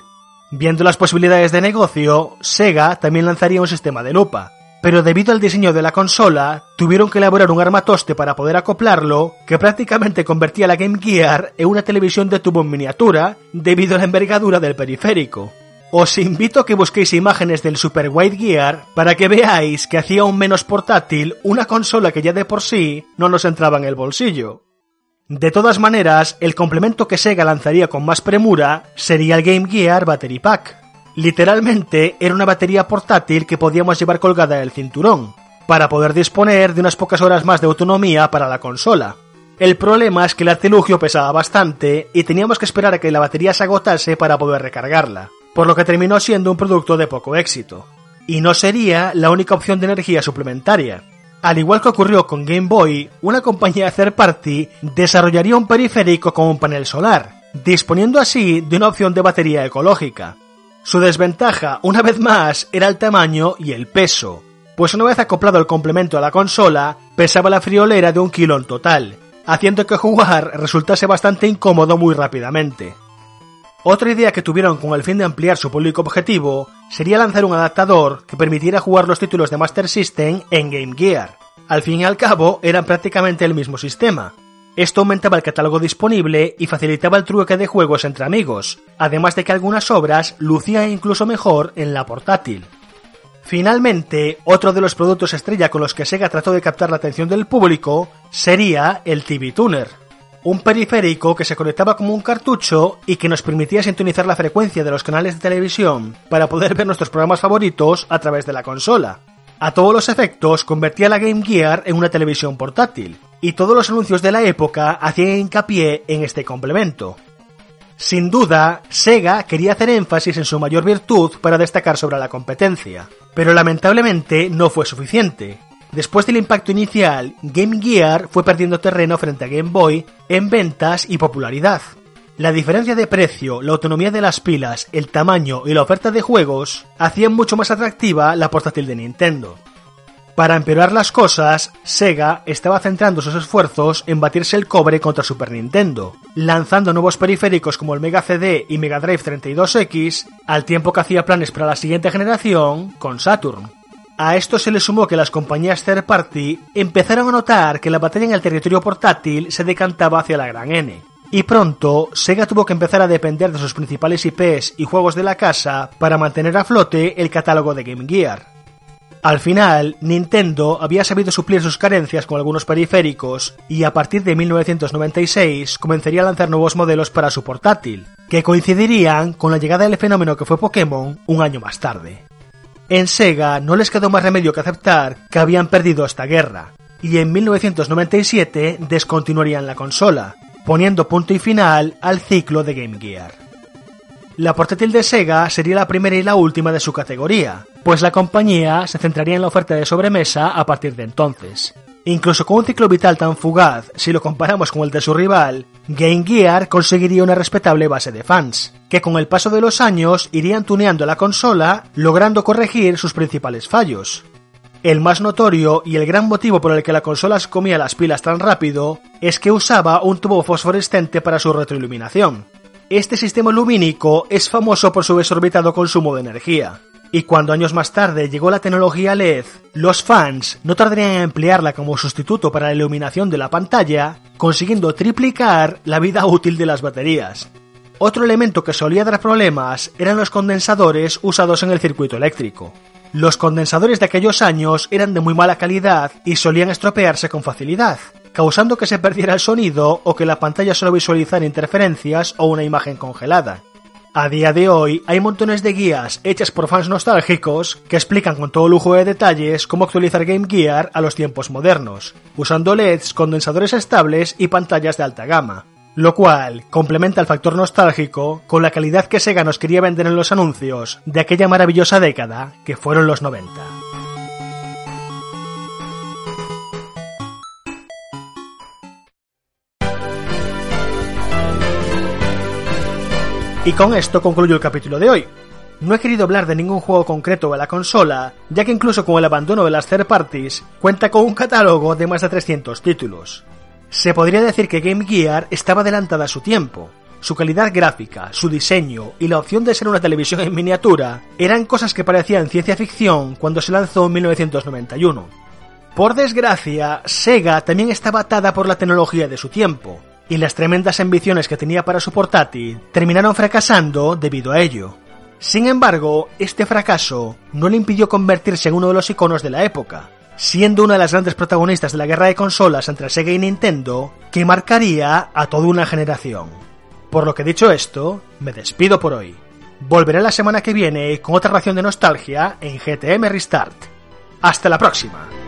Viendo las posibilidades de negocio, Sega también lanzaría un sistema de lupa, pero debido al diseño de la consola, tuvieron que elaborar un armatoste para poder acoplarlo, que prácticamente convertía la Game Gear en una televisión de tubo en miniatura, debido a la envergadura del periférico. Os invito a que busquéis imágenes del Super Wide Gear para que veáis que hacía aún menos portátil una consola que ya de por sí no nos entraba en el bolsillo. De todas maneras, el complemento que Sega lanzaría con más premura sería el Game Gear Battery Pack, Literalmente era una batería portátil que podíamos llevar colgada en el cinturón, para poder disponer de unas pocas horas más de autonomía para la consola. El problema es que el artilugio pesaba bastante y teníamos que esperar a que la batería se agotase para poder recargarla, por lo que terminó siendo un producto de poco éxito. Y no sería la única opción de energía suplementaria. Al igual que ocurrió con Game Boy, una compañía third party desarrollaría un periférico con un panel solar, disponiendo así de una opción de batería ecológica. Su desventaja, una vez más, era el tamaño y el peso, pues una vez acoplado el complemento a la consola, pesaba la friolera de un kilo en total, haciendo que jugar resultase bastante incómodo muy rápidamente. Otra idea que tuvieron con el fin de ampliar su público objetivo sería lanzar un adaptador que permitiera jugar los títulos de Master System en Game Gear. Al fin y al cabo eran prácticamente el mismo sistema, esto aumentaba el catálogo disponible y facilitaba el trueque de juegos entre amigos, además de que algunas obras lucían incluso mejor en la portátil. Finalmente, otro de los productos estrella con los que Sega trató de captar la atención del público sería el TV Tuner, un periférico que se conectaba como un cartucho y que nos permitía sintonizar la frecuencia de los canales de televisión para poder ver nuestros programas favoritos a través de la consola. A todos los efectos, convertía la Game Gear en una televisión portátil, y todos los anuncios de la época hacían hincapié en este complemento. Sin duda, Sega quería hacer énfasis en su mayor virtud para destacar sobre la competencia, pero lamentablemente no fue suficiente. Después del impacto inicial, Game Gear fue perdiendo terreno frente a Game Boy en ventas y popularidad, La diferencia de precio, la autonomía de las pilas, el tamaño y la oferta de juegos hacían mucho más atractiva la portátil de Nintendo. Para empeorar las cosas, Sega estaba centrando sus esfuerzos en batirse el cobre contra Super Nintendo, lanzando nuevos periféricos como el Mega CD y Mega Drive 32X, al tiempo que hacía planes para la siguiente generación con Saturn. A esto se le sumó que las compañías third party empezaron a notar que la batalla en el territorio portátil se decantaba hacia la gran N. Y pronto, Sega tuvo que empezar a depender de sus principales IPs y juegos de la casa para mantener a flote el catálogo de Game Gear. Al final, Nintendo había sabido suplir sus carencias con algunos periféricos y a partir de 1996 comenzaría a lanzar nuevos modelos para su portátil, que coincidirían con la llegada del fenómeno que fue Pokémon un año más tarde. En Sega no les quedó más remedio que aceptar que habían perdido esta guerra, y en 1997 descontinuarían la consola, poniendo punto y final al ciclo de Game Gear. La portátil de Sega sería la primera y la última de su categoría, pues la compañía se centraría en la oferta de sobremesa a partir de entonces. Incluso con un ciclo vital tan fugaz, si lo comparamos con el de su rival, Game Gear conseguiría una respetable base de fans, que con el paso de los años irían tuneando la consola, logrando corregir sus principales fallos. El más notorio y el gran motivo por el que la consola comía las pilas tan rápido es que usaba un tubo fosforescente para su retroiluminación. Este sistema lumínico es famoso por su desorbitado consumo de energía, y cuando años más tarde llegó la tecnología LED, los fans no tardarían en emplearla como sustituto para la iluminación de la pantalla, consiguiendo triplicar la vida útil de las baterías. Otro elemento que solía dar problemas eran los condensadores usados en el circuito eléctrico. Los condensadores de aquellos años eran de muy mala calidad y solían estropearse con facilidad, causando que se perdiera el sonido o que la pantalla solo visualizara interferencias o una imagen congelada. A día de hoy hay montones de guías hechas por fans nostálgicos que explican con todo lujo de detalles cómo actualizar Game Gear a los tiempos modernos, usando LEDs, condensadores estables y pantallas de alta gama. Lo cual complementa el factor nostálgico con la calidad que Sega nos quería vender en los anuncios de aquella maravillosa década que fueron los 90. Y con esto concluyo el capítulo de hoy. No he querido hablar de ningún juego concreto de la consola, ya que incluso con el abandono de las third parties, cuenta con un catálogo de más de 300 títulos. Se podría decir que Game Gear estaba adelantada a su tiempo. Su calidad gráfica, su diseño y la opción de ser una televisión en miniatura eran cosas que parecían ciencia ficción cuando se lanzó en 1991. Por desgracia, Sega también estaba atada por la tecnología de su tiempo, y las tremendas ambiciones que tenía para su portátil terminaron fracasando debido a ello. Sin embargo, este fracaso no le impidió convertirse en uno de los iconos de la época, siendo una de las grandes protagonistas de la guerra de consolas entre Sega y Nintendo que marcaría a toda una generación. Por lo que dicho esto, me despido por hoy. Volveré la semana que viene con otra ración de nostalgia en GTM Restart. Hasta la próxima.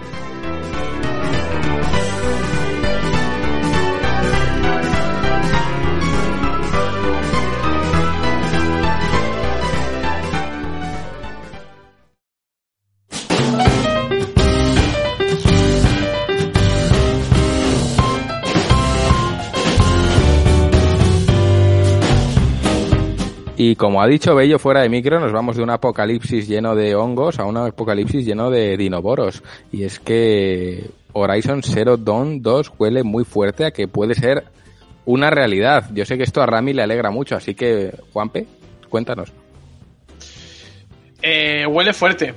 Y como ha dicho Bello fuera de micro, nos vamos de un apocalipsis lleno de hongos a un apocalipsis lleno de dinoboros. Y es que Horizon Zero Dawn 2 huele muy fuerte a que puede ser una realidad. Yo sé que esto a Rami le alegra mucho, así que, Juanpe, cuéntanos. Eh, huele fuerte.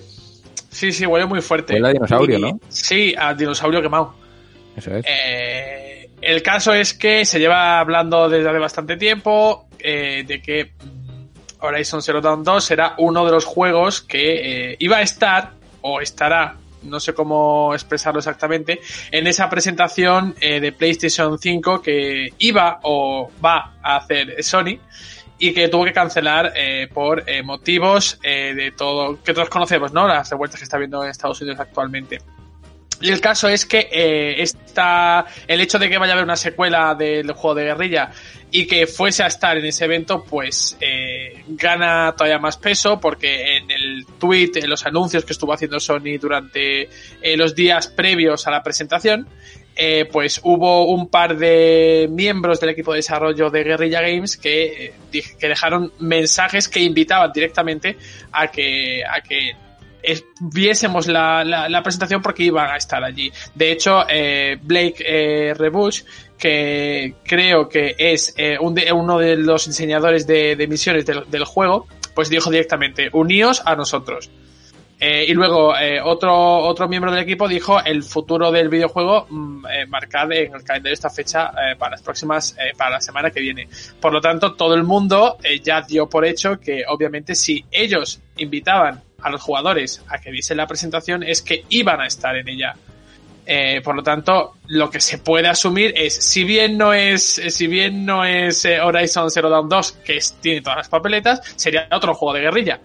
Sí, sí, huele muy fuerte. Huele a dinosaurio, ¿no? Sí, a dinosaurio quemado. Eso es. Eh, el caso es que se lleva hablando desde hace bastante tiempo eh, de que Horizon Zero Dawn 2 será uno de los juegos que eh, iba a estar o estará no sé cómo expresarlo exactamente, en esa presentación eh, de PlayStation 5 que iba o va a hacer Sony y que tuvo que cancelar eh, por eh, motivos eh, de todo que todos conocemos, ¿no? Las revueltas que está habiendo en Estados Unidos actualmente. Y el caso es que eh, esta, el hecho de que vaya a haber una secuela del juego de guerrilla y que fuese a estar en ese evento, pues eh, gana todavía más peso porque en el tweet, en los anuncios que estuvo haciendo Sony durante eh, los días previos a la presentación, eh, pues hubo un par de miembros del equipo de desarrollo de Guerrilla Games que, eh, que dejaron mensajes que invitaban directamente a que, a que viésemos la, la- la presentación porque iban a estar allí. De hecho, eh, Blake eh, Rebush, que creo que es eh, de- uno de los diseñadores de, de misiones del, del juego, pues dijo directamente, uníos a nosotros. Eh, y luego eh, otro, otro miembro del equipo dijo el futuro del videojuego mm, eh, marcad en el calendario esta fecha eh, para las próximas, eh, para la semana que viene. Por lo tanto, todo el mundo eh, ya dio por hecho que obviamente si ellos invitaban a los jugadores a que viesen la presentación es que iban a estar en ella. Eh, por lo tanto, lo que se puede asumir es, si bien no es, eh, si bien no es eh, Horizon Zero Dawn 2, que tiene todas las papeletas, sería otro juego de guerrilla.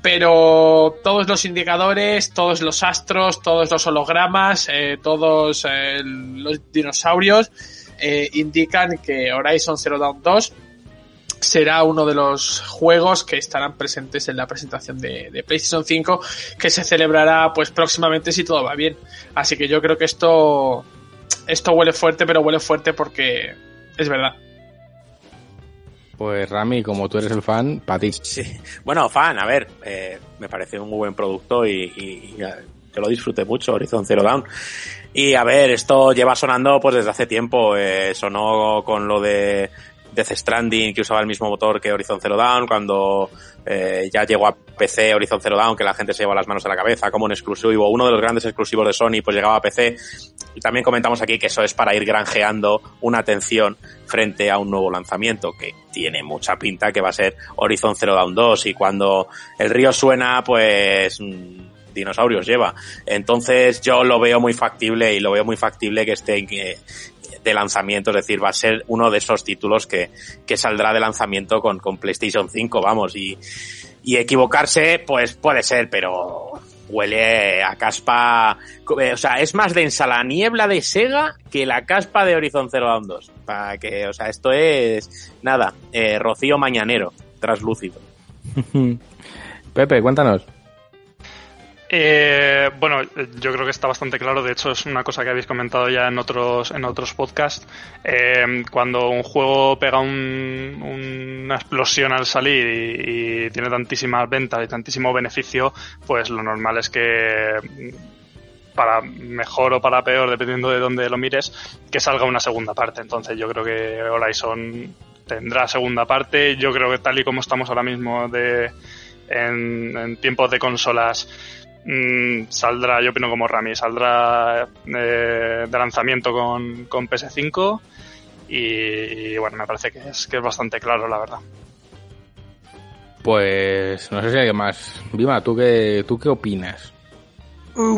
Pero todos los indicadores, todos los astros, todos los hologramas, todos los dinosaurios indican que Horizon Zero Dawn 2 será uno de los juegos que estarán presentes en la presentación de, de PlayStation 5 que se celebrará pues próximamente si todo va bien. Así que yo creo que esto esto huele fuerte, pero huele fuerte porque es verdad. Pues Rami, como tú eres el fan, para ti. Sí. Bueno, fan, a ver, eh, me parece un muy buen producto y, y- y, yo lo disfruté mucho, Horizon Zero Dawn. Y a ver, esto lleva sonando pues desde hace tiempo. eh, sonó con lo de Death Stranding, que usaba el mismo motor que Horizon Zero Dawn, cuando eh, ya llegó a PC Horizon Zero Dawn, que la gente se lleva las manos a la cabeza como un exclusivo, uno de los grandes exclusivos de Sony, pues llegaba a PC. Y también comentamos aquí que eso es para ir granjeando una atención frente a un nuevo lanzamiento, que tiene mucha pinta que va a ser Horizon Zero Dawn 2, y cuando el río suena, pues mm, dinosaurios lleva. Entonces yo lo veo muy factible y lo veo muy factible que esté de lanzamiento, es decir, va a ser uno de esos títulos que, que saldrá de lanzamiento con, con PlayStation 5, vamos, y, y equivocarse, pues puede ser, pero huele a caspa, eh, o sea, es más densa la niebla de Sega que la caspa de Horizon Zero Dawn 2, para que, o sea, esto es, nada, eh, rocío mañanero, traslúcido. *laughs* Pepe, cuéntanos. Eh, bueno, yo creo que está bastante claro. De hecho, es una cosa que habéis comentado ya en otros en otros podcasts. Eh, cuando un juego pega un- una explosión al salir y, tiene tantísimas ventas y tantísimo beneficio, pues lo normal es que para mejor o para peor, dependiendo de dónde lo mires, que salga una segunda parte. Entonces, yo creo que Horizon tendrá segunda parte. Yo creo que tal y como estamos ahora mismo de en tiempos de consolas mm, saldrá, yo opino como Rami, saldrá eh, de lanzamiento con, con PS5 y, y, bueno, me parece que es, que es bastante claro, la verdad. Pues no sé si hay más. Vima, ¿tú qué, ¿tú qué opinas?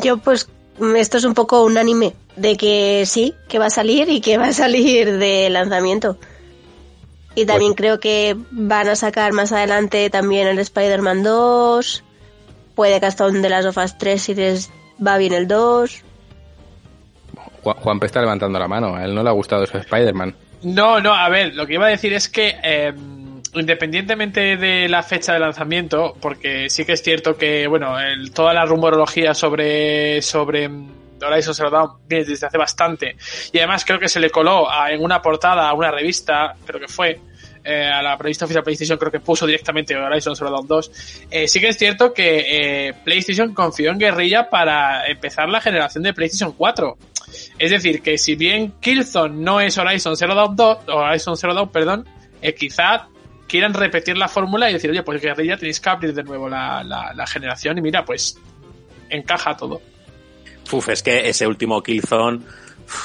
Yo pues esto es un poco unánime de que sí, que va a salir y que va a salir de lanzamiento. Y también creo que van a sacar más adelante también el Spider-Man 2. Puede que hasta un de las Us 3 si les va bien el 2. Juan, Juanpe está levantando la mano. A él no le ha gustado ese Spider-Man. No, no, a ver, lo que iba a decir es que eh, independientemente de la fecha de lanzamiento, porque sí que es cierto que, bueno, el- toda la rumorología sobre, sobre mm, Horizon Zero Dawn viene desde hace bastante. Y además creo que se le coló a- en una portada a una revista, creo que fue, eh, a la revista oficial PlayStation, creo que puso directamente Horizon Zero Dawn 2. Eh, sí que es cierto que eh, PlayStation confió en Guerrilla para empezar la generación de PlayStation 4. Es decir, que si bien Killzone no es Horizon Zero Dawn 2, o Horizon Zero Dawn, perdón, eh, quizá quieran repetir la fórmula y decir, oye, pues Guerrilla tenéis que abrir de nuevo la, la- la generación y mira, pues encaja todo. Uf, es que ese último Killzone,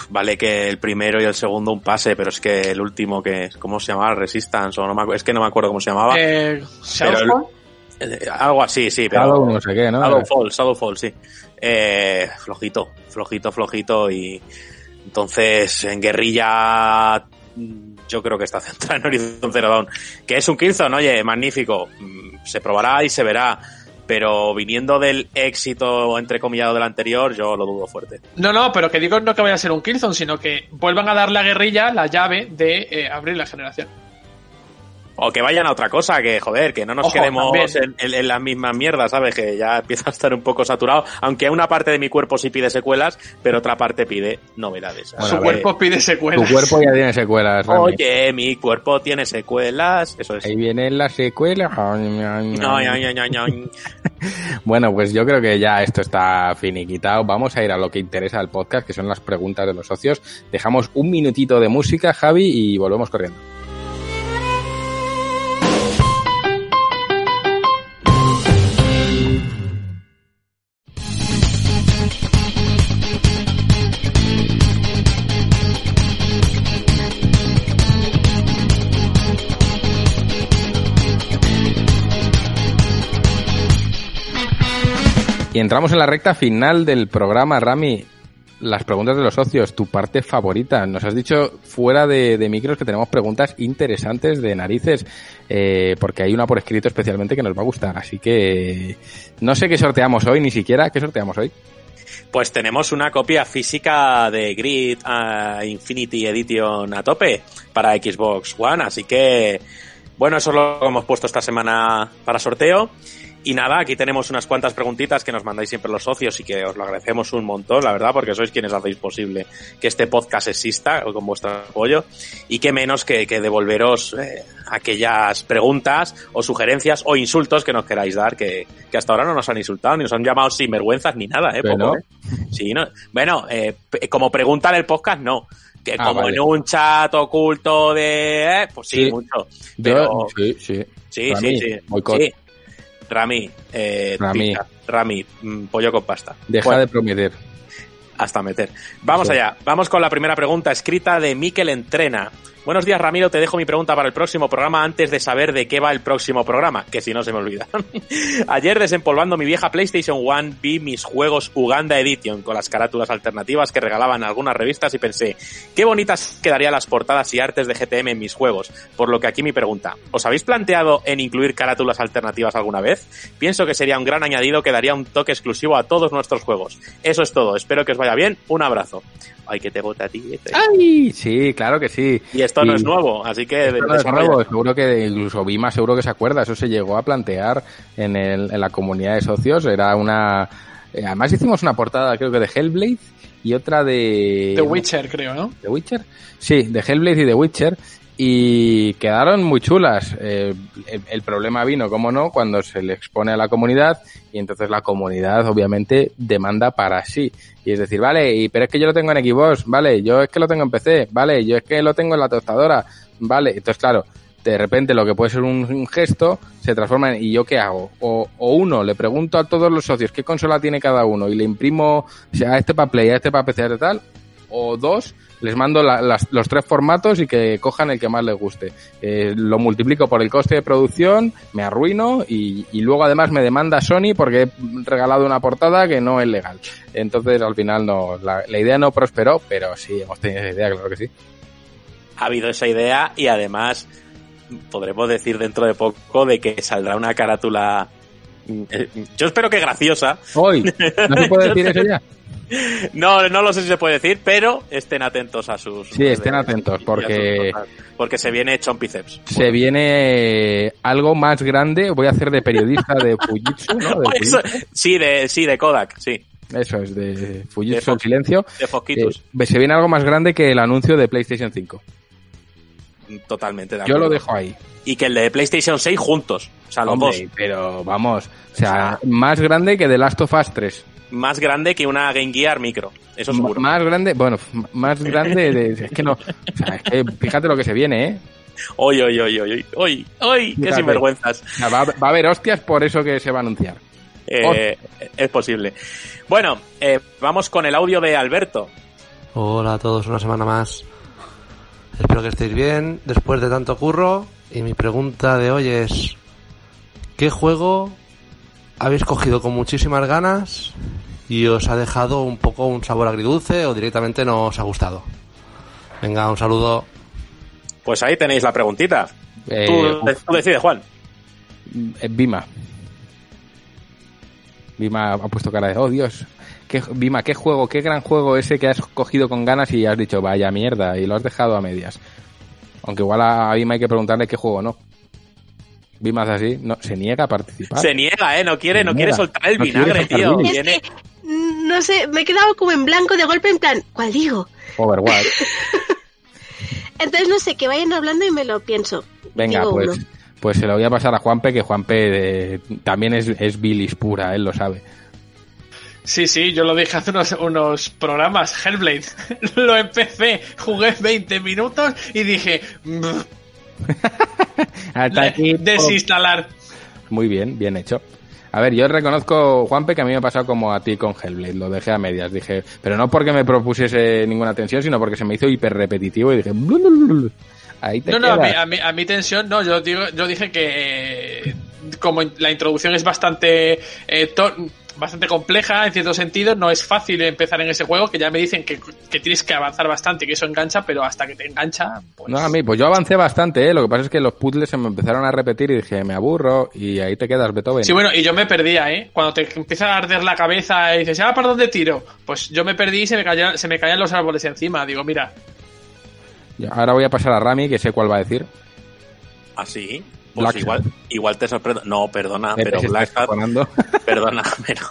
vale que el primero y el segundo un pase, pero es que el último que, ¿cómo se llamaba? Resistance, o no me, es que no me acuerdo cómo se llamaba. Eh, Shadowfall, Eh, algo así, sí, pero... Shadow no sé qué, ¿no? Shadowfall, Shadowfall, sí. Eh, flojito, flojito, flojito y entonces en guerrilla yo creo que está centrado en Horizon Zero Dawn. Que es un Killzone, oye, magnífico. Mm, Se probará y se verá. Pero viniendo del éxito entrecomillado del anterior, yo lo dudo fuerte. No, no, pero que digo no que vaya a ser un Killzone, sino que vuelvan a darle a Guerrilla la llave de eh, abrir la generación. O que vayan a otra cosa, que joder, que no nos Ojo, quedemos en, en- en la misma mierda, ¿sabes? Que ya *laughs* empieza a estar un poco saturado. Aunque una parte de mi cuerpo sí pide secuelas, pero otra parte pide novedades. Bueno, Su cuerpo pide Tu secuelas. cuerpo ya tiene secuelas. Rami. Oye, mi cuerpo tiene secuelas. Eso es. Ahí vienen las secuelas. *laughs* Bueno, pues yo creo que ya esto está finiquitado. Vamos a ir a lo que interesa al podcast, que son las preguntas de los socios. Dejamos un minutito de música, Javi, y volvemos corriendo. Y entramos en la recta final del programa, Rami. Las preguntas de los socios, tu parte favorita. Nos has dicho fuera de, micros que tenemos preguntas interesantes de narices, eh, porque hay una por escrito especialmente que nos va a gustar. Así que no sé qué sorteamos hoy, ni siquiera qué sorteamos hoy. Pues tenemos una copia física de Grid ah, Infinity Edition a tope para Xbox One, así que bueno, eso es lo que hemos puesto esta semana para sorteo. Y nada, aquí tenemos unas cuantas preguntitas que nos mandáis siempre los socios y que os lo agradecemos un montón, la verdad, porque sois quienes hacéis posible que este podcast exista con vuestro apoyo. Y qué menos que, que devolveros eh, aquellas preguntas o sugerencias o insultos que nos queráis dar, que, que hasta ahora no nos han insultado, ni nos han llamado sinvergüenzas ni nada, ¿eh? Poco, ¿eh? Sí, no. Bueno, eh, como pregunta en el podcast, no. Que Ah, como vale. en un chat oculto de... eh, pues sí, Sí. mucho. Pero, sí, sí. sí, sí, sí. Rami, eh, Rami. Rami, mm, pollo con pasta. Deja Bueno, de prometer. hasta meter. Vamos Sí. allá. Vamos con la primera pregunta escrita de Miquel Entrena. Buenos días, Ramiro. Te dejo mi pregunta para el próximo programa antes de saber de qué va el próximo programa, que si no se me olvida. *laughs* Ayer, desempolvando mi vieja PlayStation One, vi mis juegos Uganda Edition con las carátulas alternativas que regalaban algunas revistas y pensé, qué bonitas quedarían las portadas y artes de GTM en mis juegos. Por lo que aquí mi pregunta, ¿os habéis planteado en incluir carátulas alternativas alguna vez? Pienso que sería un gran añadido que daría un toque exclusivo a todos nuestros juegos. Eso es todo. Espero que os vaya bien. Un abrazo. Ay, que te bota a ti. este. ¡Ay! Sí, claro que sí. Y esto no es nuevo, así que Esto no es nuevo, seguro que incluso Vima seguro que se acuerda, eso se llegó a plantear en, el, en la comunidad de socios, era una... eh, Además hicimos una portada creo que de Hellblade y otra de... The Witcher, creo, ¿no? ¿The Witcher? Sí, de Hellblade y The Witcher. Y quedaron muy chulas. Eh, el, problema vino, como no, cuando se le expone a la comunidad y entonces la comunidad obviamente demanda para sí. Y es decir, vale, y, pero es que yo lo tengo en Xbox, vale, yo es que lo tengo en PC, vale, yo es que lo tengo en la tostadora, vale. Entonces, claro, de repente lo que puede ser un, gesto se transforma en ¿y yo qué hago? O, o uno, le pregunto a todos los socios qué consola tiene cada uno y le imprimo sea, este para Play, a este para PC, a este tal, o dos, les mando la- las- los tres formatos y que cojan el que más les guste. Eh, lo multiplico por el coste de producción, me arruino y, y luego además me demanda Sony porque he regalado una portada que no es legal. Entonces al final no, la, la idea no prosperó, pero sí, hemos tenido esa idea, claro que sí. Ha habido esa idea y además podremos decir dentro de poco de que saldrá una carátula. mm, eh, Yo espero que graciosa. Hoy, ¿no se puede *laughs* decir eso ya? No, no lo sé si se puede decir, pero estén atentos a sus. Sí, estén atentos, sus porque- porque se viene Chompiceps. Se viene algo más grande, voy a hacer de periodista de Fujitsu, ¿no? De *laughs* Eso- Fujitsu. sí, de, sí, de Kodak, sí. Eso es, de De Fujitsu en Fox- silencio. De Fosquitus. Eh, se viene algo más grande que el anuncio de PlayStation 5. Totalmente de Yo lo dejo ahí. Y que el de PlayStation 6 juntos. O sea, los Hombre, dos. pero vamos, o sea, más grande que The Last of Us 3. Más grande que una Game Gear Micro. Eso M- seguro. Más grande, bueno, m- más grande de, es que no, o sea, es que fíjate lo que se viene, ¿eh? Hoy, hoy, hoy, hoy, hoy, hoy, qué Fíjate. sinvergüenzas. O sea, va, va a haber hostias por eso que se va a anunciar. Eh, es posible. Bueno, eh, vamos con el audio de Alberto. Hola a todos, una semana más. Espero que estéis bien después de tanto curro. Y mi pregunta de hoy es: ¿qué juego habéis cogido con muchísimas ganas y os ha dejado un poco un sabor agridulce o directamente no os ha gustado? Venga, un saludo. Pues ahí tenéis la preguntita. Eh, tú, tú decides, Juan. eh, Vima. Vima ha puesto cara de, oh Dios, ¿qué, Vima, qué juego, qué gran juego ese que has cogido con ganas y has dicho, vaya mierda, y lo has dejado a medias. Aunque igual a Vima hay que preguntarle qué juego no. Vi más así, no, se niega a participar. Se niega, ¿eh? No quiere, Se no niega. quiere soltar el No vinagre, tío. Es que, mm, no sé, me he quedado como en blanco de golpe en plan, ¿cuál digo? Overwatch. *laughs* Entonces no sé, que vayan hablando y me lo pienso. Venga, Digo pues, uno. pues se lo voy a pasar a Juanpe, que Juanpe eh, también es, es bilis pura, él lo sabe. Sí, sí, yo lo dije hace unos, unos programas, Hellblade. *laughs* lo empecé, jugué 20 minutos y dije, "Mm, *laughs* Hasta aquí, desinstalar. Muy bien, bien hecho. A ver, yo reconozco, Juanpe, que a mí me ha pasado como a ti con Hellblade, lo dejé a medias, dije, pero no porque me propusiese ninguna tensión, sino porque se me hizo hiper repetitivo y dije. Ahí te No, no, a mí, quedas. a, mí, a tensión, no, yo, digo, yo dije que eh, como la introducción es bastante eh, to- bastante compleja en cierto sentido, no es fácil empezar en ese juego, que ya me dicen que, que tienes que avanzar bastante, que eso engancha, pero hasta que te engancha, pues... No, a mí, pues yo avancé bastante, ¿eh? lo que pasa es que los puzzles se me empezaron a repetir y dije, me aburro, y ahí te quedas, Beethoven. Sí, bueno, y yo me perdía, ¿eh? Cuando te empieza a arder la cabeza y dices, ¿ah, para dónde tiro? Pues yo me perdí y se me, caían, se me caían los árboles encima. Digo, mira, Ahora voy a pasar a Rami, que sé cuál va a decir. Así. Pues Black igual, igual te sorprendo. No, perdona, Pepe pero Black Hat, *laughs* perdona, pero.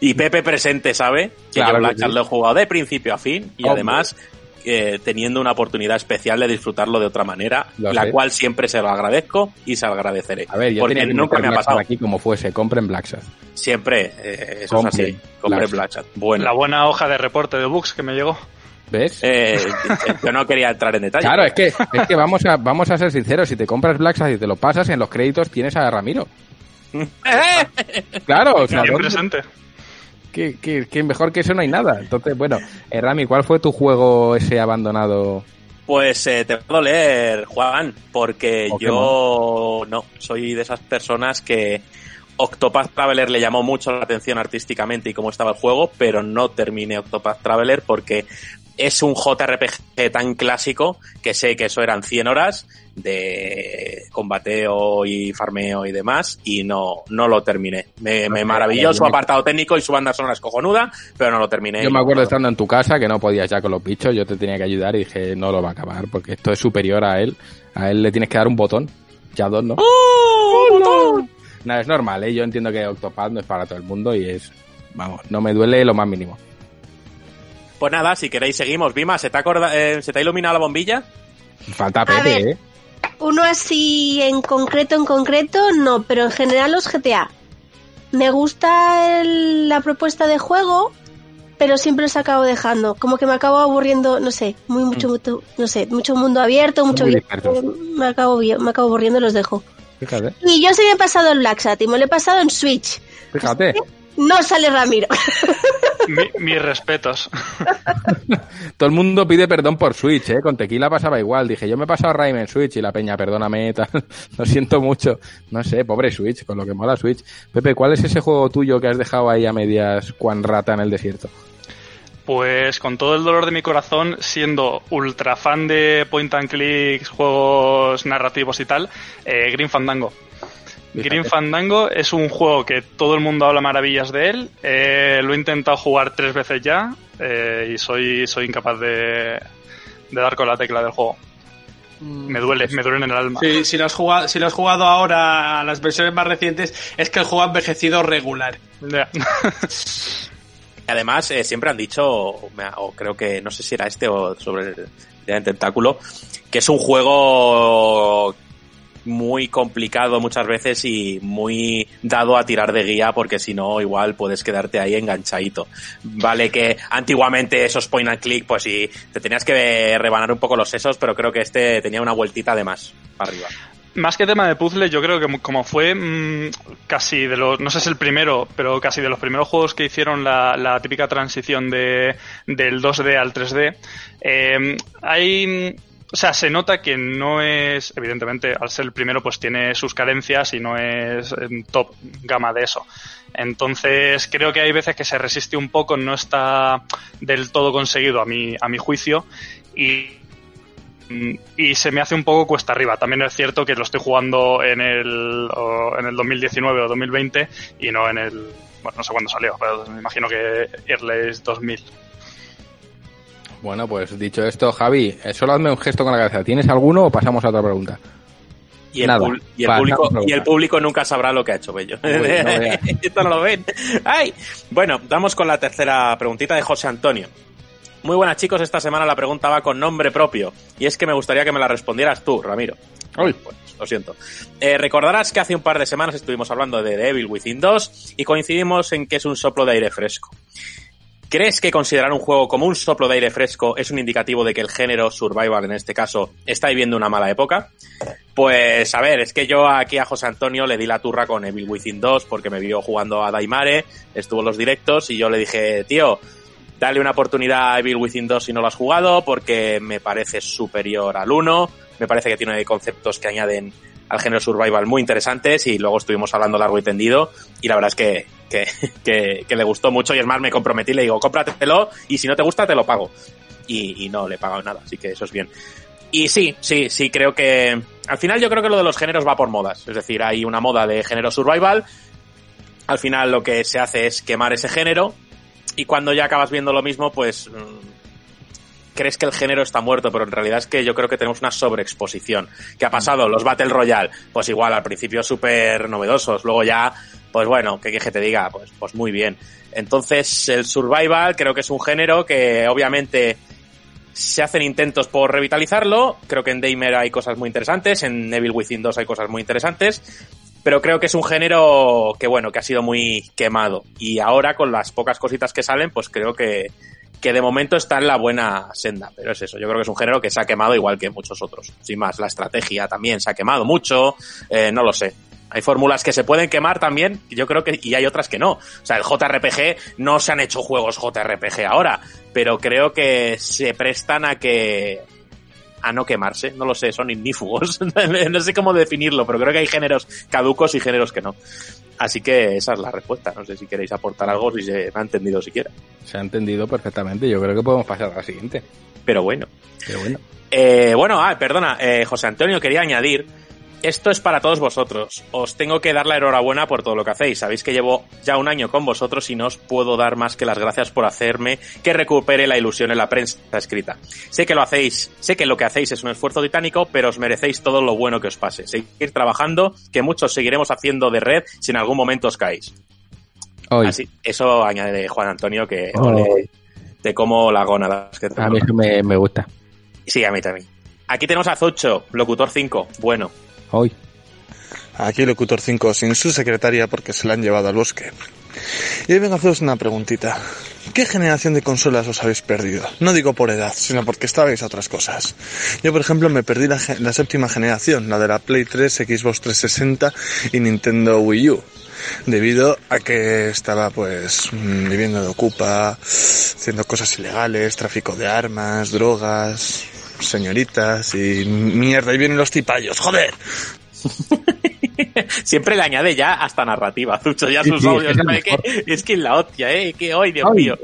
Y Pepe presente, ¿sabe? Que Claro yo sí. Lo he jugado de principio a fin y Hombre. además eh, teniendo una oportunidad especial de disfrutarlo de otra manera, Lo la sé. cual siempre se lo agradezco y se lo agradeceré. A ver, yo porque tenía que nunca me ha pasado. aquí como fuese, compren Black. Siempre, eh, eso Compren es así. Compré Black Black Hat. Bueno, La buena hoja de reporte de bugs que me llegó. ¿Ves? eh, yo no quería entrar en detalle. Claro, es que, es que vamos, a, vamos a ser sinceros, si te compras Black Sad y te lo pasas, en los créditos tienes a Ramiro. Claro, o sea, Bien ¿dónde- presente. que, que- que mejor que eso no hay nada. Entonces, bueno, eh, Rami, ¿cuál fue tu juego ese abandonado? Pues eh, te puedo leer, Juan, porque Pokémon. yo no soy de esas personas que Octopath Traveler le llamó mucho la atención artísticamente y cómo estaba el juego, pero no terminé Octopath Traveler porque es un JRPG tan clásico que sé que eso eran 100 horas de combateo y farmeo y demás y no, no lo terminé. Me, me maravilló su apartado técnico y su banda sonora es cojonuda, pero no lo terminé. Yo me no acuerdo estando en tu casa que no podías ya con los bichos, yo te tenía que ayudar y dije, no lo va a acabar porque esto es superior a él. A él le tienes que dar un botón. Ya dos, ¿no? Nada, es normal, ¿eh? Yo entiendo que Octopath no es para todo el mundo y es, vamos, no me duele lo más mínimo. Pues nada, si queréis seguimos. Vima, ¿se te ha, acorda- eh, ¿se te ha iluminado la bombilla? Falta ver. Pepe, ¿eh? Uno así en concreto, en concreto, no, pero en general los GTA. Me gusta el- la propuesta de juego, pero siempre los acabo dejando. Como que me acabo aburriendo, no sé, muy mucho, mucho- no sé, mucho mundo abierto, mucho muy abierto, dispersos. me acabo me acabo aburriendo y los dejo. Fíjate, Y yo sí me he pasado el Black Sat y me lo he pasado en Switch. fíjate. No sale Ramiro. Mi- mis respetos. *laughs* Todo el mundo pide perdón por Switch, ¿eh? Con Tequila pasaba igual. Dije, yo me he pasado a Rayman en Switch y la peña, perdóname, *laughs* tal. Lo siento mucho. No sé, pobre Switch, con lo que mola Switch. Pepe, ¿cuál es ese juego tuyo que has dejado ahí a medias cuan rata en el desierto? Pues con todo el dolor de mi corazón, siendo ultra fan de point and clicks, juegos narrativos y tal, eh, Green Fandango. Green Fandango es un juego que todo el mundo habla maravillas de él. eh, lo he intentado jugar tres veces ya eh, y soy, soy incapaz de, de dar con la tecla del juego. Me duele, me duele en el alma. Si, si, lo has jugado, si lo has jugado ahora a las versiones más recientes, es que el juego ha envejecido regular. Ya. Y *laughs* Además, eh, siempre han dicho, o me- o creo que, no sé si era este o sobre el Tentáculo, que es un juego muy complicado muchas veces y muy dado a tirar de guía porque si no igual puedes quedarte ahí enganchadito. Vale que antiguamente esos point and click pues sí, te tenías que rebanar un poco los sesos pero creo que este tenía una vueltita de más arriba. Más que tema de puzzle, yo creo que como fue mm, casi de los, no sé si es el primero, pero casi de los primeros juegos que hicieron la, la típica transición de, del 2D al 3D, eh, hay, o sea, se nota que no es, evidentemente, al ser el primero, pues tiene sus carencias y no es en top gama de eso. Entonces, creo que hay veces que se resiste un poco, no está del todo conseguido a mi, a mi juicio y y se me hace un poco cuesta arriba. También es cierto que lo estoy jugando en el, en el 2019 o 2020 y no en el. Bueno, no sé cuándo salió, pero me imagino que Early 2000. Bueno, pues dicho esto, Javi, eh, solo hazme un gesto con la cabeza. ¿Tienes alguno o pasamos a otra pregunta? Y el, Nada. y el público, y el nunca sabrá lo que ha hecho Bello. Uy, no veas. *laughs* Esto no lo ven. ¡Ay! Bueno, vamos con la tercera preguntita de José Antonio. Muy buenas chicos, esta semana la pregunta va con nombre propio. Y es que me gustaría que me la respondieras tú, Ramiro. Uy, pues lo siento. Eh, recordarás que hace un par de semanas estuvimos hablando de The Evil Within 2 y coincidimos en que es un soplo de aire fresco. ¿Crees que considerar un juego como un soplo de aire fresco es un indicativo de que el género survival, en este caso, está viviendo una mala época? Pues a ver, es que yo aquí a José Antonio le di la turra con Evil Within 2 porque me vio jugando a Daimare, estuvo en los directos y yo le dije, tío, dale una oportunidad a Evil Within 2 si no lo has jugado porque me parece superior al 1, me parece que tiene conceptos que añaden al género survival muy interesantes y luego estuvimos hablando largo y tendido y la verdad es que, que, que, que le gustó mucho y es más me comprometí, le digo, cómpratelo y si no te gusta te lo pago. Y, y no le he pagado nada, así que eso es bien. Y sí, sí, sí, creo que al final yo creo que lo de los géneros va por modas, es decir, hay una moda de género survival, al final lo que se hace es quemar ese género y cuando ya acabas viendo lo mismo, pues mm, crees que el género está muerto, pero en realidad es que yo creo que tenemos una sobreexposición. ¿Qué ha pasado? Los Battle Royale, pues igual al principio súper novedosos, luego ya, pues bueno, ¿qué que te diga? Pues, pues muy bien. Entonces, el survival creo que es un género que obviamente se hacen intentos por revitalizarlo. Creo que en Damer hay cosas muy interesantes, en Evil Within 2 hay cosas muy interesantes. Pero creo que es un género que, bueno, que ha sido muy quemado. Y ahora, con las pocas cositas que salen, pues creo que, que de momento está en la buena senda. Pero es eso, yo creo que es un género que se ha quemado igual que muchos otros. Sin más, la estrategia también se ha quemado mucho, eh, no lo sé. Hay fórmulas que se pueden quemar también, yo creo que, y hay otras que no. O sea, el JRPG, no se han hecho juegos JRPG ahora, pero creo que se prestan a que, a no quemarse, no lo sé, son ignífugos, *laughs* no sé cómo definirlo, pero creo que hay géneros caducos y géneros que no. Así que esa es la respuesta, no sé si queréis aportar algo, si se ha entendido siquiera. Se ha entendido perfectamente. Yo creo que podemos pasar a la siguiente. Pero bueno. Pero bueno. Eh, bueno, ah, perdona, eh, José Antonio, quería añadir, esto es para todos vosotros. Os tengo que dar la enhorabuena por todo lo que hacéis. Sabéis que llevo ya un año con vosotros y no os puedo dar más que las gracias por hacerme que recupere la ilusión en la prensa escrita. Sé que lo hacéis, sé que lo que hacéis es un esfuerzo titánico, pero os merecéis todo lo bueno que os pase. Seguir trabajando, que muchos seguiremos haciendo de red si en algún momento os caéis. Hoy. Así, eso añade Juan Antonio que Oh. ole, te como la gónadas que te A mí eso me, me gusta. Sí, a mí también. Aquí tenemos a Zocho, locutor 5. Bueno. Hoy. Aquí Locutor 5 sin su secretaria porque se la han llevado al bosque. Y hoy vengo a haceros una preguntita. ¿Qué generación de consolas os habéis perdido? No digo por edad, sino porque estabais a otras cosas. Yo, por ejemplo, me perdí la, la séptima generación, la de la Play 3, Xbox 360 y Nintendo Wii U. Debido a que estaba, pues, mm, viviendo de ocupa, haciendo cosas ilegales, tráfico de armas, drogas, señoritas y mierda, y vienen los tipallos, joder. *laughs* Siempre le añade ya hasta narrativa, Zucho, ya Sí, sus sí, audios. es el ¿sabe qué? Es que es la hostia, ¿eh? Que hoy, Dios Ay. mío.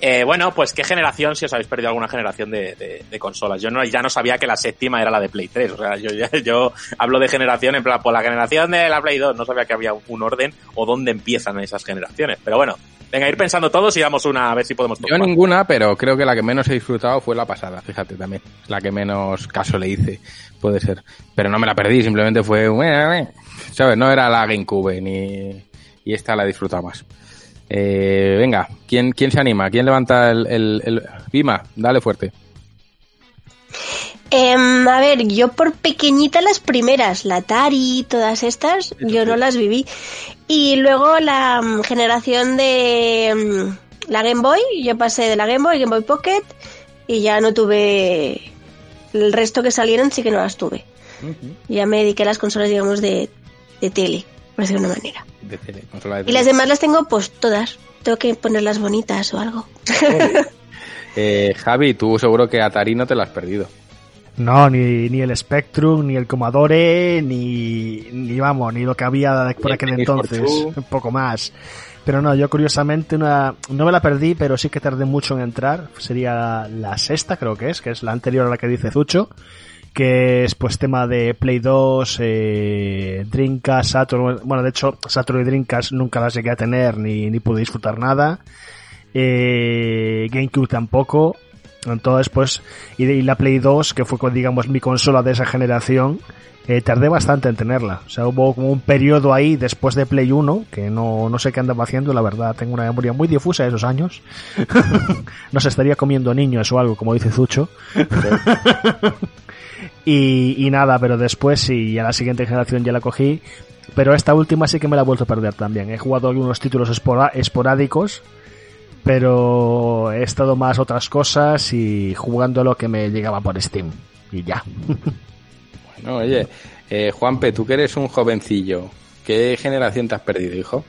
Eh, bueno, pues qué generación, si os habéis perdido alguna generación de, de- de consolas. Yo no, ya no sabía que la séptima era la de Play 3. O sea, yo, ya- yo hablo de generación en plan, por la generación de la Play 2. No sabía que había un orden o dónde empiezan esas generaciones. Pero bueno, venga, ir pensando todos y damos una a ver si podemos Yo tocar. ninguna, pero creo que la que menos he disfrutado fue la pasada, fíjate también. La que menos caso le hice, puede ser. Pero no me la perdí, simplemente fue... eh, eh, ¿Sabes? No era la GameCube ni... Y esta la he disfrutado más. Eh, venga, ¿quién, ¿quién se anima? ¿Quién levanta el, el, el... Vima, dale fuerte. Em, a ver, yo por pequeñita las primeras, la Atari, todas estas, yo no las viví. Y luego la mm, generación de mm, la Game Boy, yo pasé de la Game Boy, Game Boy Pocket, y ya no tuve el resto que salieron, sí que no las tuve. Ya me dediqué a las consolas, digamos, de, de tele, por decirlo de una manera. De tele, consola de Y tele. las demás las tengo, pues todas. Tengo que ponerlas bonitas o algo. *laughs* Eh, Javi, tú seguro que Atari no te la has perdido. No, ni, ni el Spectrum, ni el Commodore, ni, ni vamos, ni lo que había por aquel entonces, un poco más. Pero no, yo curiosamente una, no me la perdí, pero sí que tardé mucho en entrar. Sería la sexta, creo que es, que es la anterior a la que dice Zucho, que es pues tema de Play 2, eh, Dreamcast, Saturn, bueno, de hecho Saturn y Dreamcast nunca las llegué a tener ni, ni pude disfrutar nada. Eh, GameCube tampoco. Entonces, pues, y, la Play 2, que fue, digamos, mi consola de esa generación, eh, tardé bastante en tenerla. O sea, hubo como un periodo ahí después de Play 1, que no, no sé qué andaba haciendo, la verdad, tengo una memoria muy difusa de esos años. *laughs* no se estaría comiendo niños o algo, como dice Zucho. *laughs* y, y nada, pero después sí, a la siguiente generación ya la cogí. Pero esta última sí que me la he vuelto a perder también. He jugado algunos títulos esporádicos, pero he estado más otras cosas y jugando lo que me llegaba por Steam. Y ya. Bueno, oye, eh, Juanpe, tú que eres un jovencillo, ¿qué generación te has perdido, hijo?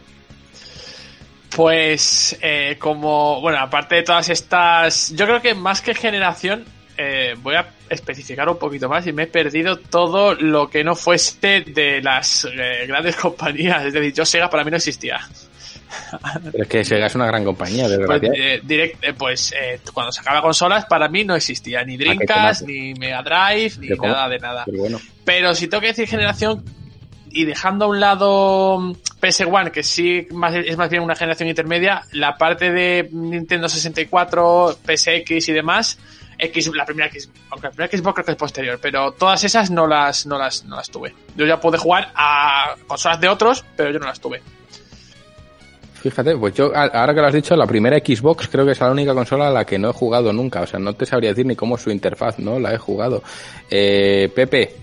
Pues eh, como, bueno, aparte de todas estas, yo creo que más que generación, eh, voy a especificar un poquito más y me he perdido todo lo que no fuese de las eh, grandes *laughs* compañías. Es decir, yo Sega para mí no existía. *laughs* Pero es que Sega es una gran compañía, Pues, desgracia. eh, direct- eh, pues eh, cuando sacaba consolas para mí no existía ni Dreamcast, ni Mega Drive, ni nada de nada. Pero bueno, Pero si tengo que decir generación y dejando a un lado mm, PS1, que sí más, es más bien una generación intermedia, la parte de Nintendo 64, PSX y demás, X, la primera X, aunque la primera Xbox creo que es posterior, pero todas esas no las, no las, no las tuve. Yo ya pude jugar a consolas de otros, pero yo no las tuve. Fíjate, pues yo, ahora que lo has dicho, la primera Xbox creo que es la única consola a la que no he jugado nunca. O sea, no te sabría decir ni cómo su interfaz, ¿no? La he jugado. Eh, Pepe,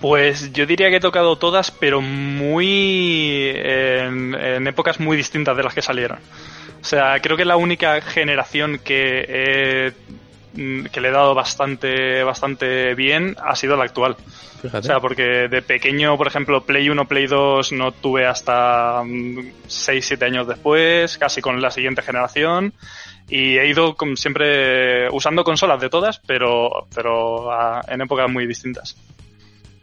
Pues yo diría que he tocado todas, pero muy en, en épocas muy distintas de las que salieron. O sea, creo que la única generación que he- que le he dado bastante bastante bien ha sido la actual. fíjate. O sea, porque de pequeño, por ejemplo, Play 1, Play 2 no tuve hasta 6-7 años después, casi con la siguiente generación. Y he ido siempre usando consolas de todas, pero, pero a- en épocas muy distintas.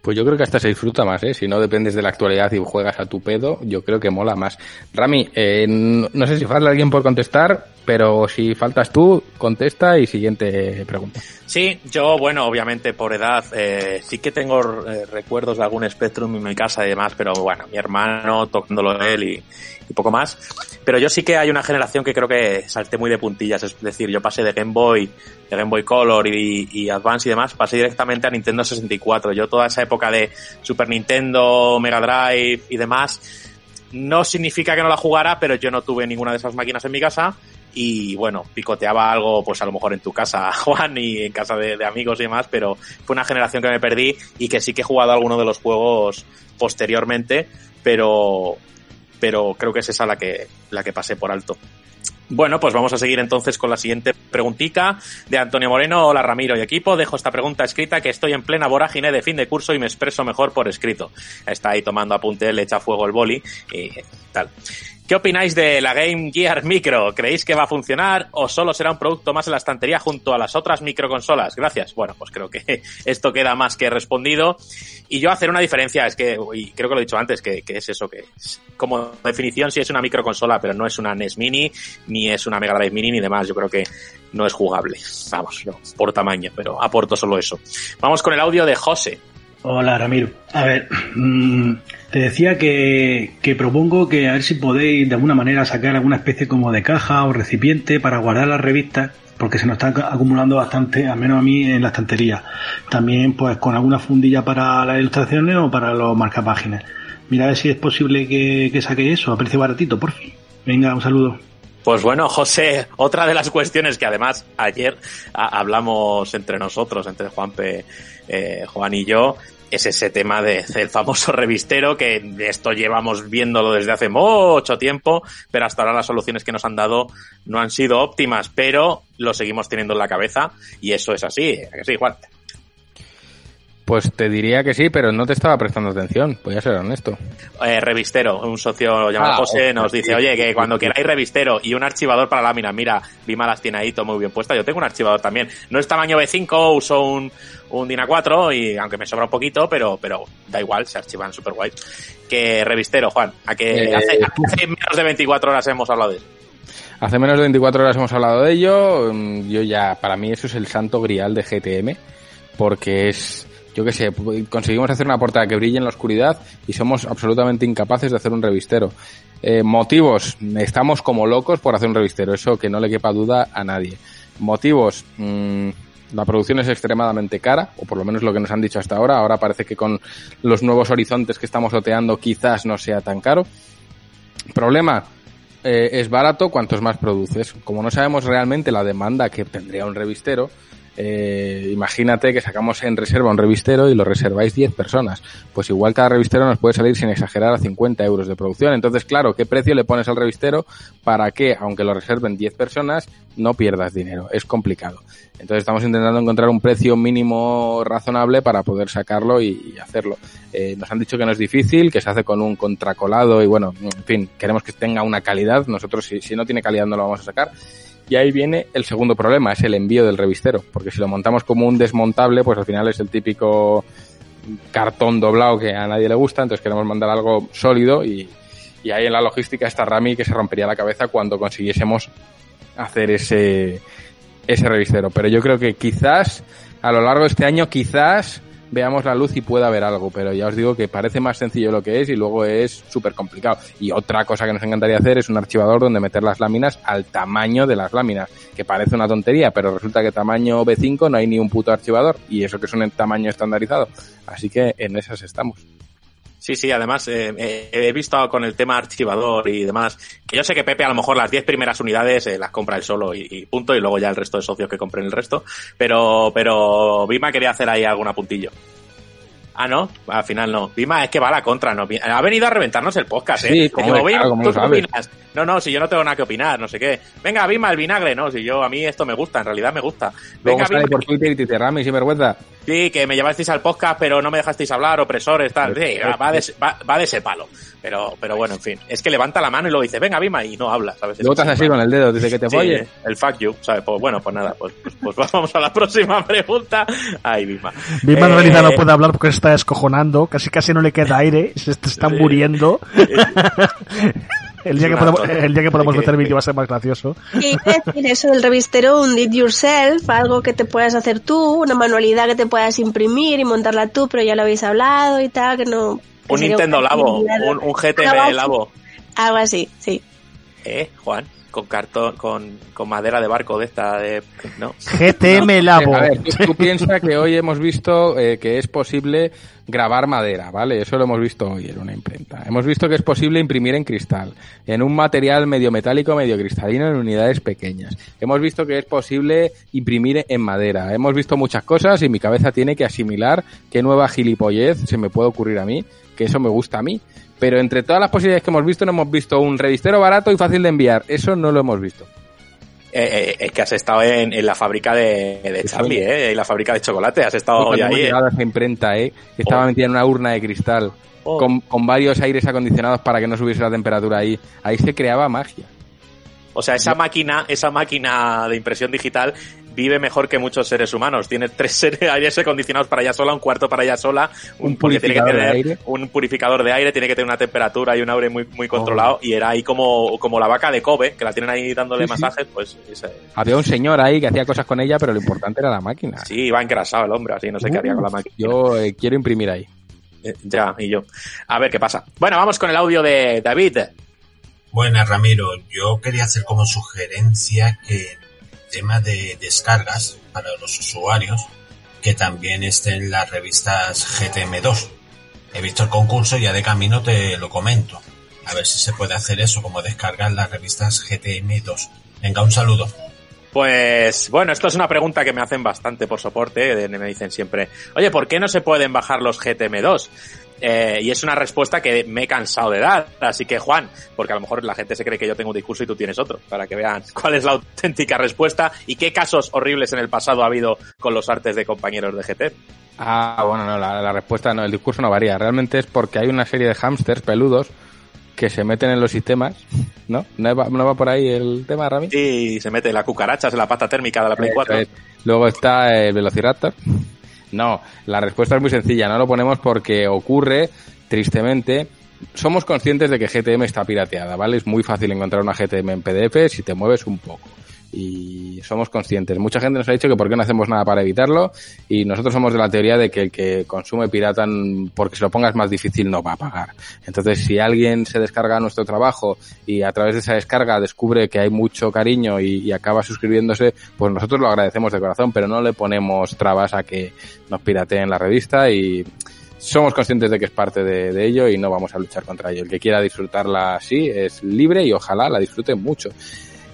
Pues yo creo que hasta se disfruta más, ¿eh? Si no dependes de la actualidad y juegas a tu pedo, yo creo que mola más. Rami, eh, no sé si falta alguien por contestar, pero si faltas tú, contesta y siguiente pregunta. Sí, yo, bueno, obviamente por edad, eh, sí que tengo eh, recuerdos de algún Spectrum en mi casa y demás, pero bueno, mi hermano tocándolo él y, y poco más. Pero yo sí que hay una generación que creo que salté muy de puntillas, es decir, yo pasé de Game Boy, de Game Boy Color y, y Advance y demás, pasé directamente a Nintendo 64. Yo toda esa época de Super Nintendo, Mega Drive y demás, no significa que no la jugara, pero yo no tuve ninguna de esas máquinas en mi casa y bueno, picoteaba algo pues a lo mejor en tu casa, *laughs* Juan, y en casa de, de amigos y demás, pero fue una generación que me perdí y que sí que he jugado alguno de los juegos posteriormente, pero pero creo que es esa la que la que pasé por alto. Bueno, pues vamos a seguir entonces con la siguiente preguntica de Antonio Moreno. Hola Ramiro y equipo, dejo esta pregunta escrita que estoy en plena vorágine de fin de curso y me expreso mejor por escrito. Está ahí tomando apunte, le echa fuego el boli y tal. ¿Qué opináis de la Game Gear Micro? ¿Creéis que va a funcionar o solo será un producto más en la estantería junto a las otras microconsolas? Gracias. Bueno, pues creo que *laughs* esto queda más que respondido. Y yo hacer una diferencia, es que, y creo que lo he dicho antes, que, es eso, que como definición sí es una microconsola, pero no es una NES Mini, ni es una Mega Drive Mini, ni demás. Yo creo que no es jugable. Vamos, no, por tamaño, pero aporto solo eso. Vamos con el audio de José. Hola Ramiro. A ver, *clears throat* mm, te decía que, que propongo que a ver si podéis de alguna manera sacar alguna especie como de caja o recipiente para guardar las revistas, porque se nos están acumulando bastante, al menos a mí en la estantería. También pues con alguna fundilla para las ilustraciones o para los marcapáginas. Mira a ver si es posible que, que saquéis eso a precio baratito, por fin. Venga, un saludo. Pues bueno, José, otra de las cuestiones que además ayer hablamos entre nosotros, entre Juanpe, eh, Juan y yo, es ese tema de- del famoso revistero, que esto llevamos viéndolo desde hace mucho tiempo, pero hasta ahora las soluciones que nos han dado no han sido óptimas, pero lo seguimos teniendo en la cabeza y eso es así, ¿a que sí, Juan. Pues te diría que sí, pero no te estaba prestando atención, voy a ser honesto. Eh, revistero, un socio llamado Ah, José nos dice, oye, que cuando queráis revistero y un archivador para láminas, mira, Lima las tiene ahí todo muy bien puesta, yo tengo un archivador también, no es tamaño B5, uso un, un DIN A4 y aunque me sobra un poquito, pero, pero da igual, se archivan super guay. Que revistero, Juan, a que Eh, hace, hace menos de 24 horas hemos hablado de eso. Hace menos de 24 horas hemos hablado de ello. mm, Yo ya, para mí eso es el santo grial de GTM, porque es, yo qué sé, conseguimos hacer una portada que brille en la oscuridad y somos absolutamente incapaces de hacer un revistero. Eh, motivos, estamos como locos por hacer un revistero, eso que no le quepa duda a nadie. Motivos, mm, la producción es extremadamente cara, o por lo menos lo que nos han dicho hasta ahora. Ahora parece que con los nuevos horizontes que estamos oteando quizás no sea tan caro. Problema, eh, es barato cuantos más produces. Como no sabemos realmente la demanda que tendría un revistero, eh, imagínate que sacamos en reserva un revistero y lo reserváis 10 personas. Pues igual cada revistero nos puede salir sin exagerar a 50 euros de producción. Entonces, claro, ¿qué precio le pones al revistero para que, aunque lo reserven 10 personas, no pierdas dinero? Es complicado. Entonces estamos intentando encontrar un precio mínimo razonable para poder sacarlo y, hacerlo. Eh, nos han dicho que no es difícil, que se hace con un contracolado y bueno, en fin, queremos que tenga una calidad. Nosotros si, si no tiene calidad no lo vamos a sacar. Y ahí viene el segundo problema, es el envío del revistero. Porque si lo montamos como un desmontable, pues al final es el típico cartón doblado que a nadie le gusta, entonces queremos mandar algo sólido y, y ahí en la logística está Rami que se rompería la cabeza cuando consiguiésemos hacer ese, ese revistero. Pero yo creo que quizás a lo largo de este año, quizás veamos la luz y pueda haber algo, pero ya os digo que parece más sencillo lo que es y luego es súper complicado. Y otra cosa que nos encantaría hacer es un archivador donde meter las láminas al tamaño de las láminas, que parece una tontería, pero resulta que tamaño B5 no hay ni un puto archivador y eso que es un tamaño estandarizado. Así que en esas estamos. Sí, sí, además eh, eh, he visto con el tema archivador y demás, que yo sé que Pepe a lo mejor las 10 primeras unidades eh, las compra él solo y, y, punto, y luego ya el resto de socios que compren el resto, pero, pero Vima quería hacer ahí algún apuntillo. Ah, no, al final no. Vima es que va a la contra, no. Ha venido a reventarnos el podcast, ¿eh? Sí, como Digo, de- claro, Vima, como ¿tú lo qué sabes. opinas? No, no, si yo no tengo nada que opinar, no sé qué. Venga, Vima, el vinagre, no, si yo, a mí esto me gusta, en realidad me gusta. Luego Venga, sale Vima, por Twitter y te dice, Rami, sin vergüenza. Sí, que me llevasteis al podcast, pero no me dejasteis hablar, opresores, tal. Sí, va, va de, ese- va, va de ese palo. Pero, pero bueno, en fin. Es que levanta la mano y luego dice, venga, Vima, y no habla, ¿sabes? Luego te haces así con el dedo, dice que te Sí, folle. el fuck you, ¿sabes? Pues bueno, pues nada, pues, pues, pues *laughs* vamos a la próxima pregunta. Ay, Vima. Vima en Eh, realidad no puede hablar porque se está descojonando, casi casi no le queda *laughs* aire, se está muriendo. *laughs* el, día que tonta. el día que podamos meter vídeo va a ser más gracioso. A decir eso del revistero, un did yourself, algo que te puedas hacer tú, una manualidad que te puedas imprimir y montarla tú, pero ya lo habéis hablado y tal, que no... que Un Nintendo Labo, un, un GTM Algo así. Labo. Algo así, sí. ¿Eh, Juan? Con cartón, con, con madera de barco de esta, de... ¿no? GTM Labo. A ver, tú, tú *laughs* piensas que hoy hemos visto eh, que es posible grabar madera, ¿vale? Eso lo hemos visto hoy en una imprenta. Hemos visto que es posible imprimir en cristal, en un material medio metálico, medio cristalino, en unidades pequeñas. Hemos visto que es posible imprimir en madera. Hemos visto muchas cosas y mi cabeza tiene que asimilar qué nueva gilipollez se me puede ocurrir a mí, que eso me gusta a mí. Pero entre todas las posibilidades que hemos visto, no hemos visto un revistero barato y fácil de enviar. Eso no lo hemos visto. Eh, eh, es que has estado en, en la fábrica de, de Charlie, ¿eh? En la fábrica de chocolate. Has estado hoy ahí, ¿eh? a esa imprenta, ¿eh? que estaba Oh. metida en una urna de cristal, Oh. con, con varios aires acondicionados para que no subiese la temperatura ahí. Ahí se creaba magia. O sea, esa máquina, esa máquina de impresión digital vive mejor que muchos seres humanos. Tiene tres seres- *laughs* aires acondicionados para ella sola, un cuarto para ella sola, Un porque tiene que purificador de tener aire. un purificador de aire, tiene que tener una temperatura y un aire muy, muy controlado. Y era ahí como, como la vaca de Kobe, que la tienen ahí dándole Sí, sí. masajes, pues ese- Había un señor ahí que hacía cosas con ella, pero lo importante era la máquina. sí, iba engrasado el hombre, así no sé qué haría con la máquina. Yo eh, quiero imprimir ahí. Eh, Ya, y yo. A ver qué pasa. Bueno, vamos con el audio de David. Buenas, Ramiro. Yo quería hacer como sugerencia que tema de descargas para los usuarios, que también estén las revistas GTM2. He visto el concurso y ya de camino te lo comento. A ver si se puede hacer eso, como descargar las revistas GTM2. Venga, un saludo. Pues bueno, esto es una pregunta que me hacen bastante por soporte. Me dicen siempre, oye, ¿por qué no se pueden bajar los GTM2? Eh, y es una respuesta que me he cansado de dar. Así que, Juan, porque a lo mejor la gente se cree que yo tengo un discurso y tú tienes otro, para que vean *laughs* cuál es la auténtica respuesta y qué casos horribles en el pasado ha habido con los artes de compañeros de GT. Ah, bueno, no, la, la respuesta no, el discurso no varía. Realmente es porque hay una serie de hámsters peludos que se meten en los sistemas, ¿no? ¿No va, no va por ahí el tema, Rami? Y se mete la cucaracha la pata térmica de la Play Eso 4. es. Luego está el Velociraptor. No, la respuesta es muy sencilla. No lo ponemos porque ocurre, tristemente. Somos conscientes de que GTM está pirateada, ¿vale? Es muy fácil encontrar una GTM en PDF si te mueves un poco. Y somos conscientes. Mucha gente nos ha dicho que por qué no hacemos nada para evitarlo y nosotros somos de la teoría de que el que consume pirata porque se lo pongas más difícil no va a pagar. Entonces, si alguien se descarga nuestro trabajo y a través de esa descarga descubre que hay mucho cariño y, acaba suscribiéndose, pues nosotros lo agradecemos de corazón, pero no le ponemos trabas a que nos pirateen la revista y somos conscientes de que es parte de, ello y no vamos a luchar contra ello. El que quiera disfrutarla así es libre y ojalá la disfrute mucho.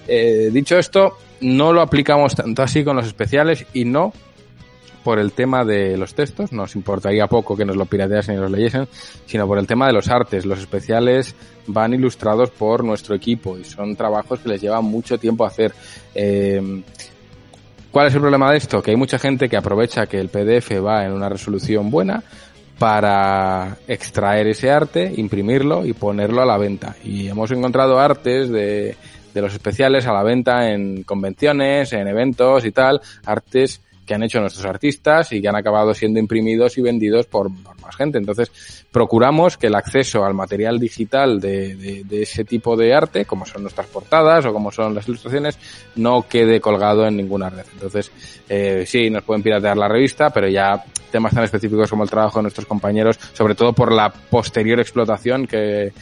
Eh, dicho esto, no lo aplicamos tanto así con los especiales y no por el tema de los textos, nos importaría poco que nos lo pirateasen y los leyesen, sino por el tema de los artes. Los especiales van ilustrados por nuestro equipo y son trabajos que les lleva mucho tiempo hacer. Eh, ¿Cuál es el problema de esto? Que hay mucha gente que aprovecha que el PDF va en una resolución buena para extraer ese arte, imprimirlo y ponerlo a la venta. Y hemos encontrado artes de, de los especiales a la venta en convenciones, en eventos y tal, artes que han hecho nuestros artistas y que han acabado siendo imprimidos y vendidos por, más gente. Entonces, procuramos que el acceso al material digital de, de, de, ese tipo de arte, como son nuestras portadas o como son las ilustraciones, no quede colgado en ninguna red. Entonces, eh, sí, nos pueden piratear la revista, pero ya temas tan específicos como el trabajo de nuestros compañeros, sobre todo por la posterior explotación que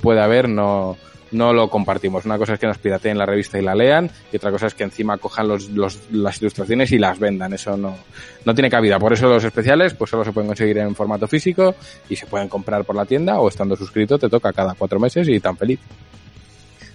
puede haber, no, no lo compartimos. Una cosa es que nos pirateen la revista y la lean, y otra cosa es que encima cojan los, los, las ilustraciones y las vendan. Eso no, no tiene cabida. Por eso los especiales, pues solo se pueden conseguir en formato físico y se pueden comprar por la tienda o estando suscrito te toca cada cuatro meses y tan feliz.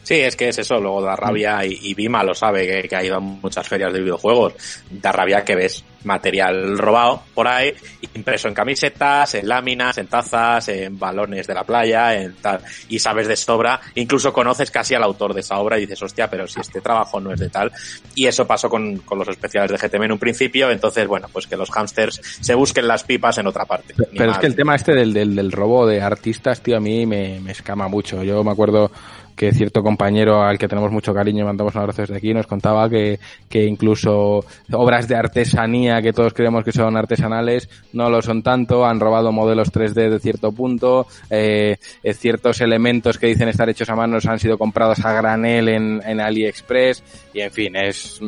Sí, es que es eso, luego da rabia y, y Bima lo sabe, que, que, ha ido a muchas ferias de videojuegos, da rabia que ves material robado por ahí, impreso en camisetas, en láminas, en tazas, en balones de la playa, en tal, y sabes de sobra, incluso conoces casi al autor de esa obra y dices, hostia, pero si este trabajo no es de tal, y eso pasó con, con los especiales de GTM en un principio, entonces, bueno, pues que los hamsters se busquen las pipas en otra parte. Pero, pero es que el tema este del, del, del robo de artistas, tío, a mí me, me escama mucho. Yo me acuerdo que cierto compañero al que tenemos mucho cariño, mandamos un abrazo desde aquí, nos contaba que, que incluso obras de artesanía que todos creemos que son artesanales no lo son tanto, han robado modelos 3D de cierto punto, eh, ciertos elementos que dicen estar hechos a manos han sido comprados a granel en, en AliExpress y en fin, es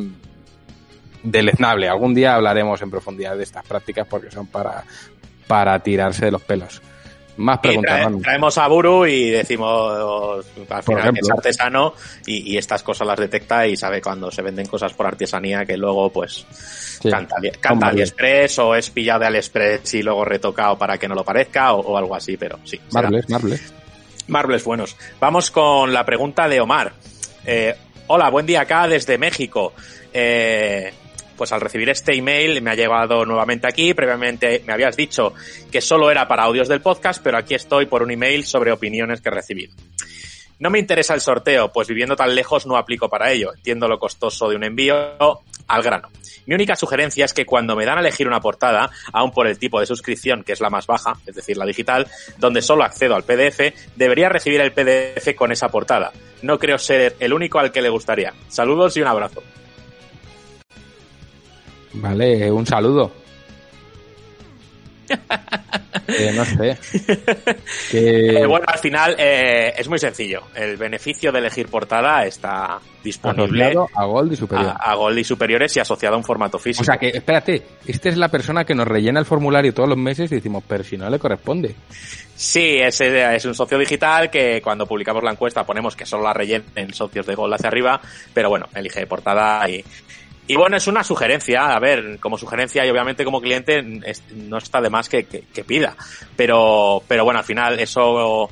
deleznable. Algún día hablaremos en profundidad de estas prácticas porque son para, para tirarse de los pelos. Más preguntas. Trae, traemos a Buru y decimos al final que es artesano y, y, estas cosas las detecta y sabe cuando se venden cosas por artesanía que luego pues sí. canta, canta AliExpress o es pillado de AliExpress y luego retocado para que no lo parezca o, o algo así, pero sí. Marbles, marbles. Marbles buenos. Vamos con la pregunta de Omar. Eh, hola, buen día acá desde México. Eh, pues al recibir este email me ha llegado nuevamente aquí. Previamente me habías dicho que solo era para audios del podcast, pero aquí estoy por un email sobre opiniones que he recibido. No me interesa el sorteo, pues viviendo tan lejos no aplico para ello. Entiendo lo costoso de un envío al grano. Mi única sugerencia es que cuando me dan a elegir una portada, aun por el tipo de suscripción, que es la más baja, es decir, la digital, donde solo accedo al PDF, debería recibir el PDF con esa portada. No creo ser el único al que le gustaría. Saludos y un abrazo. Vale, un saludo. *laughs* eh, no sé. *laughs* Que... Eh, bueno, al final eh, es muy sencillo. El beneficio de elegir portada está disponible asociado a Gold y superior. A, a, Gold y superiores y asociado a un formato físico. O sea que, espérate, esta es la persona que nos rellena el formulario todos los meses y decimos, pero si no le corresponde. Sí, es, es un socio digital que cuando publicamos la encuesta ponemos que solo la rellenen socios de Gold hacia arriba, pero bueno, elige portada y, y bueno, es una sugerencia, a ver, como sugerencia y obviamente como cliente no está de más que, que, que, pida. Pero, pero bueno, al final eso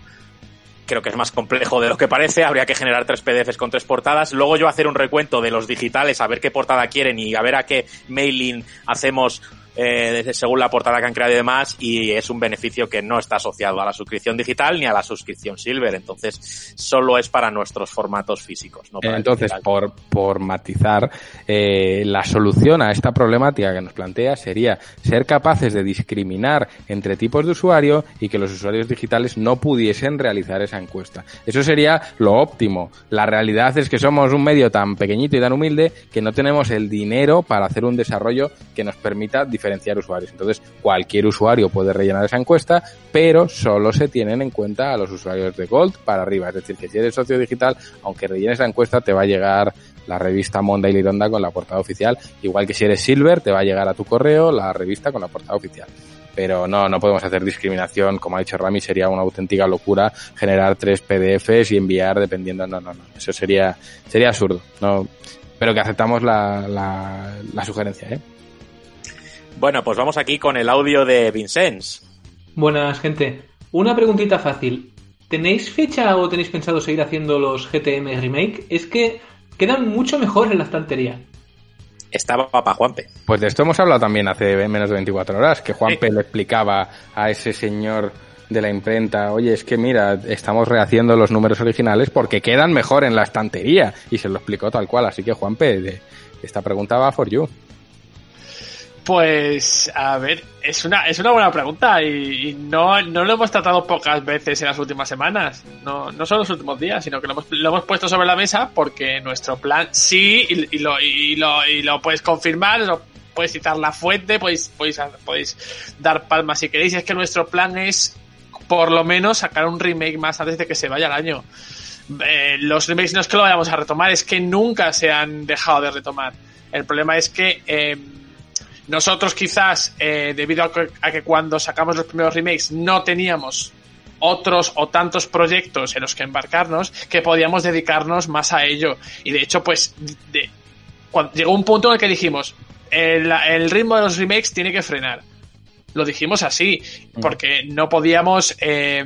creo que es más complejo de lo que parece. Habría que generar tres PDFs con tres portadas. Luego yo hacer un recuento de los digitales, a ver qué portada quieren y a ver a qué mailing hacemos eh, según la portada que han creado y demás, y es un beneficio que no está asociado a la suscripción digital ni a la suscripción Silver, entonces solo es para nuestros formatos físicos. No para entonces, por, por matizar, eh, la solución a esta problemática que nos plantea sería ser capaces de discriminar entre tipos de usuario y que los usuarios digitales no pudiesen realizar esa encuesta. Eso sería lo óptimo. La realidad es que somos un medio tan pequeñito y tan humilde que no tenemos el dinero para hacer un desarrollo que nos permita diferenciar diferenciar usuarios. Entonces, cualquier usuario puede rellenar esa encuesta, pero solo se tienen en cuenta a los usuarios de Gold para arriba. Es decir, que si eres socio digital, aunque rellenes la encuesta, te va a llegar la revista Monday Lironda con la portada oficial. Igual que si eres Silver, te va a llegar a tu correo la revista con la portada oficial. Pero no, no podemos hacer discriminación. Como ha dicho Rami, sería una auténtica locura generar tres PDFs y enviar dependiendo. No, no, no. Eso sería, sería absurdo. No, pero que aceptamos la, la, la sugerencia, ¿eh? Bueno, pues vamos aquí con el audio de Vincenz. Buenas, gente. Una preguntita fácil. ¿Tenéis fecha o tenéis pensado seguir haciendo los GTM Remake? Es que quedan mucho mejor en la estantería. Estaba papá Juanpe. Pues de esto hemos hablado también hace menos de 24 horas, que Juanpe le explicaba a ese señor de la imprenta, oye, es que mira, estamos rehaciendo los números originales porque quedan mejor en la estantería. Y se lo explicó tal cual. Así que Juanpe, de- esta pregunta va for you. Pues, a ver, es una, es una buena pregunta y, y no, no lo hemos tratado pocas veces en las últimas semanas. No, no solo los últimos días, sino que lo hemos, lo hemos puesto sobre la mesa porque nuestro plan sí, y, y lo, y, lo, y lo puedes confirmar, lo, puedes citar la fuente, podéis, podéis, podéis dar palmas si queréis. Es que nuestro plan es, por lo menos, sacar un remake más antes de que se vaya el año. Eh, los remakes no es que lo vayamos a retomar, es que nunca se han dejado de retomar. El problema es que eh, nosotros quizás, eh, debido a que, a que cuando sacamos los primeros remakes no teníamos otros o tantos proyectos en los que embarcarnos que podíamos dedicarnos más a ello. Y de hecho, pues, de- cuando llegó un punto en el que dijimos, el, el ritmo de los remakes tiene que frenar. Lo dijimos así, porque no podíamos... eh,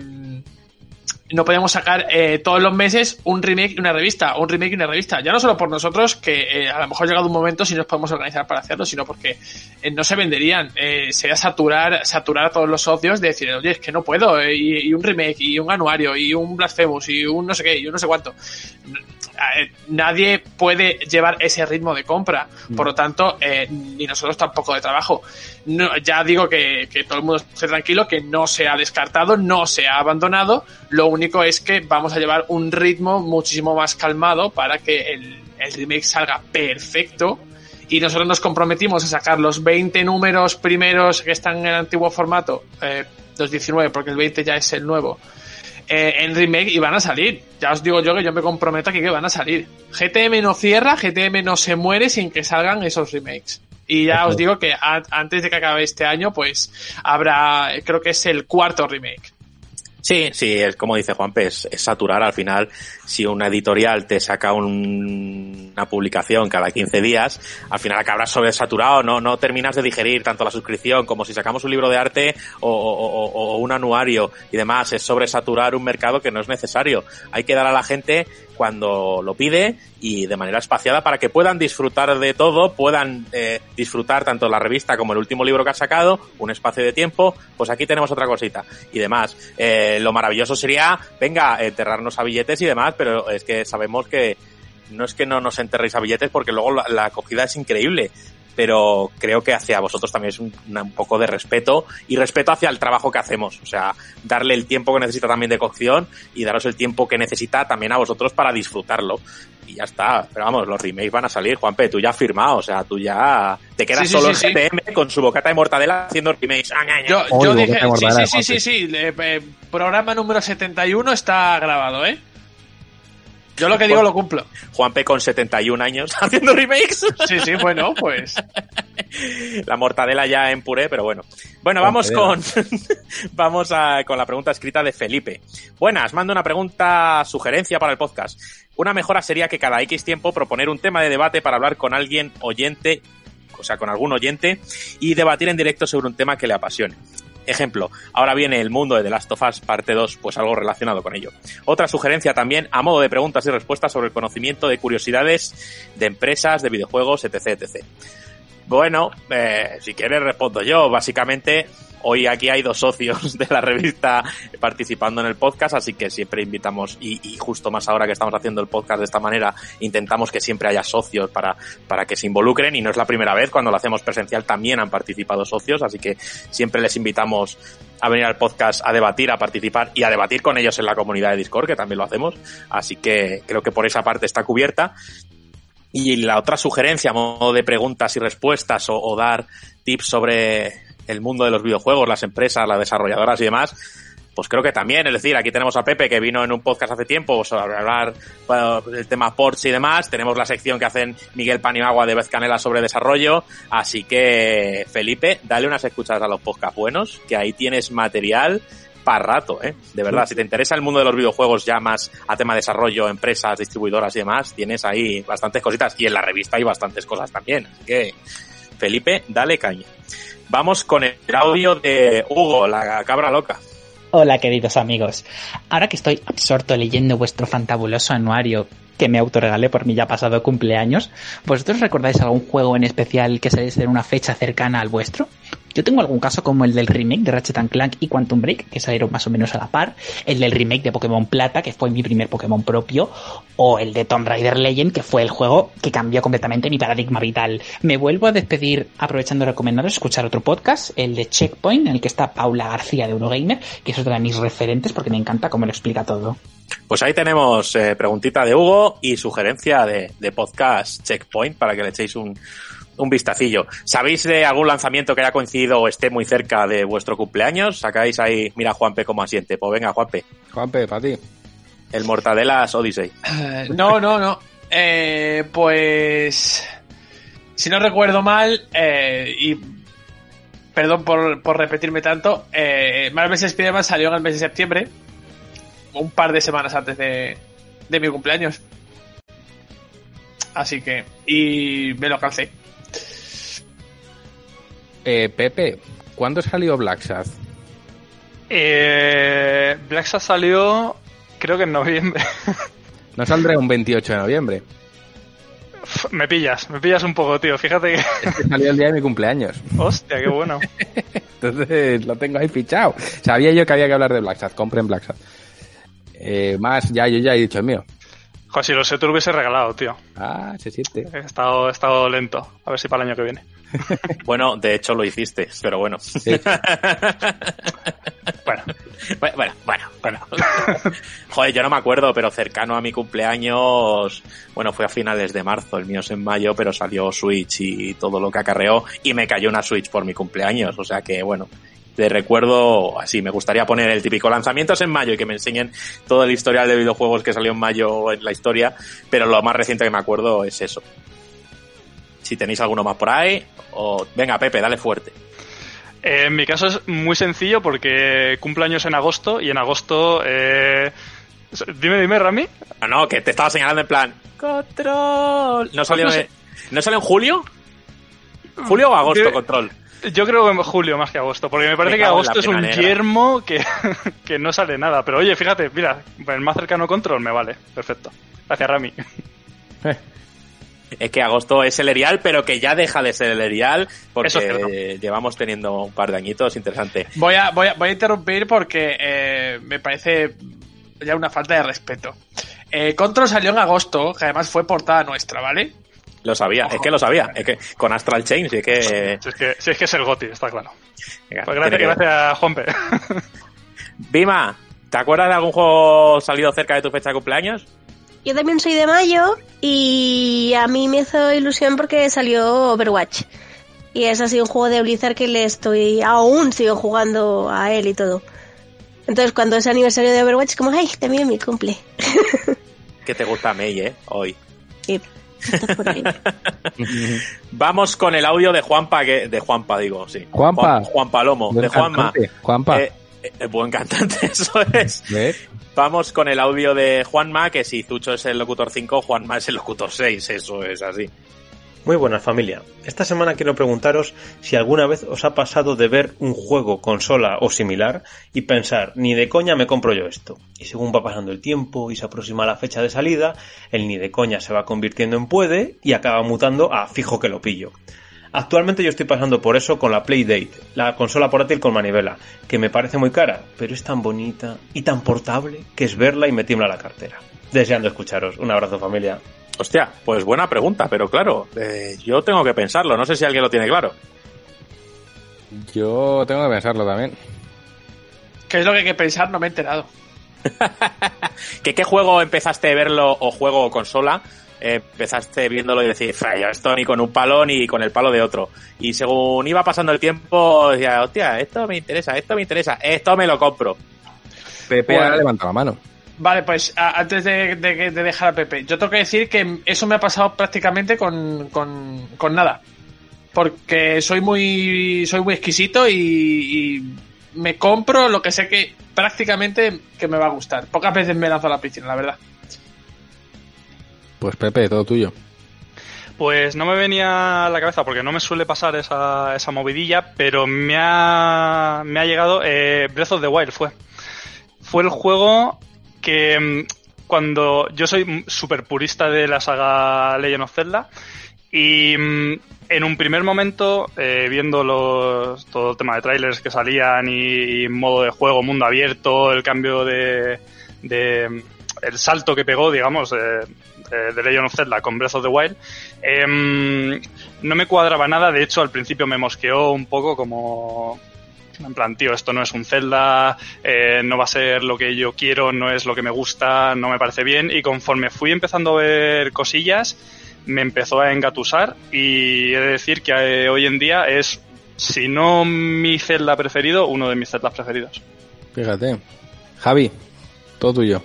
no podíamos sacar eh, todos los meses un remake y una revista, un remake y una revista. Ya no solo por nosotros, que eh, a lo mejor ha llegado un momento si nos podemos organizar para hacerlo, sino porque eh, no se venderían. Eh, sería saturar, saturar a todos los socios de decir, oye, es que no puedo, eh, y, y un remake, y un anuario, y un Blasphemous, y un no sé qué, y un no sé cuánto. Eh, Nadie puede llevar ese ritmo de compra, por lo tanto, eh, ni nosotros tampoco de trabajo. No, ya digo que, todo el mundo esté tranquilo, que no se ha descartado, no se ha abandonado. Lo único es que vamos a llevar un ritmo muchísimo más calmado para que el, el remake salga perfecto. Y nosotros nos comprometimos a sacar los 20 números primeros que están en el antiguo formato, eh, los 19, porque el 20 ya es el nuevo, eh, en remake y van a salir. Ya os digo yo que yo me comprometo aquí que van a salir. GTM no cierra, GTM no se muere sin que salgan esos remakes. Y ya os digo que a- antes de que acabe este año, pues habrá, creo que es el cuarto remake. Sí, sí, es como dice Juanpe, es, es saturar al final. Si una editorial te saca un- una publicación cada 15 días, al final acabas sobresaturado, no, no terminas de digerir tanto la suscripción como si sacamos un libro de arte o, o- o- un anuario y demás. Es sobresaturar un mercado que no es necesario. Hay que dar a la gente cuando lo pide y de manera espaciada para que puedan disfrutar de todo, puedan eh, disfrutar tanto la revista como el último libro que ha sacado, un espacio de tiempo, pues aquí tenemos otra cosita y demás. Eh, lo maravilloso sería, venga, enterrarnos a billetes y demás, pero es que sabemos que no es que no nos enterréis a billetes porque luego la, la acogida es increíble. Pero creo que hacia vosotros también es un, poco de respeto y respeto hacia el trabajo que hacemos. O sea, darle el tiempo que necesita también de cocción y daros el tiempo que necesita también a vosotros para disfrutarlo. Y ya está. Pero vamos, los remakes van a salir, Juanpe, tú ya has firmado. O sea, tú ya te quedas Sí, sí, solo sí, en GTM con su bocata de mortadela haciendo remakes. Ah. Yo, yo dije, sí, sí, sí, sí, sí, eh, eh, programa número 71 está grabado, ¿eh? Yo lo que digo lo cumplo. Juanpe con 71 años *laughs* haciendo remakes. Sí, sí, bueno, pues. *laughs* La mortadela ya en puré, pero bueno. Bueno, vamos con, *laughs* vamos a, con la pregunta escrita de Felipe. Buenas, mando una pregunta, sugerencia para el podcast. Una mejora sería que cada X tiempo proponer un tema de debate para hablar con alguien oyente, o sea, con algún oyente, y debatir en directo sobre un tema que le apasione. Ejemplo, ahora viene el mundo de The Last of Us parte 2, pues algo relacionado con ello. Otra sugerencia también, a modo de preguntas y respuestas sobre el conocimiento de curiosidades de empresas, de videojuegos, etc. etc. Bueno, eh, si quieres respondo yo. Básicamente, hoy aquí hay dos socios de la revista participando en el podcast, así que siempre invitamos, y, y justo más ahora que estamos haciendo el podcast de esta manera, intentamos que siempre haya socios para, para que se involucren, y no es la primera vez, cuando lo hacemos presencial también han participado socios, así que siempre les invitamos a venir al podcast a debatir, a participar y a debatir con ellos en la comunidad de Discord, que también lo hacemos. Así que creo que por esa parte está cubierta. Y la otra sugerencia, modo de preguntas y respuestas o, o dar tips sobre el mundo de los videojuegos, las empresas, las desarrolladoras y demás, pues creo que también, es decir, aquí tenemos a Pepe que vino en un podcast hace tiempo sobre hablar bueno, del tema ports y demás, tenemos la sección que hacen Miguel Paniagua de Vez Canela sobre desarrollo, así que Felipe, dale unas escuchas a los podcasts buenos, que ahí tienes material para rato, ¿eh? De verdad, si te interesa el mundo de los videojuegos ya más a tema de desarrollo, empresas, distribuidoras y demás, tienes ahí bastantes cositas y en la revista hay bastantes cosas también, así que Felipe, dale caña. Vamos con el audio de Hugo, la cabra loca. Hola queridos amigos. Ahora que estoy absorto leyendo vuestro fantabuloso anuario que me autorregalé por mi ya pasado cumpleaños, ¿vosotros recordáis algún juego en especial que se en una fecha cercana al vuestro? Yo tengo algún caso como el del remake de Ratchet Clank y Quantum Break, que salieron más o menos a la par, el del remake de Pokémon Plata, que fue mi primer Pokémon propio, o el de Tomb Raider Legend, que fue el juego que cambió completamente mi paradigma vital. Me vuelvo a despedir aprovechando recomendaros escuchar otro podcast, el de Checkpoint, en el que está Paula García de Eurogamer, que es otra de mis referentes porque me encanta cómo lo explica todo. Pues ahí tenemos eh, preguntita de Hugo y sugerencia de, de podcast Checkpoint para que le echéis un, un vistacillo. ¿Sabéis de algún lanzamiento que haya coincidido o esté muy cerca de vuestro cumpleaños? Sacáis ahí, mira Juanpe cómo asiente. Pues venga, Juanpe. Juanpe, para ti. El Mortadelas Odyssey. Eh, no, no, no. Eh, pues... Si no recuerdo mal, eh, y perdón por, por repetirme tanto, eh, Marvel Spider-Man salió en el mes de septiembre, un par de semanas antes de, de mi cumpleaños. Así que, y me lo calcé. Eh, Pepe, ¿cuándo salió Black Sabbath? Eh, Black Sabbath salió, creo que en noviembre. *laughs* ¿No saldrá un 28 de noviembre? Me pillas, me pillas un poco, tío. Fíjate que. Es que salió el día de mi cumpleaños. *laughs* Hostia, qué bueno. *laughs* Entonces lo tengo ahí fichado. Sabía yo que había que hablar de Black Sabbath. Compren Black Sabbath. Eh, más, ya, yo ya he dicho el mío. Joder, si lo sé, te lo hubiese regalado, tío. Ah, se siente. He estado, he estado lento. A ver si para el año que viene. *laughs* bueno, de hecho lo hiciste, pero bueno. Sí. *laughs* bueno. Bueno, bueno, bueno. *laughs* Joder, yo no me acuerdo, pero cercano a mi cumpleaños, bueno, fue a finales de marzo, el mío es en mayo, pero salió Switch y todo lo que acarreó y me cayó una Switch por mi cumpleaños, o sea que bueno, de recuerdo así. Me gustaría poner el típico lanzamientos en mayo y que me enseñen todo el historial de videojuegos que salió en mayo en la historia, pero lo más reciente que me acuerdo es eso. Si tenéis alguno más por ahí, o venga Pepe, dale fuerte. Eh, en mi caso es muy sencillo porque cumpleaños en agosto y en agosto... Eh... Dime, dime, Rami. No, no, que te estaba señalando en plan... Control. ¿No salió, Pues de... ¿No salió en julio? ¿Julio o agosto, Yo- Control? Yo creo que en julio más que agosto, porque me parece Me que en agosto es un yermo que, *laughs* que no sale nada. Pero oye, fíjate, mira, el más cercano control me vale. Perfecto. Gracias, Rami. Es que agosto es el erial, pero que ya deja de ser el erial porque Eso es cierto. llevamos teniendo un par de añitos interesante. Voy a, voy a, voy a interrumpir porque eh, me parece ya una falta de respeto. Eh, Control salió en agosto, que además fue portada nuestra, ¿vale? Lo sabía, es que lo sabía. Es que con Astral Chain, sí que. Si es que, si es, que es el GOTI, está claro. Venga, Pues gracias, que- gracias, Juanpe. Bima, ¿te acuerdas de algún juego salido cerca de tu fecha de cumpleaños? Yo también soy de mayo y a mí me hizo ilusión porque salió Overwatch. Y es así un juego de Blizzard que le estoy, aún sigo jugando a él y todo. Entonces cuando es aniversario de Overwatch es como, ay, también es mi cumple. *laughs* Que te gusta May, ¿eh? Hoy. Sí. *laughs* Vamos con el audio de Juanpa, que, de Juanpa digo, sí. Juanpa. Juan, Juan Palomo, Buen de Juanma. cantante, Juanpa. Eh, eh, buen cantante, *laughs* eso es. ¿Ves? Vamos con el audio de Juanma, que si Zucho es el locutor 5, Juanma es el locutor 6, eso es así. Muy buenas familia. Esta semana quiero preguntaros si alguna vez os ha pasado de ver un juego, consola o similar y pensar, ni de coña me compro yo esto. Y según va pasando el tiempo y se aproxima la fecha de salida, el ni de coña se va convirtiendo en puede y acaba mutando a fijo que lo pillo. Actualmente yo estoy pasando por eso con la Playdate, la consola portátil con manivela, que me parece muy cara, pero es tan bonita y tan portable que es verla y me tiembla la cartera. Deseando escucharos. Un abrazo familia. Hostia, pues buena pregunta, pero claro, eh, yo tengo que pensarlo, no sé si alguien lo tiene claro. Yo tengo que pensarlo también. ¿Qué es lo que hay que pensar? No me he enterado. *laughs* ¿Que ¿Qué juego empezaste a verlo o juego o consola? Eh, empezaste viéndolo y decir, "Fra, yo esto ni con un palo ni con el palo de otro. Y según iba pasando el tiempo, decía, hostia, esto me interesa, esto me interesa, esto me lo compro. Pepe Bueno. ahora levanta la mano. Vale, pues a- antes de, de- de dejar a Pepe, yo tengo que decir que eso me ha pasado prácticamente con, con, con nada. Porque soy muy soy muy exquisito y, y me compro lo que sé que prácticamente que me va a gustar. Pocas veces me lanzo a la piscina, la verdad. Pues Pepe, todo tuyo. Pues no me venía a la cabeza porque no me suele pasar esa, esa movidilla, pero me ha, me ha llegado eh, Breath of the Wild fue. Fue el juego que mm, cuando yo soy súper purista de la saga Legend of Zelda y mm, en un primer momento eh, viendo los, todo el tema de trailers que salían y, modo de juego, mundo abierto, el cambio de, de mm, el salto que pegó, digamos, eh, de, de Legend of Zelda con Breath of the Wild, em, no me cuadraba nada. De hecho, al principio me mosqueó un poco como. En plan, tío, esto no es un Zelda, eh, no va a ser lo que yo quiero, no es lo que me gusta, no me parece bien. Y conforme fui empezando a ver cosillas, me empezó a engatusar. Y he de decir que eh, hoy en día es, si no mi Zelda preferido, uno de mis Zeldas preferidos. Fíjate. Javi, todo tuyo.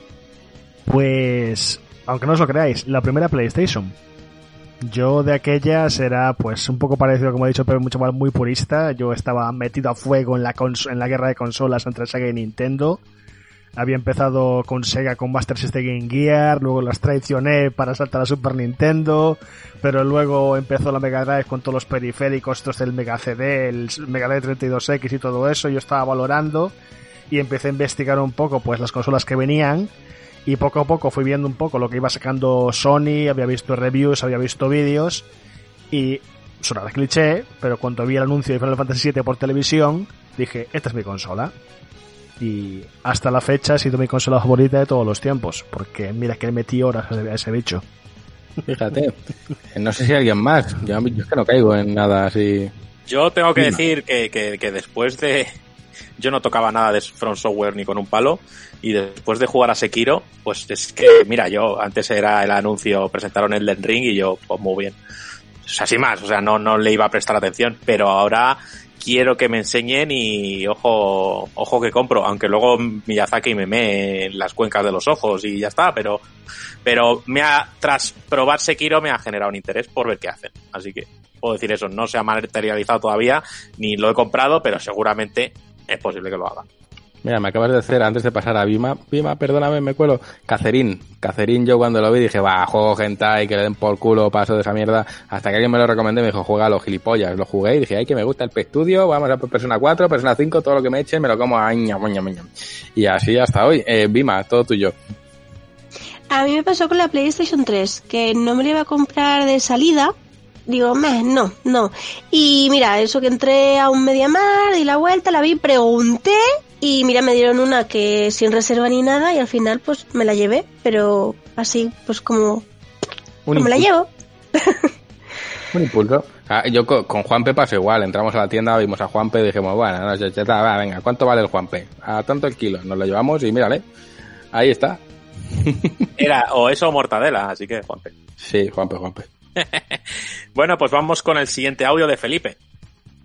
Pues, aunque no os lo creáis, la primera PlayStation. Yo de aquellas era pues un poco parecido, como he dicho, pero mucho más muy purista. Yo estaba metido a fuego en la, guerra de consolas entre Sega y Nintendo. Había empezado con Sega con Master System Game Gear, luego las traicioné para saltar a Super Nintendo, pero luego empezó la Mega Drive con todos los periféricos, estos del Mega CD, el Mega Drive 32X y todo eso, yo estaba valorando y empecé a investigar un poco pues las consolas que venían y poco a poco fui viendo un poco lo que iba sacando Sony, había visto reviews, había visto vídeos y sonará cliché, pero cuando vi el anuncio de Final Fantasy VII por televisión dije, esta es mi consola. Y hasta la fecha ha sido mi consola favorita de todos los tiempos, porque mira que metí horas a ese bicho. Fíjate. *laughs* No sé si alguien más. Yo, yo es que no caigo en nada así. Yo tengo que decir que, que, que después de. Yo no tocaba nada de From Software ni con un palo. Y después de jugar a Sekiro, pues es que, mira, yo antes era el anuncio, presentaron el Den Ring y yo, pues muy bien. O sea, sin más, o sea, no, no le iba a prestar atención. Pero ahora quiero que me enseñen y ojo, ojo que compro. Aunque luego Miyazaki me mee en las cuencas de los ojos y ya está, pero, pero me ha, tras probar Sekiro me ha generado un interés por ver qué hacen. Así que puedo decir eso, no se ha materializado todavía, ni lo he comprado, pero seguramente es posible que lo haga. Mira, me acabas de hacer, antes de pasar a Vima, Vima, perdóname, me cuelo. Cacerín. Cacerín, yo cuando lo vi dije, va, juego hentai, que le den por culo, paso de esa mierda. Hasta que alguien me lo recomendé, me dijo, juega a los gilipollas. Lo jugué y dije, ay, que me gusta el P-Studio, vamos a por Persona 4, Persona 5, todo lo que me echen, me lo como a ña, ña, ña. Y así hasta hoy. Eh, Vima, todo tuyo. A mí me pasó con la PlayStation 3, que no me la iba a comprar de salida. Digo, meh, no, no. Y mira, eso que entré a un Mediamar, di la vuelta, la vi, pregunté y mira, me dieron una que sin reserva ni nada y al final pues me la llevé, pero así pues como, Un como me la llevo. *laughs* Un impulso. Ah, yo co- con Juanpe pasó igual, entramos a la tienda, vimos a Juanpe y dijimos, bueno, no, ya, ya está, va, venga, ¿cuánto vale el Juanpe? A tanto el kilo, nos lo llevamos y mírale, ahí está. *laughs* Era o eso o mortadela, así que Juanpe. Sí, Juanpe, Juanpe. *laughs* Bueno, pues vamos con el siguiente audio de Felipe.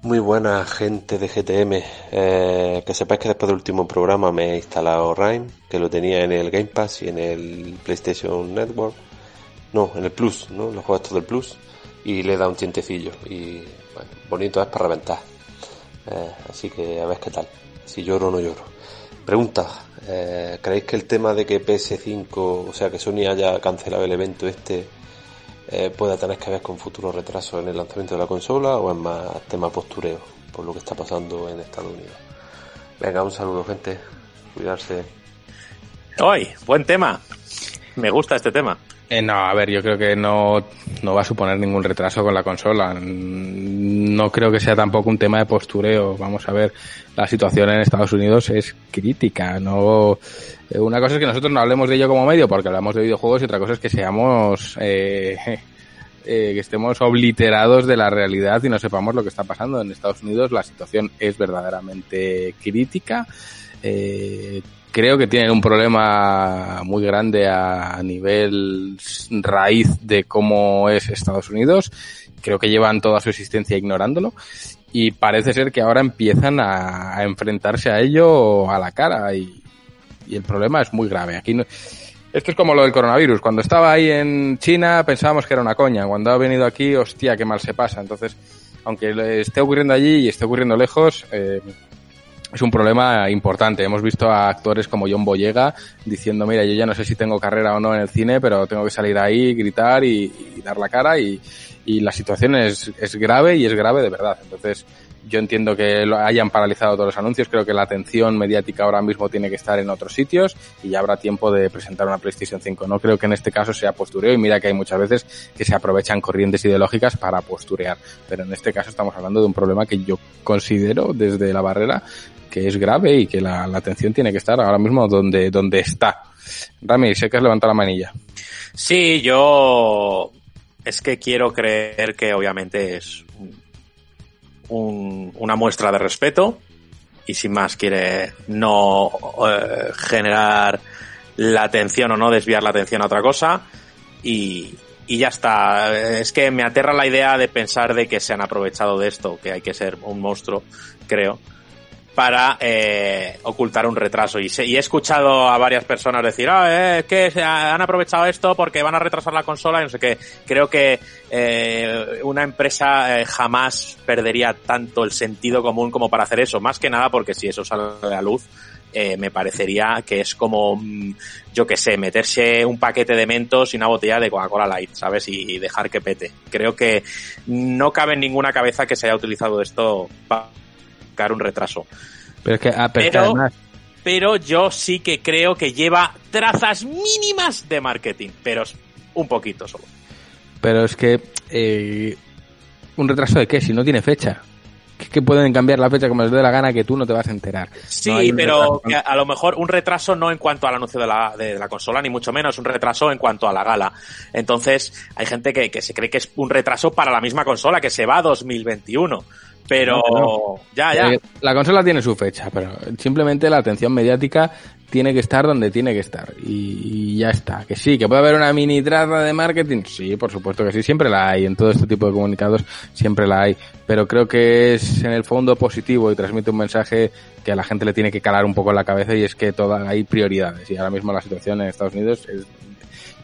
Muy buena gente de GTM. Eh, que sepáis que después del último programa me he instalado Rime, que lo tenía en el Game Pass y en el PlayStation Network. No, en el Plus, ¿no? Los juegos estos del Plus. Y le dado un tientecillo. Y bueno, bonito es para reventar. Eh, así que a ver qué tal. Si lloro o no lloro. Pregunta. eh, ¿Creéis que el tema de que PS5, o sea, que Sony haya cancelado el evento este, eh, pueda tener que ver con futuros retrasos en el lanzamiento de la consola o es más tema postureo por lo que está pasando en Estados Unidos. Venga, un saludo gente, cuidarse. Hoy, buen tema. Me gusta este tema. Eh, no, a ver, yo creo que no, no va a suponer ningún retraso con la consola. Mm, No creo que sea tampoco un tema de postureo. Vamos a ver, la situación en Estados Unidos es crítica. No, eh, una cosa es que nosotros no hablemos de ello como medio porque hablamos de videojuegos y otra cosa es que seamos, eh, *laughs* eh, que estemos obliterados de la realidad y no sepamos lo que está pasando en Estados Unidos. La situación es verdaderamente crítica. Eh, creo que tienen un problema muy grande a, nivel raíz de cómo es Estados Unidos. Creo que llevan toda su existencia ignorándolo y parece ser que ahora empiezan a, enfrentarse a ello a la cara y y el problema es muy grave. Aquí no, esto es como lo del coronavirus. Cuando estaba ahí en China pensábamos que era una coña. Cuando ha venido aquí, hostia, qué mal se pasa. Entonces, aunque esté ocurriendo allí y esté ocurriendo lejos, eh, es un problema importante. Hemos visto a actores como John Boyega diciendo, mira, yo ya no sé si tengo carrera o no en el cine, pero tengo que salir ahí, gritar y, y dar la cara y, y la situación es, es grave y es grave de verdad. Entonces, yo entiendo que lo hayan paralizado todos los anuncios, creo que la atención mediática ahora mismo tiene que estar en otros sitios y ya habrá tiempo de presentar una PlayStation 5. No creo que en este caso sea postureo y mira que hay muchas veces que se aprovechan corrientes ideológicas para posturear, pero en este caso estamos hablando de un problema que yo considero desde la barrera que es grave y que la, atención tiene que estar ahora mismo donde, donde está. Rami, sé que has levantado la manilla. Sí, yo es que quiero creer que obviamente es un, una muestra de respeto y sin más quiere no eh, generar la atención o no desviar la atención a otra cosa y, y ya está. Es que me aterra la idea de pensar de que se han aprovechado de esto, que hay que ser un monstruo, creo, para eh, ocultar un retraso. Y, se, y, he escuchado a varias personas decir, ah, eh, es que se han aprovechado esto porque van a retrasar la consola y no sé qué. Creo que eh, una empresa eh, jamás perdería tanto el sentido común como para hacer eso. Más que nada porque si eso sale a la luz, eh, me parecería que es como, mm, yo que sé, meterse un paquete de mentos y una botella de Coca-Cola Light, ¿sabes? Y, y, dejar que pete. Creo que no cabe en ninguna cabeza que se haya utilizado esto para un retraso. Pero es que, ah, pero, pero, además... pero, yo sí que creo que lleva trazas mínimas de marketing, pero un poquito solo. Pero es que eh, un retraso de qué si no tiene fecha. Que, que pueden cambiar la fecha como les dé la gana que tú no te vas a enterar. Sí, no pero a, a, lo mejor un retraso no en cuanto al anuncio de la, de la, consola, ni mucho menos, un retraso en cuanto a la gala. Entonces, hay gente que, que se cree que es un retraso para la misma consola, que se va a 2021 pero no, no. ya, ya. Eh, la consola tiene su fecha, pero simplemente la atención mediática tiene que estar donde tiene que estar y, y, ya está. Que sí, que puede haber una mini traza de marketing, sí, por supuesto que sí, siempre la hay, en todo este tipo de comunicados siempre la hay, pero creo que es en el fondo positivo y transmite un mensaje que a la gente le tiene que calar un poco en la cabeza y es que toda, hay prioridades y ahora mismo la situación en Estados Unidos es...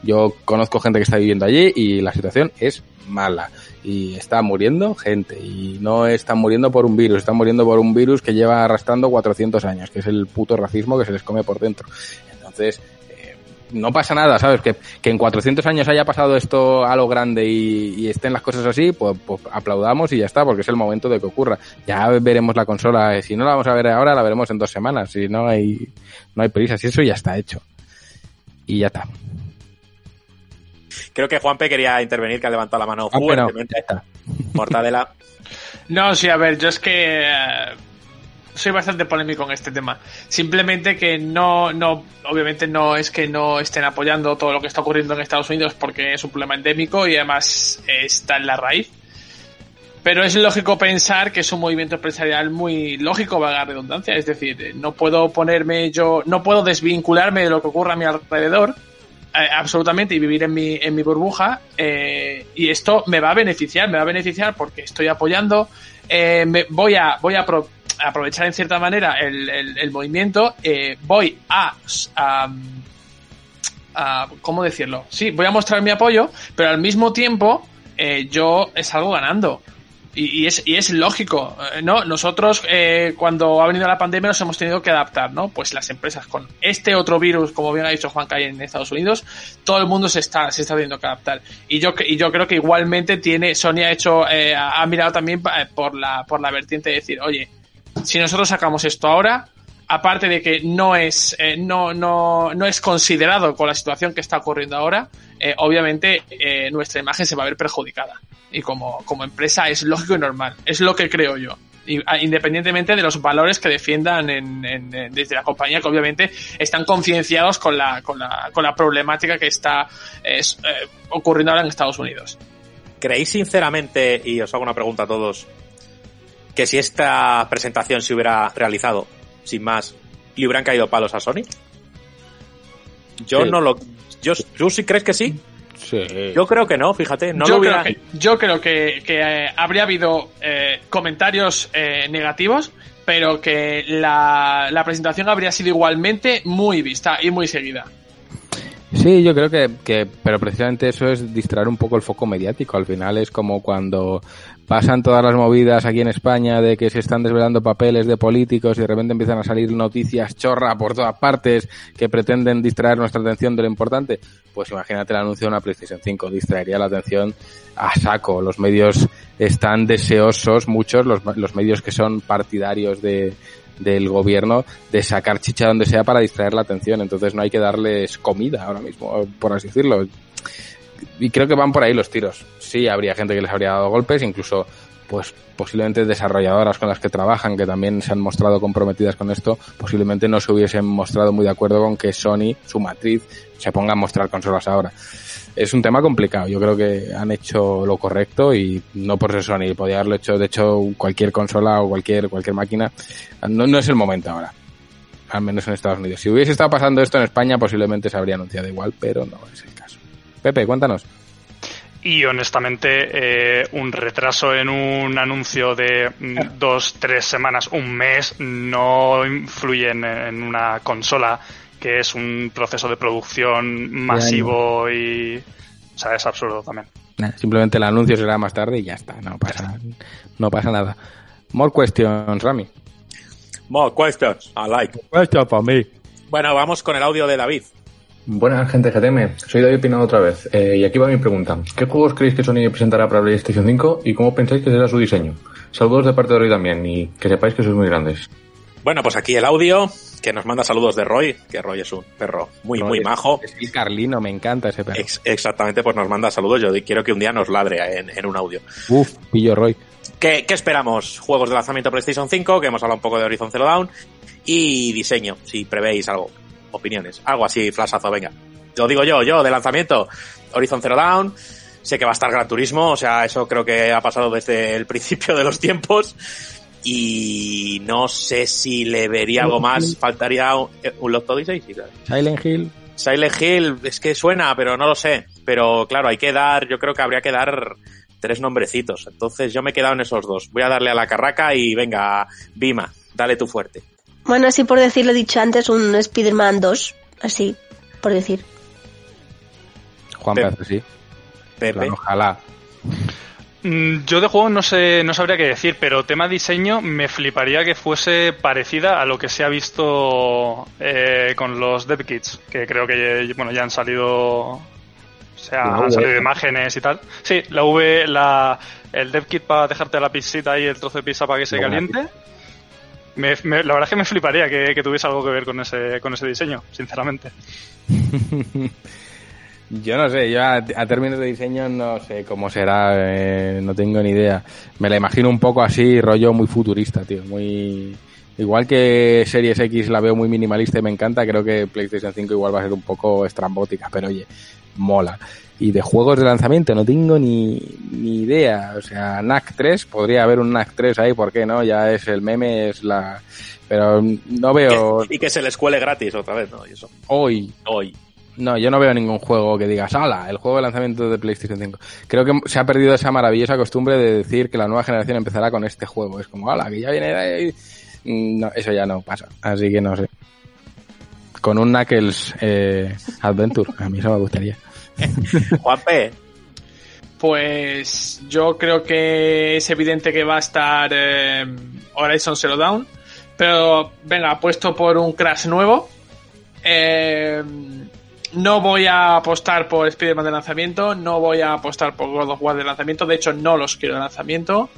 Yo conozco gente que está viviendo allí y la situación es mala y está muriendo gente y no están muriendo por un virus, están muriendo por un virus que lleva arrastrando 400 años, que es el puto racismo que se les come por dentro. Entonces, eh, no pasa nada, ¿sabes? Que, que en 400 años haya pasado esto a lo grande y, estén las cosas así, pues, pues, aplaudamos y ya está, porque es el momento de que ocurra. Ya veremos la consola, si no la vamos a ver ahora, la veremos en dos semanas, si no hay, no hay prisa, si eso ya está hecho. Y ya está. Creo que Juanpe quería intervenir, que ha levantado la mano ah, fuertemente. Bueno, Mortadela. *laughs* No, sí, a ver, yo es que eh, soy bastante polémico en este tema. Simplemente que no, no, obviamente no es que no estén apoyando todo lo que está ocurriendo en Estados Unidos porque es un problema endémico y además está en la raíz. Pero es lógico pensar que es un movimiento empresarial muy lógico, valga la redundancia. Es decir, no puedo ponerme yo, no puedo desvincularme de lo que ocurre a mi alrededor eh, absolutamente y vivir en mi, en mi burbuja eh, y esto me va a beneficiar, me va a beneficiar porque estoy apoyando, eh, me, voy a, voy a pro, aprovechar en cierta manera el, el, movimiento, voy a, a, a, ¿cómo decirlo? Sí, voy a mostrar mi apoyo, pero al mismo tiempo yo salgo ganando. Y, es, y es lógico, ¿no? Nosotros, eh, cuando ha venido la pandemia, nos hemos tenido que adaptar, ¿no? Pues las empresas con este otro virus, como bien ha dicho Juan Calle en Estados Unidos, todo el mundo se está, se está teniendo que adaptar. Y yo, y yo creo que igualmente tiene, Sony ha hecho, eh, ha mirado también por la, por la vertiente de decir, oye, si nosotros sacamos esto ahora, aparte de que no es, eh, no, no, no es considerado con la situación que está ocurriendo ahora, eh, obviamente eh, nuestra imagen se va a ver perjudicada. Y como, como empresa es lógico y normal. Es lo que creo yo. Y, a, independientemente de los valores que defiendan en, en, en, desde la compañía, que obviamente están concienciados con la, con, la, con la problemática que está eh, ocurriendo ahora en Estados Unidos. ¿Creéis sinceramente, y os hago una pregunta a todos, que si esta presentación se hubiera realizado, sin más, le hubieran caído palos a Sony? Yo sí. no lo. Yo, ¿Tú sí crees que sí? Sí. Yo creo que no, fíjate. No yo, lo hubiera... creo que, yo creo que, que eh, habría habido eh, comentarios eh, negativos, pero que la, la presentación habría sido igualmente muy vista y muy seguida. Sí, yo creo que, que, pero precisamente eso es distraer un poco el foco mediático. Al final es como cuando pasan todas las movidas aquí en España de que se están desvelando papeles de políticos y de repente empiezan a salir noticias chorra por todas partes que pretenden distraer nuestra atención de lo importante. Pues imagínate el anuncio de una PlayStation 5, distraería la atención a saco. Los medios están deseosos, muchos, los, los medios que son partidarios de, del gobierno de sacar chicha donde sea para distraer la atención. Entonces no hay que darles comida ahora mismo, por así decirlo. Y creo que van por ahí los tiros. Sí, habría gente que les habría dado golpes, incluso pues posiblemente desarrolladoras con las que trabajan, que también se han mostrado comprometidas con esto, posiblemente no se hubiesen mostrado muy de acuerdo con que Sony, su matriz, se ponga a mostrar consolas ahora. Es un tema complicado, yo creo que han hecho lo correcto y no por ser Sony, podría haberlo hecho, de hecho, cualquier consola o cualquier, cualquier máquina, no, no es el momento ahora, al menos en Estados Unidos. Si hubiese estado pasando esto en España, posiblemente se habría anunciado igual, pero no es el caso. Pepe, cuéntanos. Y honestamente, eh, un retraso en un anuncio de dos, tres semanas, un mes, no influye en una consola que es un proceso de producción masivo y. O sea, es absurdo también. Nah, simplemente el anuncio será más tarde y ya está, no pasa, no pasa nada. More questions, Rami. More questions, I like. Questions for me. Bueno, vamos con el audio de David. Buenas gente GTM, soy David Pinado otra vez, eh, y aquí va mi pregunta. ¿Qué juegos creéis que Sony presentará para PlayStation 5 y cómo pensáis que será su diseño? Saludos de parte de Roy también, y que sepáis que sois muy grandes. Bueno, pues aquí el audio, que nos manda saludos de Roy, que Roy es un perro muy, Roy muy es- majo. Es el Carlino, me encanta ese perro. Ex- exactamente, pues nos manda saludos. Yo quiero que un día nos ladre en, en un audio. Uf, pillo Roy. ¿Qué, qué esperamos? Juegos de lanzamiento PlayStation 5, que hemos hablado un poco de Horizon Zero Dawn, y diseño, si prevéis algo. Opiniones, algo así, flashazo, venga. Lo digo yo, yo, de lanzamiento, Horizon Zero Dawn, sé que va a estar Gran Turismo, o sea, eso creo que ha pasado desde el *laughs* principio de los tiempos, y no sé si le vería algo más, faltaría un, un Lost Odyssey. Silent Hill. Silent Hill, es que suena, pero no lo sé. Pero claro, hay que dar, yo creo que habría que dar tres nombrecitos. Entonces yo me he quedado en esos dos. Voy a darle a la carraca y venga, Bima, dale tu fuerte. Bueno, así por decirlo dicho antes, un Spider-Man 2, así, por decir. Juan Pepe. Pérez, sí. Pepe. Ojalá. Mm, Yo de juego no sé, no sabría qué decir, pero tema diseño me fliparía que fuese parecida a lo que se ha visto eh, con los dev kits, que creo que bueno ya han salido, o sea, han salido imágenes y tal. Sí, la V, la, el dev kit para dejarte la pizzita y el trozo de pizza para que se caliente. Me- me- la verdad es que me fliparía que, que tuviese algo que ver con ese, con ese diseño, sinceramente. *laughs* Yo no sé, yo a, a términos de diseño no sé cómo será, eh, no tengo ni idea. Me la imagino un poco así, rollo muy futurista, tío, muy... Igual que Series X la veo muy minimalista y me encanta, creo que PlayStation 5 igual va a ser un poco estrambótica, pero oye, mola. Y de juegos de lanzamiento no tengo ni, ni idea. O sea, NAC 3, podría haber un NAC 3 ahí, ¿por qué no? Ya es el meme, es la... Pero no veo... Y que se les cuele gratis otra vez, ¿no? Y eso. Hoy, Hoy. No, yo no veo ningún juego que digas, ¡hala! El juego de lanzamiento de PlayStation 5. Creo que se ha perdido esa maravillosa costumbre de decir que la nueva generación empezará con este juego. Es como, ¡hala! Que ya viene de ahí". Mm, No, eso ya no pasa. Así que no sé. Con un Knuckles eh, Adventure. A mí eso me gustaría. *laughs* Juanpe, Pues yo creo que es evidente que va a estar eh, Horizon Zero Dawn. Pero venga, apuesto por un Crash nuevo. Eh, no voy a apostar por Spider-Man de lanzamiento. No voy a apostar por God of War de lanzamiento. De hecho, no los quiero de lanzamiento.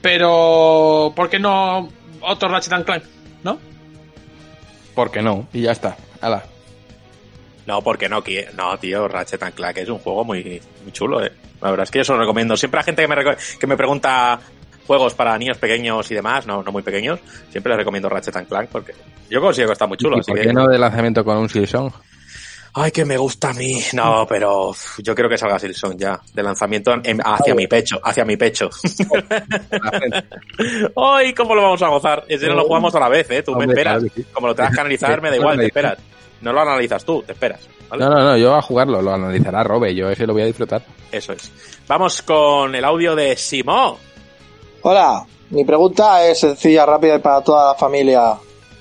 Pero, ¿por qué no otro Ratchet and Clank? ¿No? ¿Por qué no? Y ya está. ¡Hala! No, porque no, no, tío, Ratchet and Clank es un juego muy, muy chulo, eh. La verdad es que yo se lo recomiendo. Siempre a gente que me, que me pregunta juegos para niños pequeños y demás, no, no muy pequeños, siempre les recomiendo Ratchet and Clank porque yo consigo que está muy chulo. ¿Y así por que- qué no de lanzamiento con un Silsong? Ay, que me gusta a mí. No, pero yo quiero que salga Silson ya, de lanzamiento en- hacia mi pecho, hacia mi pecho. *laughs* Ay, ¿cómo lo vamos a gozar? Ese no lo jugamos a la vez, ¿eh? Tú me esperas. Como lo tengas que analizar, me da igual, te esperas. No lo analizas tú, te esperas. ¿vale? No, no, no, yo a jugarlo, lo analizará Robe, yo ese lo voy a disfrutar. Eso es. Vamos con el audio de Simó. Hola, Mi pregunta es sencilla, rápida y para toda la familia.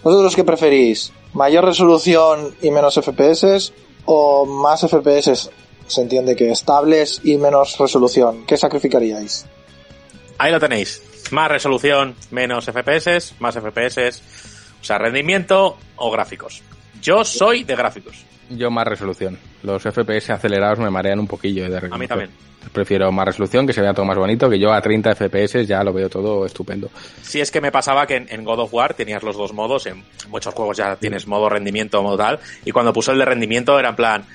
¿Vosotros qué preferís? ¿Mayor resolución y menos FPS? ¿O más FPS, se entiende que estables y menos resolución? ¿Qué sacrificaríais? Ahí lo tenéis. Más resolución, menos FPS, más FPS, o sea, rendimiento o gráficos. Yo soy de gráficos. Yo más resolución. Los FPS acelerados me marean un poquillo de A mí también. Prefiero más resolución, que se vea todo más bonito, que yo a 30 FPS ya lo veo todo estupendo. Sí, es que me pasaba que en, en God of War tenías los dos modos, en muchos juegos ya tienes modo rendimiento, modo tal, y cuando puso el de rendimiento era en plan,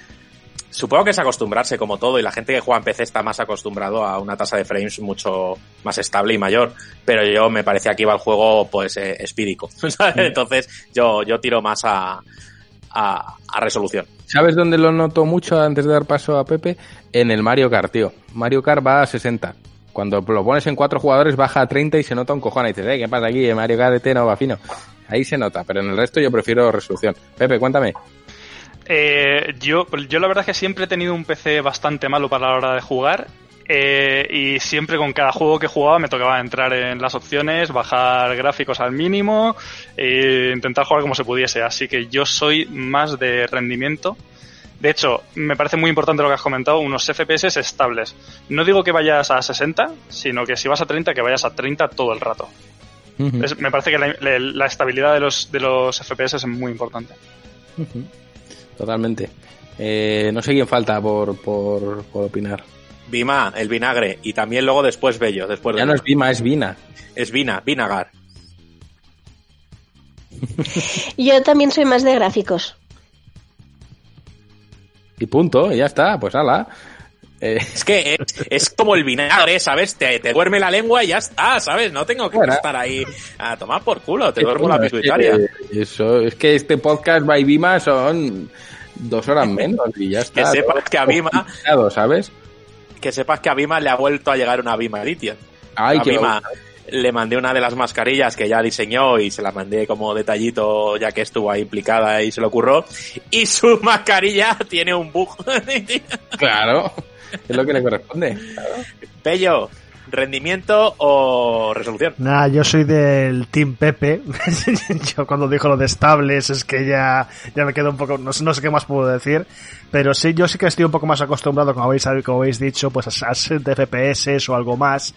supongo que es acostumbrarse como todo, y la gente que juega en PC está más acostumbrado a una tasa de frames mucho más estable y mayor, pero yo me parecía que iba el juego pues eh, espídico, *laughs* ¿sabes? entonces yo, yo tiro más a, a, a resolución. ¿Sabes dónde lo noto mucho antes de dar paso a Pepe? En el Mario Kart, tío. Mario Kart va a 60. Cuando lo pones en cuatro jugadores baja a 30 y se nota un cojón. Y dices, eh, ¿qué pasa aquí? En Mario Kart ET no va fino. Ahí se nota, pero en el resto yo prefiero resolución. Pepe, cuéntame. Eh, yo, yo la verdad es que siempre he tenido un PC bastante malo para la hora de jugar. Eh, y siempre con cada juego que jugaba me tocaba entrar en las opciones, bajar gráficos al mínimo e intentar jugar como se pudiese. Así que yo soy más de rendimiento. De hecho, me parece muy importante lo que has comentado, unos FPS estables. No digo que vayas a 60, sino que si vas a 30, que vayas a 30 todo el rato. Es- me parece que la, la- la estabilidad de los, de los FPS es muy importante. Totalmente. Eh, no sé quién falta por, por, por opinar. Vima, el vinagre, y también luego después Bello, después de Ya no es Vima, es Vina. Es Vina, Vinagar. *laughs* Yo también soy más de gráficos. Y punto, y ya está, pues ala. Eh, Es que es, es como el vinagre, ¿sabes? Te, te duerme la lengua y ya está, ¿sabes? No tengo que Bueno. estar ahí a tomar por culo, te es duermo la bueno, es que, pituitaria. Eso, es que este podcast by Vima son dos horas menos y ya está. Que sepas que a Vima, ¿sabes? Que sepas que a Vima le ha vuelto a llegar una Vima Edition. Ay, a qué Vima le mandé una de las mascarillas que ya diseñó y se la mandé como detallito ya que estuvo ahí implicada y se lo ocurrió. Y su *laughs* mascarilla tiene un bug. *laughs* Claro, es lo que le corresponde. Bello, ¿rendimiento o resolución? Nah, yo soy del Team Pepe. *laughs* yo cuando dijo lo de estables es que ya, ya me quedo un poco, no, no sé qué más puedo decir. Pero sí, yo sí que estoy un poco más acostumbrado, como habéis, como habéis dicho, pues a, a 60 FPS o algo más.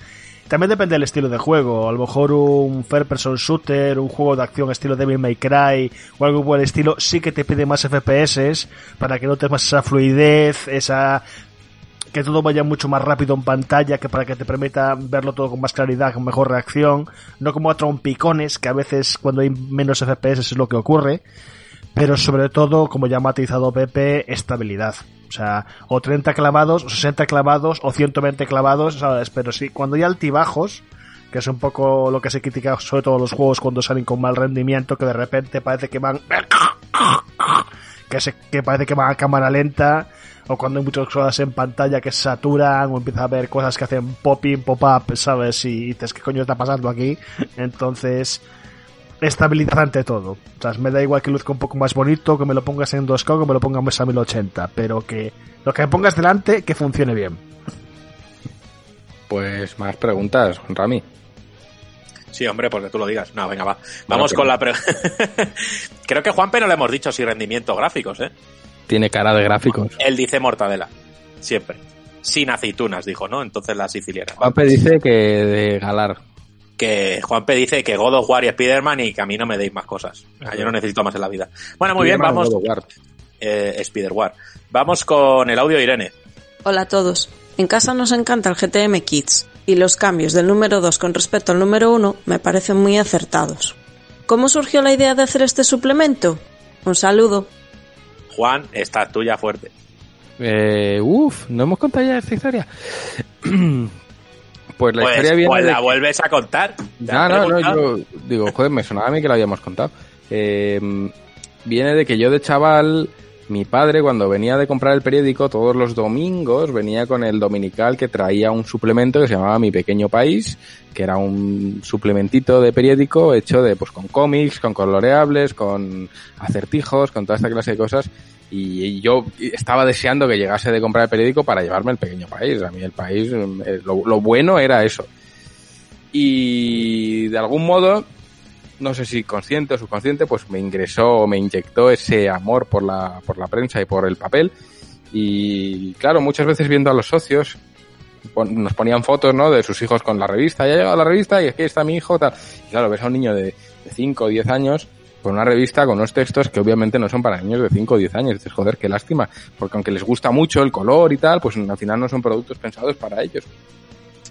También depende del estilo de juego. A lo mejor un third person shooter, un juego de acción estilo Devil May Cry o algo por el estilo, sí que te pide más FPS para que notes más esa fluidez, esa que todo vaya mucho más rápido en pantalla, que para que te permita verlo todo con más claridad, con mejor reacción, no como a trompicones, que a veces cuando hay menos FPS es lo que ocurre, pero sobre todo, como ya ha matizado Pepe, estabilidad. O sea, o 30 clavados, o 60 clavados, o 120 clavados, ¿sabes? Pero sí, cuando hay altibajos, que es un poco lo que se critica sobre todo los juegos cuando salen con mal rendimiento, que de repente parece que van que, se, que parece que van a cámara lenta, o cuando hay muchas cosas en pantalla que se saturan, o empieza a haber cosas que hacen pop-in, pop-up, ¿sabes? Y dices, ¿qué coño está pasando aquí? Entonces, estabilidad ante todo. O sea, me da igual que luzca un poco más bonito, que me lo pongas en 2K, que me lo pongas a 1080, pero que lo que me pongas delante, que funcione bien. Pues más preguntas, Rami. Sí, hombre, porque tú lo digas. No, venga, va. Vamos con la pre... *laughs* Creo que Juanpe no le hemos dicho si rendimiento gráficos, ¿eh? Tiene cara de gráficos. Él dice mortadela. Siempre. Sin aceitunas, dijo, ¿no? Entonces la siciliana. Pape dice que de galar. Que Juanpe dice que God of War y Spider-Man y que a mí no me deis más cosas. Ah, Yo no necesito más en la vida. Bueno, muy bien, vamos. God of War. Eh, Spider-War. Vamos con el audio Irene. Hola a todos. En casa nos encanta el GTM Kids y los cambios del número 2 con respecto al número 1 me parecen muy acertados. ¿Cómo surgió la idea de hacer este suplemento? Un saludo. Juan, esta tuya fuerte. Eh, uf, no hemos contado ya esta historia. *clears throat* pues la Pues, historia viene pues la vuelves a contar. ¿Te No, no, no, yo digo, joder, me sonaba a mí que lo habíamos contado. Eh, viene de que yo de chaval, mi padre cuando venía de comprar el periódico todos los domingos venía con el dominical que traía un suplemento que se llamaba Mi Pequeño País, que era un suplementito de periódico hecho de, pues con cómics, con coloreables, con acertijos, con toda esta clase de cosas. Y yo estaba deseando que llegase de comprar el periódico para llevarme el pequeño país. A mí el país, eh, lo, lo bueno era eso. Y de algún modo, no sé si consciente o subconsciente, pues me ingresó me inyectó ese amor por la, por la prensa y por el papel. Y claro, muchas veces viendo a los socios, nos ponían fotos, ¿no? De sus hijos con la revista. Ya ha llegado la revista y aquí está mi hijo, tal. Y claro, ves a un niño de, de 5 o 10 años con una revista con unos textos que obviamente no son para niños de 5 o 10 años. Dices, joder, qué lástima. Porque aunque les gusta mucho el color y tal, pues al final no son productos pensados para ellos.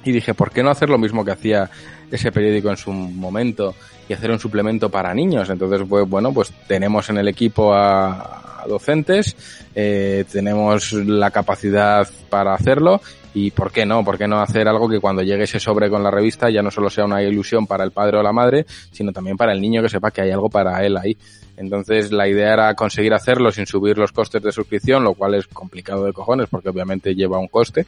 Y dije, ¿por qué no hacer lo mismo que hacía ese periódico en su momento y hacer un suplemento para niños? Entonces, pues bueno, pues tenemos en el equipo a, a docentes, eh, tenemos la capacidad para hacerlo y ¿por qué no? ¿Por qué no hacer algo que cuando llegue ese sobre con la revista ya no solo sea una ilusión para el padre o la madre, sino también para el niño que sepa que hay algo para él ahí? Entonces la idea era conseguir hacerlo sin subir los costes de suscripción, lo cual es complicado de cojones porque obviamente lleva un coste.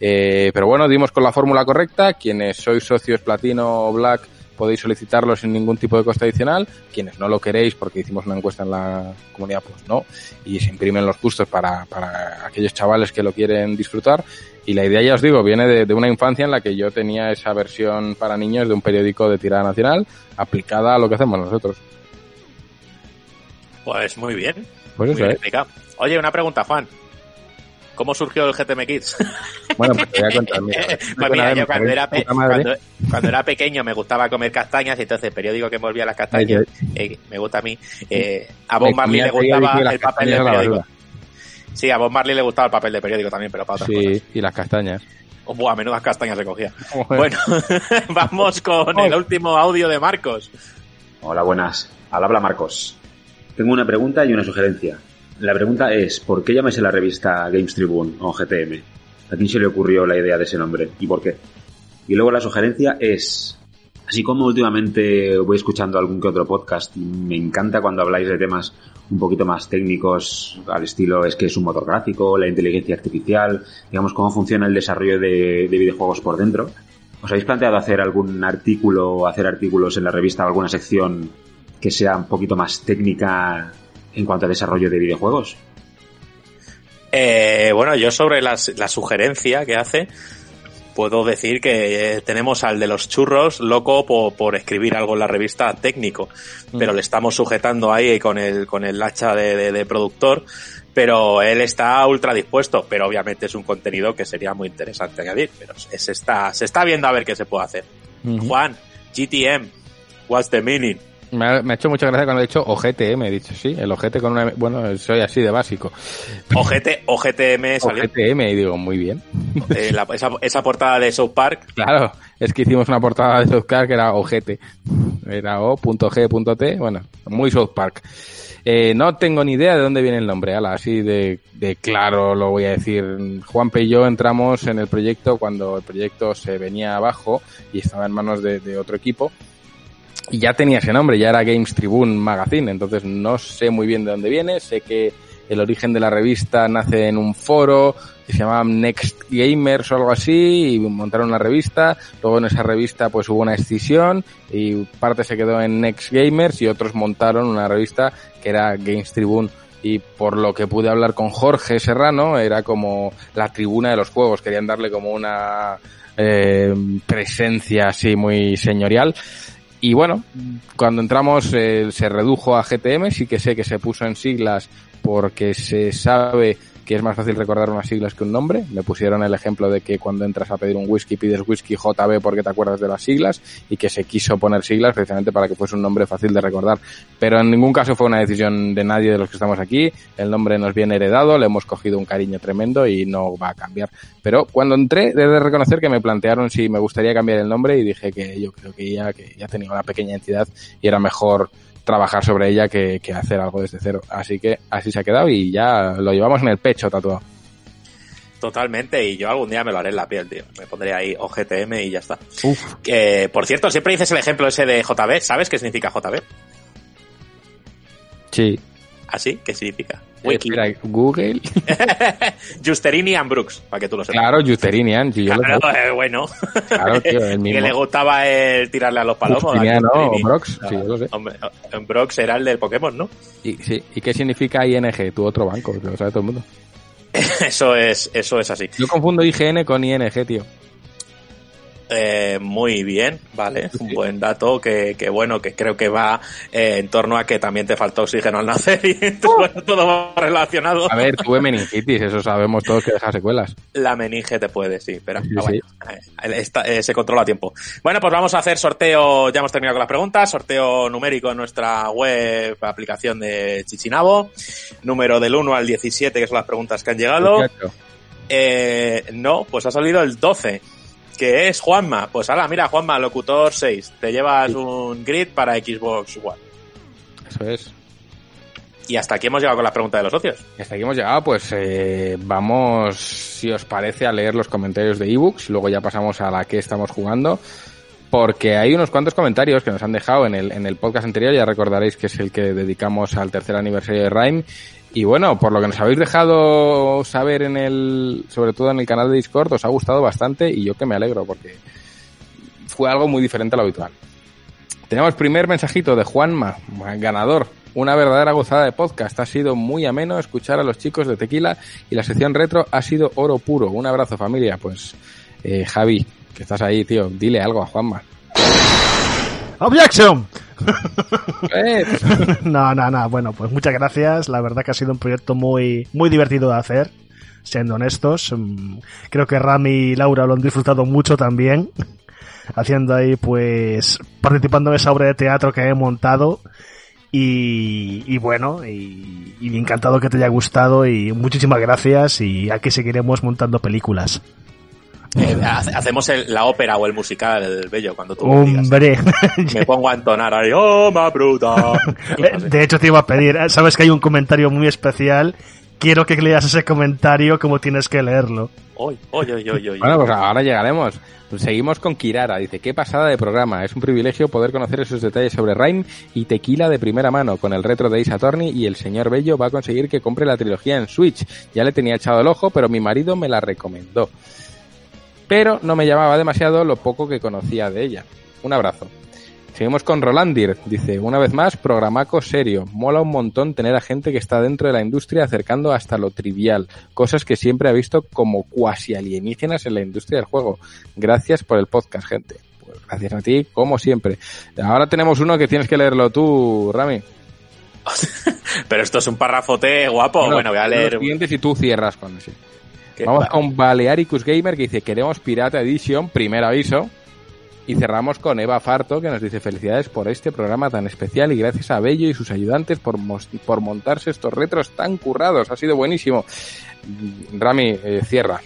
Eh, pero bueno, dimos con la fórmula correcta. Quienes sois socios platino o black podéis solicitarlo sin ningún tipo de coste adicional. Quienes no lo queréis porque hicimos una encuesta en la comunidad, pues no. Y se imprimen los gustos para, para aquellos chavales que lo quieren disfrutar. Y la idea, ya os digo, viene de, de una infancia en la que yo tenía esa versión para niños de un periódico de tirada nacional aplicada a lo que hacemos nosotros. Pues muy bien. Pues muy eso, bien ¿eh? Oye, una pregunta, Juan. ¿Cómo surgió el GTM Kids? Bueno, pues te voy a contar. Mira, *laughs* Pues mira, yo cuando era, cuando, cuando era pequeño me gustaba comer castañas y entonces el periódico que envolvía las castañas, eh, me gusta a mí, eh, a Bob Marley le gustaba el papel castañas de a la periódico. Sí, a Bob Marley le gustaba el papel de periódico también, pero para otras cosas. Sí, y las castañas. Oh, buah, menudas castañas se cogía. *laughs* Bueno, *laughs* vamos con el último audio de Marcos. Hola, buenas. Al habla Marcos. Tengo una pregunta y una sugerencia. La pregunta es, ¿por qué llamáis a la revista Games Tribune o GTM? ¿A quién se le ocurrió la idea de ese nombre y por qué? Y luego la sugerencia es, así como últimamente voy escuchando algún que otro podcast, y me encanta cuando habláis de temas un poquito más técnicos, al estilo es que es un motor gráfico, la inteligencia artificial, digamos cómo funciona el desarrollo de, de videojuegos por dentro. ¿Os habéis planteado hacer algún artículo o hacer artículos en la revista o alguna sección que sea un poquito más técnica en cuanto a desarrollo de videojuegos? Eh, bueno, yo sobre las- la sugerencia que hace, puedo decir que tenemos al de los churros loco po- por, escribir algo en la revista técnico, pero le estamos sujetando ahí con el, con el hacha de, de- de productor, pero él está ultra dispuesto, pero obviamente es un contenido que sería muy interesante añadir, pero se, se está, se está viendo a ver qué se puede hacer. Juan, GTM, what's the meaning? Me ha, me ha hecho mucha gracia cuando he dicho OGTM, he dicho, sí, el ojete con una... Bueno, soy así de básico. OGT, OGTM salió. OGTM, y digo, muy bien. Eh, la- esa, esa portada de South Park. Claro, es que hicimos una portada de South Park que era ojete. Era O.G.T, bueno, muy South Park. Eh, no tengo ni idea de dónde viene el nombre, ala, así de, de claro lo voy a decir. Juanpe y yo entramos en el proyecto cuando el proyecto se venía abajo y estaba en manos de, de otro equipo. Y ya tenía ese nombre, ya era Games Tribune Magazine, entonces no sé muy bien de dónde viene, sé que el origen de la revista nace en un foro que se llamaba Next Gamers o algo así, y montaron una revista, luego en esa revista pues hubo una escisión y parte se quedó en Next Gamers y otros montaron una revista que era Games Tribune. Y por lo que pude hablar con Jorge Serrano era como la tribuna de los juegos, querían darle como una eh, presencia así muy señorial y bueno, cuando entramos eh, se redujo a GTM, sí que sé que se puso en siglas porque se sabe que es más fácil recordar unas siglas que un nombre. Me pusieron el ejemplo de que cuando entras a pedir un whisky pides whisky JB porque te acuerdas de las siglas y que se quiso poner siglas precisamente para que fuese un nombre fácil de recordar. Pero en ningún caso fue una decisión de nadie de los que estamos aquí. El nombre nos viene heredado, le hemos cogido un cariño tremendo y no va a cambiar. Pero cuando entré, he de reconocer que me plantearon si me gustaría cambiar el nombre y dije que yo creo que ya, que ya tenía una pequeña entidad y era mejor trabajar sobre ella que, que hacer algo desde cero. Así que así se ha quedado y ya lo llevamos en el pecho tatuado. Totalmente, y yo algún día me lo haré en la piel, tío. Me pondré ahí OGTM y ya está. Que, por cierto, siempre dices el ejemplo ese de JB. ¿Sabes qué significa JB? Sí. ¿Así? ¿Qué significa? Wiki. Google. *laughs* Justerini and Brooks, para que tú lo sepas. Claro, Justerini and. Si claro, lo eh, bueno. claro, tío, el *laughs* mismo. Que le gustaba el tirarle a los palomos. Justinia, no, Brooks, ah, sí, yo lo sé. Brooks era el del Pokémon, ¿no? Y, sí. ¿Y qué significa ING? Tu otro banco, que lo sabe todo el mundo. *laughs* eso es, eso es así. Yo confundo IGN con ING, tío. Eh, muy bien, vale, un buen dato que, que bueno, que creo que va eh, en torno a que también te faltó oxígeno al nacer y *laughs* entonces, bueno, todo va relacionado. A ver, tuve meningitis, eso sabemos todos que deja secuelas. La meninge te puede, sí, pero Sí, ah, bueno, eh, está- eh, se controla a tiempo. Bueno, pues vamos a hacer sorteo, ya hemos terminado con las preguntas, sorteo numérico en nuestra web, aplicación de Chichinabo, número del 1 al 17, que son las preguntas que han llegado. Eh, no, pues ha salido el 12, que es Juanma. Pues ala, mira, Juanma, locutor 6, te llevas un grid para Xbox One. Eso es. Y hasta aquí hemos llegado con las preguntas de los socios. Y hasta aquí hemos llegado, pues eh, vamos, si os parece, a leer los comentarios de ebooks, luego ya pasamos a la que estamos jugando, porque hay unos cuantos comentarios que nos han dejado en el, en el podcast anterior, ya recordaréis que es el que dedicamos al tercer aniversario de Rime, y bueno, por lo que nos habéis dejado saber en el, sobre todo en el canal de Discord, os ha gustado bastante, y yo que me alegro, porque fue algo muy diferente a lo habitual. Tenemos primer mensajito de Juanma, ganador. Una verdadera gozada de podcast. Ha sido muy ameno escuchar a los chicos de Tequila y la sección retro ha sido oro puro. Un abrazo familia. Pues eh, Javi, que estás ahí, tío, dile algo a Juanma. ¡Objection! Eh, *laughs* no, no, no. Bueno, pues muchas gracias. La verdad que ha sido un proyecto muy, muy divertido de hacer. Siendo honestos, Mm, creo que Rami y Laura lo han disfrutado mucho también. *laughs* Haciendo ahí, pues, participando en esa obra de teatro que he montado. Y, y bueno, y, y encantado que te haya gustado y muchísimas gracias y aquí seguiremos montando películas. *laughs* Eh, hace- hacemos el- la ópera o el musical del bello cuando tú me digas. Hombre, *laughs* Me pongo a entonar ahí, oh, ma bruta. *laughs* Eh, de hecho te iba a pedir, eh, sabes que hay un comentario muy especial, quiero que leas ese comentario como tienes que leerlo. Oy, oy, oy, oy, oy. Bueno, pues ahora llegaremos. Pues seguimos con Kirara. Dice, qué pasada de programa. Es un privilegio poder conocer esos detalles sobre Rhyme y Tequila de primera mano. Con el retro de Ace Attorney y el señor Bello va a conseguir que compre la trilogía en Switch. Ya le tenía echado el ojo, pero mi marido me la recomendó. Pero no me llamaba demasiado lo poco que conocía de ella. Un abrazo. Seguimos con Rolandir. Dice, una vez más, programaco serio. Mola un montón tener a gente que está dentro de la industria acercando hasta lo trivial. Cosas que siempre ha visto como cuasi alienígenas en la industria del juego. Gracias por el podcast, gente. Pues gracias a ti, como siempre. Ahora tenemos uno que tienes que leerlo tú, Rami. *laughs* Pero esto es un párrafote guapo. Bueno, voy a leer. Los siguientes y tú cierras con ese. Vamos con Balearicus Gamer que dice queremos Pirata Edition, primer aviso. Y cerramos con Eva Farto que nos dice felicidades por este programa tan especial y gracias a Bello y sus ayudantes por, por montarse estos retros tan currados. Ha sido buenísimo. Mm, Rami, eh, cierra.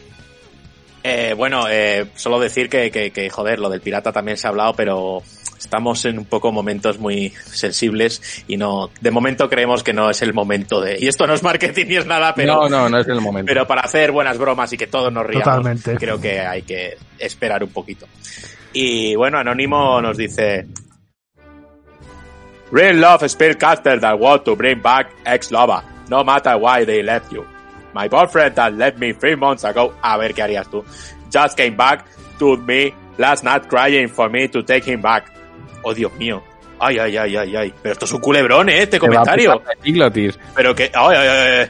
Eh, bueno, eh, solo decir que, que, que, joder, lo del pirata también se ha hablado, pero estamos en un poco momentos muy sensibles y no, de momento creemos que no es el momento de, y esto no es marketing ni es nada, pero, no, no, no es el momento. pero para hacer buenas bromas y que todos nos riamos, Totalmente. creo que hay que esperar un poquito. Y bueno, Anónimo nos dice, Real love spellcaster that want to bring back ex-lover, no matter why they left you. My boyfriend that left me three months ago, a ver qué harías tú, just came back to me last night crying for me to take him back. Oh, Dios mío. Ay, ay, ay, ay, ay. Pero esto es un culebrón, ¿eh? Este Te va a comentario. Pero que... Ay, ay, ay, ay.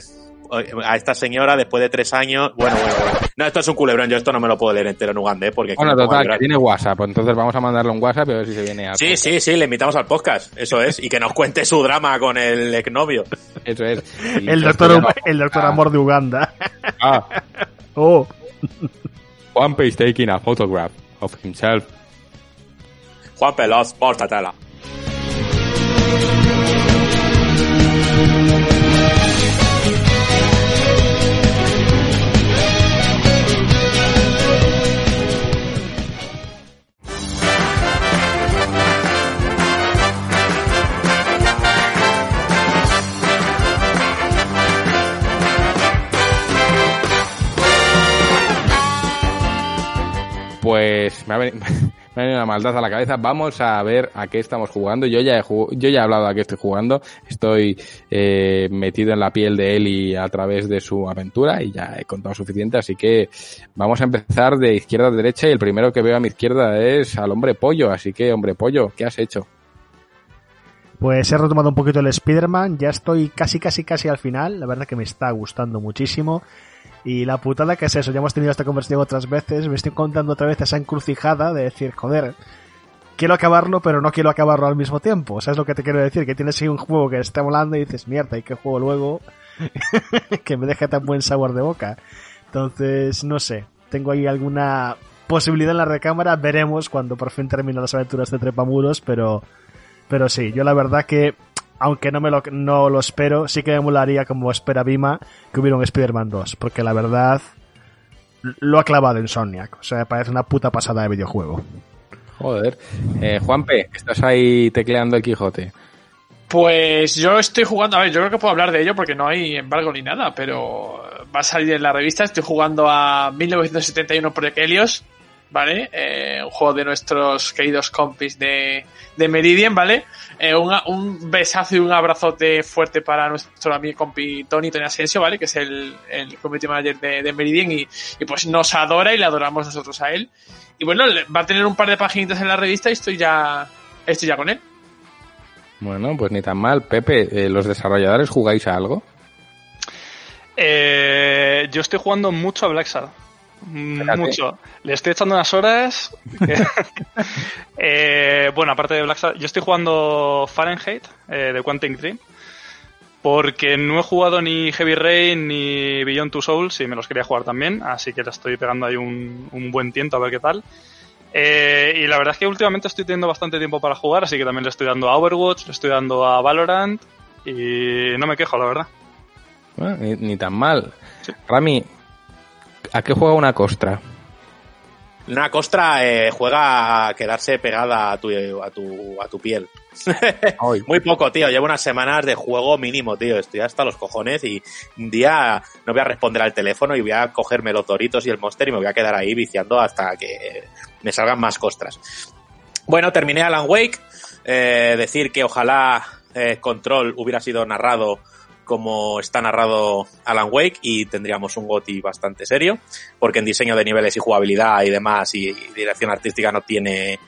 A esta señora, después de tres años... Bueno, bueno, bueno. No, esto es un culebrón. Yo esto no me lo puedo leer entero en ugandés porque... Bueno, total, que tiene WhatsApp. pues Entonces vamos a mandarle un WhatsApp y a ver si se viene a... Sí, sí, sí, le invitamos al podcast, eso es, y que nos cuente su drama con el exnovio. Eso es. El doctor, el doctor Amor de Uganda. Ah, *laughs* Oh, Juanpe is taking a photograph of himself. Juan Pelos, pórtatela. Pues me ha, venido, *laughs* me ha una maldad a la cabeza. Vamos a ver a qué estamos jugando. Yo ya he, yo ya he hablado a qué estoy jugando. Estoy eh, metido en la piel de Eli a través de su aventura y ya he contado suficiente. Así que vamos a empezar de izquierda a derecha y el primero que veo a mi izquierda es al hombre pollo. Así que, hombre pollo, ¿qué has hecho? Pues he retomado un poquito el Spider-Man, ya estoy casi, casi, casi al final, la verdad que me está gustando muchísimo. Y la putada que es eso, ya hemos tenido esta conversación otras veces, me estoy contando otra vez esa encrucijada de decir, joder, quiero acabarlo, pero no quiero acabarlo al mismo tiempo. ¿Sabes lo que te quiero decir? Que tienes ahí un juego que está volando y dices, mierda, ¿y qué juego luego? *laughs* que me deja tan buen sabor de boca. Entonces, no sé, tengo ahí alguna posibilidad en la recámara, veremos cuando por fin termine las aventuras de Trepamuros, pero, pero sí, yo la verdad que, aunque no me lo, no lo espero, sí que me molaría como espera Bima que hubiera un Spider-Man 2, porque la verdad lo ha clavado en Sonic, o sea, me parece una puta pasada de videojuego. Joder. Eh, Juanpe, estás ahí tecleando el Quijote. Pues yo estoy jugando, a ver, yo creo que puedo hablar de ello porque no hay embargo ni nada, pero va a salir en la revista. Estoy jugando a 1971 Project Helios, ¿vale? Eh, un juego de nuestros queridos compis de, de Meridian, ¿vale? Eh, un, un besazo y un abrazote fuerte para nuestro amigo compi Tony, Tony Asensio, ¿vale? Que es el, el community manager de, de Meridian y, y pues nos adora y le adoramos nosotros a él. Y bueno, va a tener un par de paginitas en la revista y estoy ya, estoy ya con él. Bueno, pues ni tan mal. Pepe, eh, ¿los desarrolladores jugáis a algo? Eh, yo estoy jugando mucho a Black Mucho. Le estoy echando unas horas. que- *laughs* Eh, bueno, aparte de Black Sad, yo estoy jugando Fahrenheit eh, de Quantum Dream. Porque no he jugado ni Heavy Rain ni Beyond Two Souls y me los quería jugar también. Así que le estoy pegando ahí un, un buen tiento a ver qué tal. Eh, y la verdad es que últimamente estoy teniendo bastante tiempo para jugar, así que también le estoy dando a Overwatch, le estoy dando a Valorant y no me quejo, la verdad. Bueno, ni, ni tan mal. Rami, ¿a qué juega una costra? Una costra eh, juega a quedarse pegada a tu, a tu, a tu piel. *laughs* Muy poco, tío. Llevo unas semanas de juego mínimo, tío. Estoy hasta los cojones y un día no voy a responder al teléfono y voy a cogerme los doritos y el monster y me voy a quedar ahí viciando hasta que me salgan más costras. Bueno, terminé Alan Wake. Eh, decir que ojalá eh, Control hubiera sido narrado como está narrado Alan Wake y tendríamos un GOTI bastante serio, porque en diseño de niveles y jugabilidad y demás y, dirección artística no tiene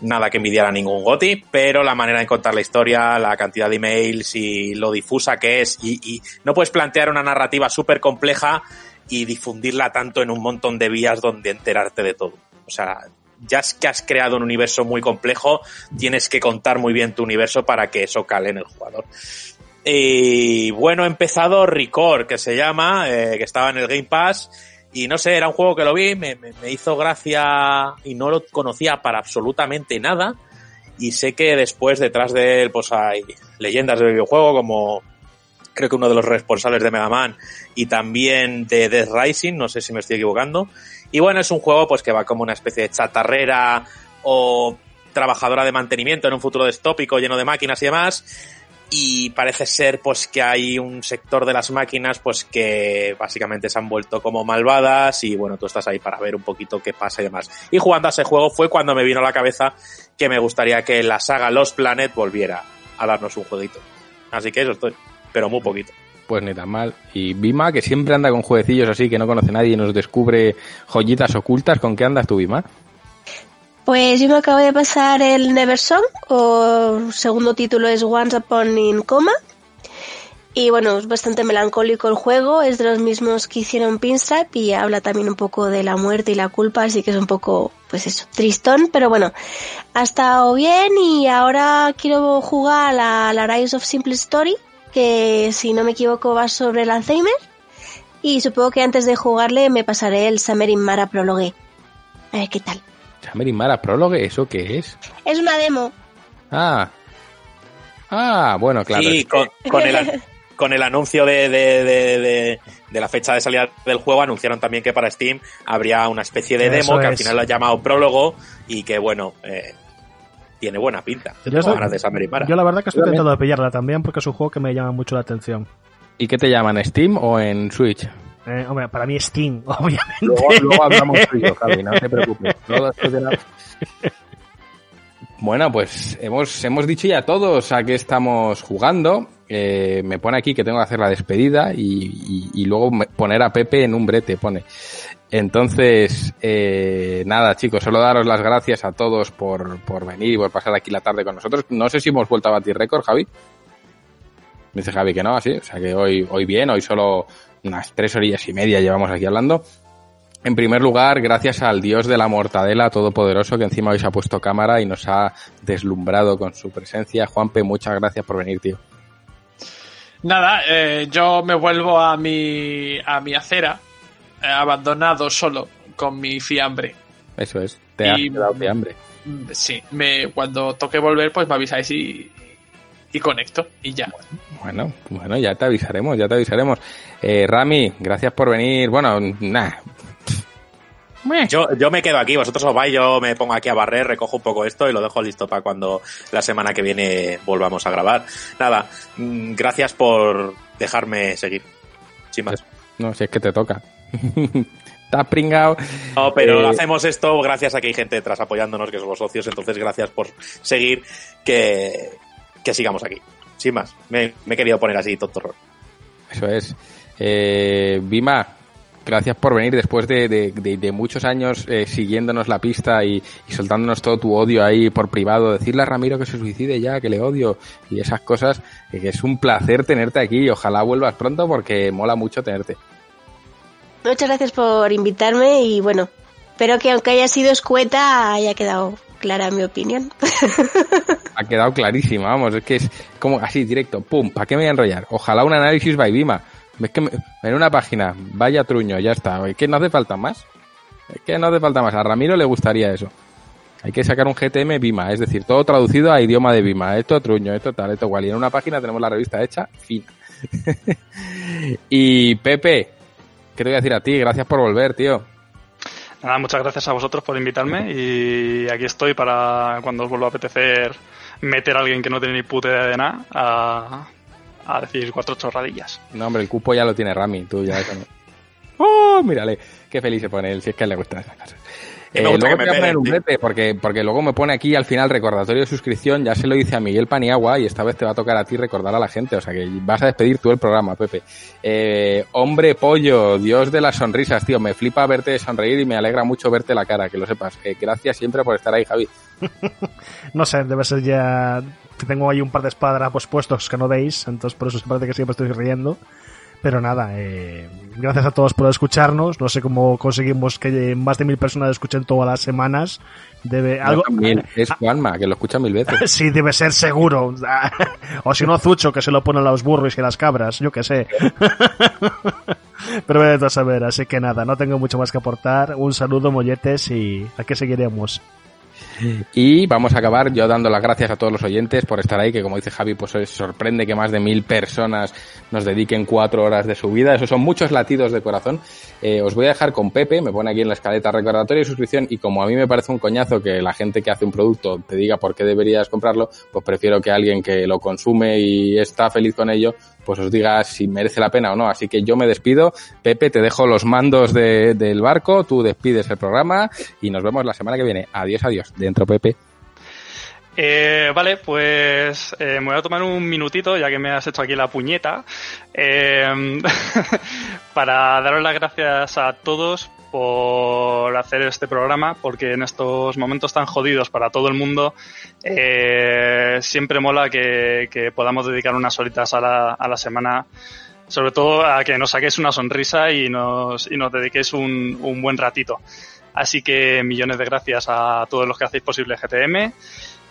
nada que envidiar a ningún GOTI, pero la manera de contar la historia, la cantidad de emails y lo difusa que es y, y no puedes plantear una narrativa súper compleja y difundirla tanto en un montón de vías donde enterarte de todo. O sea, ya es que has creado un universo muy complejo, tienes que contar muy bien tu universo para que eso cale en el jugador. Y bueno, he empezado Record, que se llama, eh, que estaba en el Game Pass. Y no sé, era un juego que lo vi, me, me, me hizo gracia y no lo conocía para absolutamente nada. Y sé que después detrás de él pues hay leyendas del videojuego como creo que uno de los responsables de Mega Man y también de Death Rising, no sé si me estoy equivocando. Y bueno, es un juego pues que va como una especie de chatarrera o trabajadora de mantenimiento en un futuro distópico lleno de máquinas y demás. Y parece ser pues que hay un sector de las máquinas pues que básicamente se han vuelto como malvadas y bueno, tú estás ahí para ver un poquito qué pasa y demás. Y jugando a ese juego fue cuando me vino a la cabeza que me gustaría que la saga Los Planet volviera a darnos un jueguito. Así que eso estoy, pero muy poquito. Pues ni tan mal. Y Bima, que siempre anda con jueguecillos así que no conoce nadie y nos descubre joyitas ocultas, ¿con qué andas tú, Bima? Pues yo me acabo de pasar el Never Song, o segundo título es Once Upon in Coma. Y bueno, es bastante melancólico el juego, es de los mismos que hicieron Pinstripe y habla también un poco de la muerte y la culpa, así que es un poco, pues eso, tristón, pero bueno, ha estado bien y ahora quiero jugar a la Rise of Simple Story, que si no me equivoco va sobre el Alzheimer. Y supongo que antes de jugarle me pasaré el Summer in Mara Prologue. A ver qué tal. Summer in Mara Prologue, ¿eso qué es? Es una demo. Ah. Ah, bueno, claro. Sí, con, con el, con el anuncio de, de, de, de- de la fecha de salida del juego anunciaron también que para Steam habría una especie de Eso demo que al es. final lo han llamado prólogo y que bueno, eh, tiene buena pinta. Yo, Tengo estoy- ganas de Summer in Mara. yo la verdad que estoy intentando pillarla también porque es un juego que me llama mucho la atención. ¿Y qué te llaman, Steam o en Switch? Eh, hombre, para mí Steam, *laughs* obviamente. Luego, luego hablamos tú y yo, Javi, no te preocupes. Luego después de la- *laughs* Bueno, pues hemos, hemos dicho ya todos a qué estamos jugando. Eh, me pone aquí que tengo que hacer la despedida y, y- y luego poner a Pepe en un brete, pone. Entonces, eh, nada, chicos, solo daros las gracias a todos por, por venir y por pasar aquí la tarde con nosotros. No sé si hemos vuelto a batir récord, Javi. Me dice Javi que no, así. O sea que hoy, hoy bien, hoy solo unas tres orillas y media llevamos aquí hablando. En primer lugar, gracias al dios de la mortadela todopoderoso que encima hoy se ha puesto cámara y nos ha deslumbrado con su presencia. Juanpe, muchas gracias por venir, tío. Nada, eh, yo me vuelvo a mi, a mi acera, eh, abandonado solo, con mi fiambre. Eso es, te has Y- quedado de hambre. Mm, Sí, me, cuando toque volver, pues me avisáis y, y conecto, y ya. Bueno, bueno, ya te avisaremos, ya te avisaremos. Eh, Rami, gracias por venir. Bueno, nada, Yo, yo me quedo aquí, vosotros os vais, yo me pongo aquí a barrer, recojo un poco esto y lo dejo listo para cuando la semana que viene volvamos a grabar. Nada, mm, gracias por dejarme seguir. Sin más. no, si es que te toca. *laughs* Estás pringado. No, pero Eh, hacemos esto gracias a que hay gente detrás apoyándonos, que somos socios, entonces gracias por seguir, que, que sigamos aquí. Sin más, me, me he querido poner así, tonto horror. Eso es. Eh, Bima, gracias por venir después de, de- de- de muchos años eh, siguiéndonos la pista y, y soltándonos todo tu odio ahí por privado. Decirle a Ramiro que se suicide ya, que le odio y esas cosas. eh, que es un placer tenerte aquí. Ojalá vuelvas pronto porque mola mucho tenerte. Muchas gracias por invitarme y bueno, espero que aunque haya sido escueta haya quedado clara mi opinión. Ha quedado clarísima, vamos. Es que es como así, directo. Pum, ¿para qué me voy a enrollar? Ojalá un análisis by Bima. Es que me- en una página, vaya truño, ya está. Es que no hace falta más. Es que no hace falta más. A Ramiro le gustaría eso. Hay que sacar un GTM Bima, es decir, todo traducido a idioma de Bima. Esto truño, esto tal, esto igual. Y en una página tenemos la revista hecha, fin. *laughs* y Pepe, ¿qué te voy a decir a ti? Gracias por volver, tío. Nada, muchas gracias a vosotros por invitarme y aquí estoy para cuando os vuelva a apetecer meter a alguien que no tiene ni puta idea de nada a, a decir cuatro chorradillas. No, hombre, el cupo ya lo tiene Rami, tú ya. *laughs* ¡Oh! Mírale, qué feliz se pone él, si es que a él le gustan esas cosas. Eh, me gusta luego que te voy me a poner un porque, porque luego me pone aquí al final recordatorio de suscripción, ya se lo hice a Miguel Paniagua y esta vez te va a tocar a ti recordar a la gente, o sea que vas a despedir tú el programa, Pepe. Eh, hombre pollo, dios de las sonrisas, tío, me flipa verte sonreír y me alegra mucho verte la cara, que lo sepas. Eh, gracias siempre por estar ahí, Javi. *laughs* No sé, debe ser ya que tengo ahí un par de espadadrapos puestos que no veis, entonces por eso se parece que siempre estoy riendo. Pero nada, eh, gracias a todos por escucharnos. No sé cómo conseguimos que más de mil personas escuchen todas las semanas. Debe No, algo. también es Juanma, que lo escucha mil veces. *laughs* Sí, debe ser seguro. *laughs* o si no, Zucho, que se lo ponen a los burros y a las cabras, yo qué sé. *laughs* Pero vete a saber, así que nada, no tengo mucho más que aportar. Un saludo, molletes, y aquí seguiremos. Y vamos a acabar yo dando las gracias a todos los oyentes por estar ahí, que como dice Javi, pues sorprende que más de mil personas nos dediquen cuatro horas de su vida. Esos son muchos latidos de corazón. Eh, os voy a dejar con Pepe, me pone aquí en la escaleta recordatorio y suscripción, y como a mí me parece un coñazo que la gente que hace un producto te diga por qué deberías comprarlo, pues prefiero que alguien que lo consume y está feliz con ello, pues os diga si merece la pena o no. Así que yo me despido. Pepe, te dejo los mandos de- del barco, tú despides el programa y nos vemos la semana que viene. Adiós, adiós. Dentro, Pepe. Eh, vale, pues eh, me voy a tomar un minutito, ya que me has hecho aquí la puñeta, eh, *laughs* para daros las gracias a todos por hacer este programa, porque en estos momentos tan jodidos para todo el mundo, eh, siempre mola que, podamos dedicar unas horitas a la, a la semana, sobre todo a que nos saquéis una sonrisa y nos, y nos dediquéis un, un buen ratito. Así que millones de gracias a todos los que hacéis posible GTM.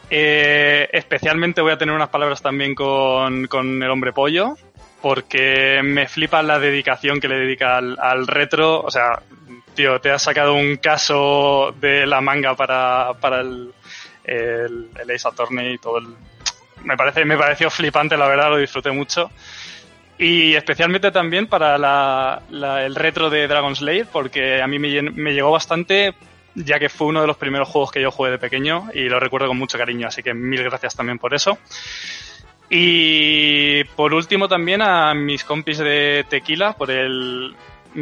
Eh, especialmente voy a tener unas palabras también con, con el hombre pollo, porque me flipa la dedicación que le dedica al, al retro. O sea, tío, te has sacado un caso de la manga para, para el, el, el Ace Attorney y todo el... Me, parece, me pareció flipante, la verdad, lo disfruté mucho. Y especialmente también para la- la- el retro de Dragon Slayer, porque a mí me, me llegó bastante, ya que fue uno de los primeros juegos que yo jugué de pequeño y lo recuerdo con mucho cariño, así que mil gracias también por eso. Y por último también a mis compis de Tequila por el mm,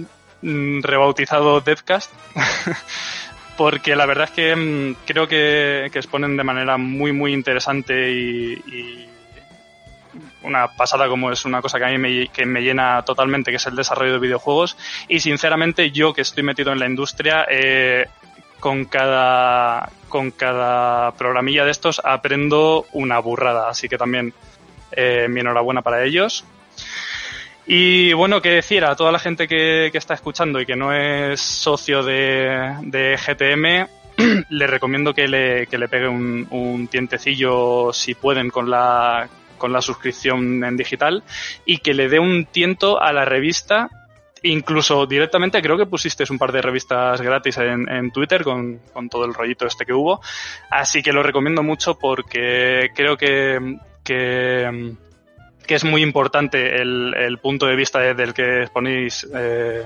mm, rebautizado Deathcast. *laughs* porque la verdad es que mm, creo que, que exponen de manera muy muy interesante y, y una pasada como es una cosa que a mí me, que me llena totalmente, que es el desarrollo de videojuegos. Y sinceramente yo que estoy metido en la industria, eh, con cada con cada programilla de estos aprendo una burrada. Así que también eh, mi enhorabuena para ellos. Y bueno, que decir a toda la gente que, que está escuchando y que no es socio de, de GTM, *clears throat* le recomiendo que le, que le pegue un, un tientecillo si pueden con la, con la suscripción en digital y que le dé un tiento a la revista. Incluso directamente creo que pusiste un par de revistas gratis en, en Twitter con, con todo el rollito este que hubo. Así que lo recomiendo mucho porque creo que, que, que es muy importante el, el punto de vista del que exponéis eh,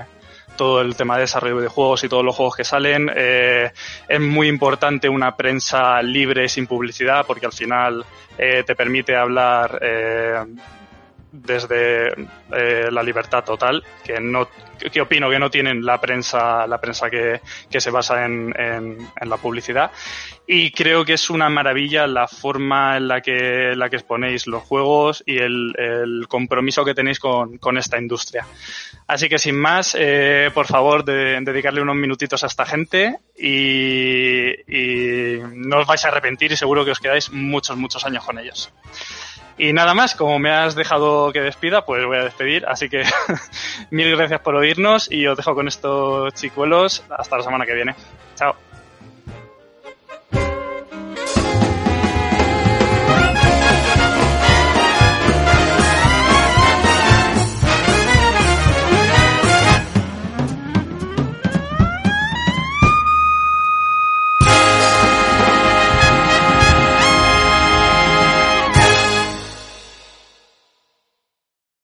todo el tema de desarrollo de juegos y todos los juegos que salen. Eh, es muy importante una prensa libre sin publicidad porque al final eh, te permite hablar eh, desde eh, la libertad total, que no que opino que no tienen la prensa, la prensa que, que se basa en, en, en, la publicidad. Y creo que es una maravilla la forma en la que, la que exponéis los juegos y el, el compromiso que tenéis con, con, esta industria. Así que sin más, eh, por favor, de, dedicarle unos minutitos a esta gente y, y no os vais a arrepentir y seguro que os quedáis muchos, muchos años con ellos. Y nada más, como me has dejado que despida, pues voy a despedir. Así que *laughs* mil gracias por oírnos y os dejo con estos chicuelos hasta la semana que viene. Chao.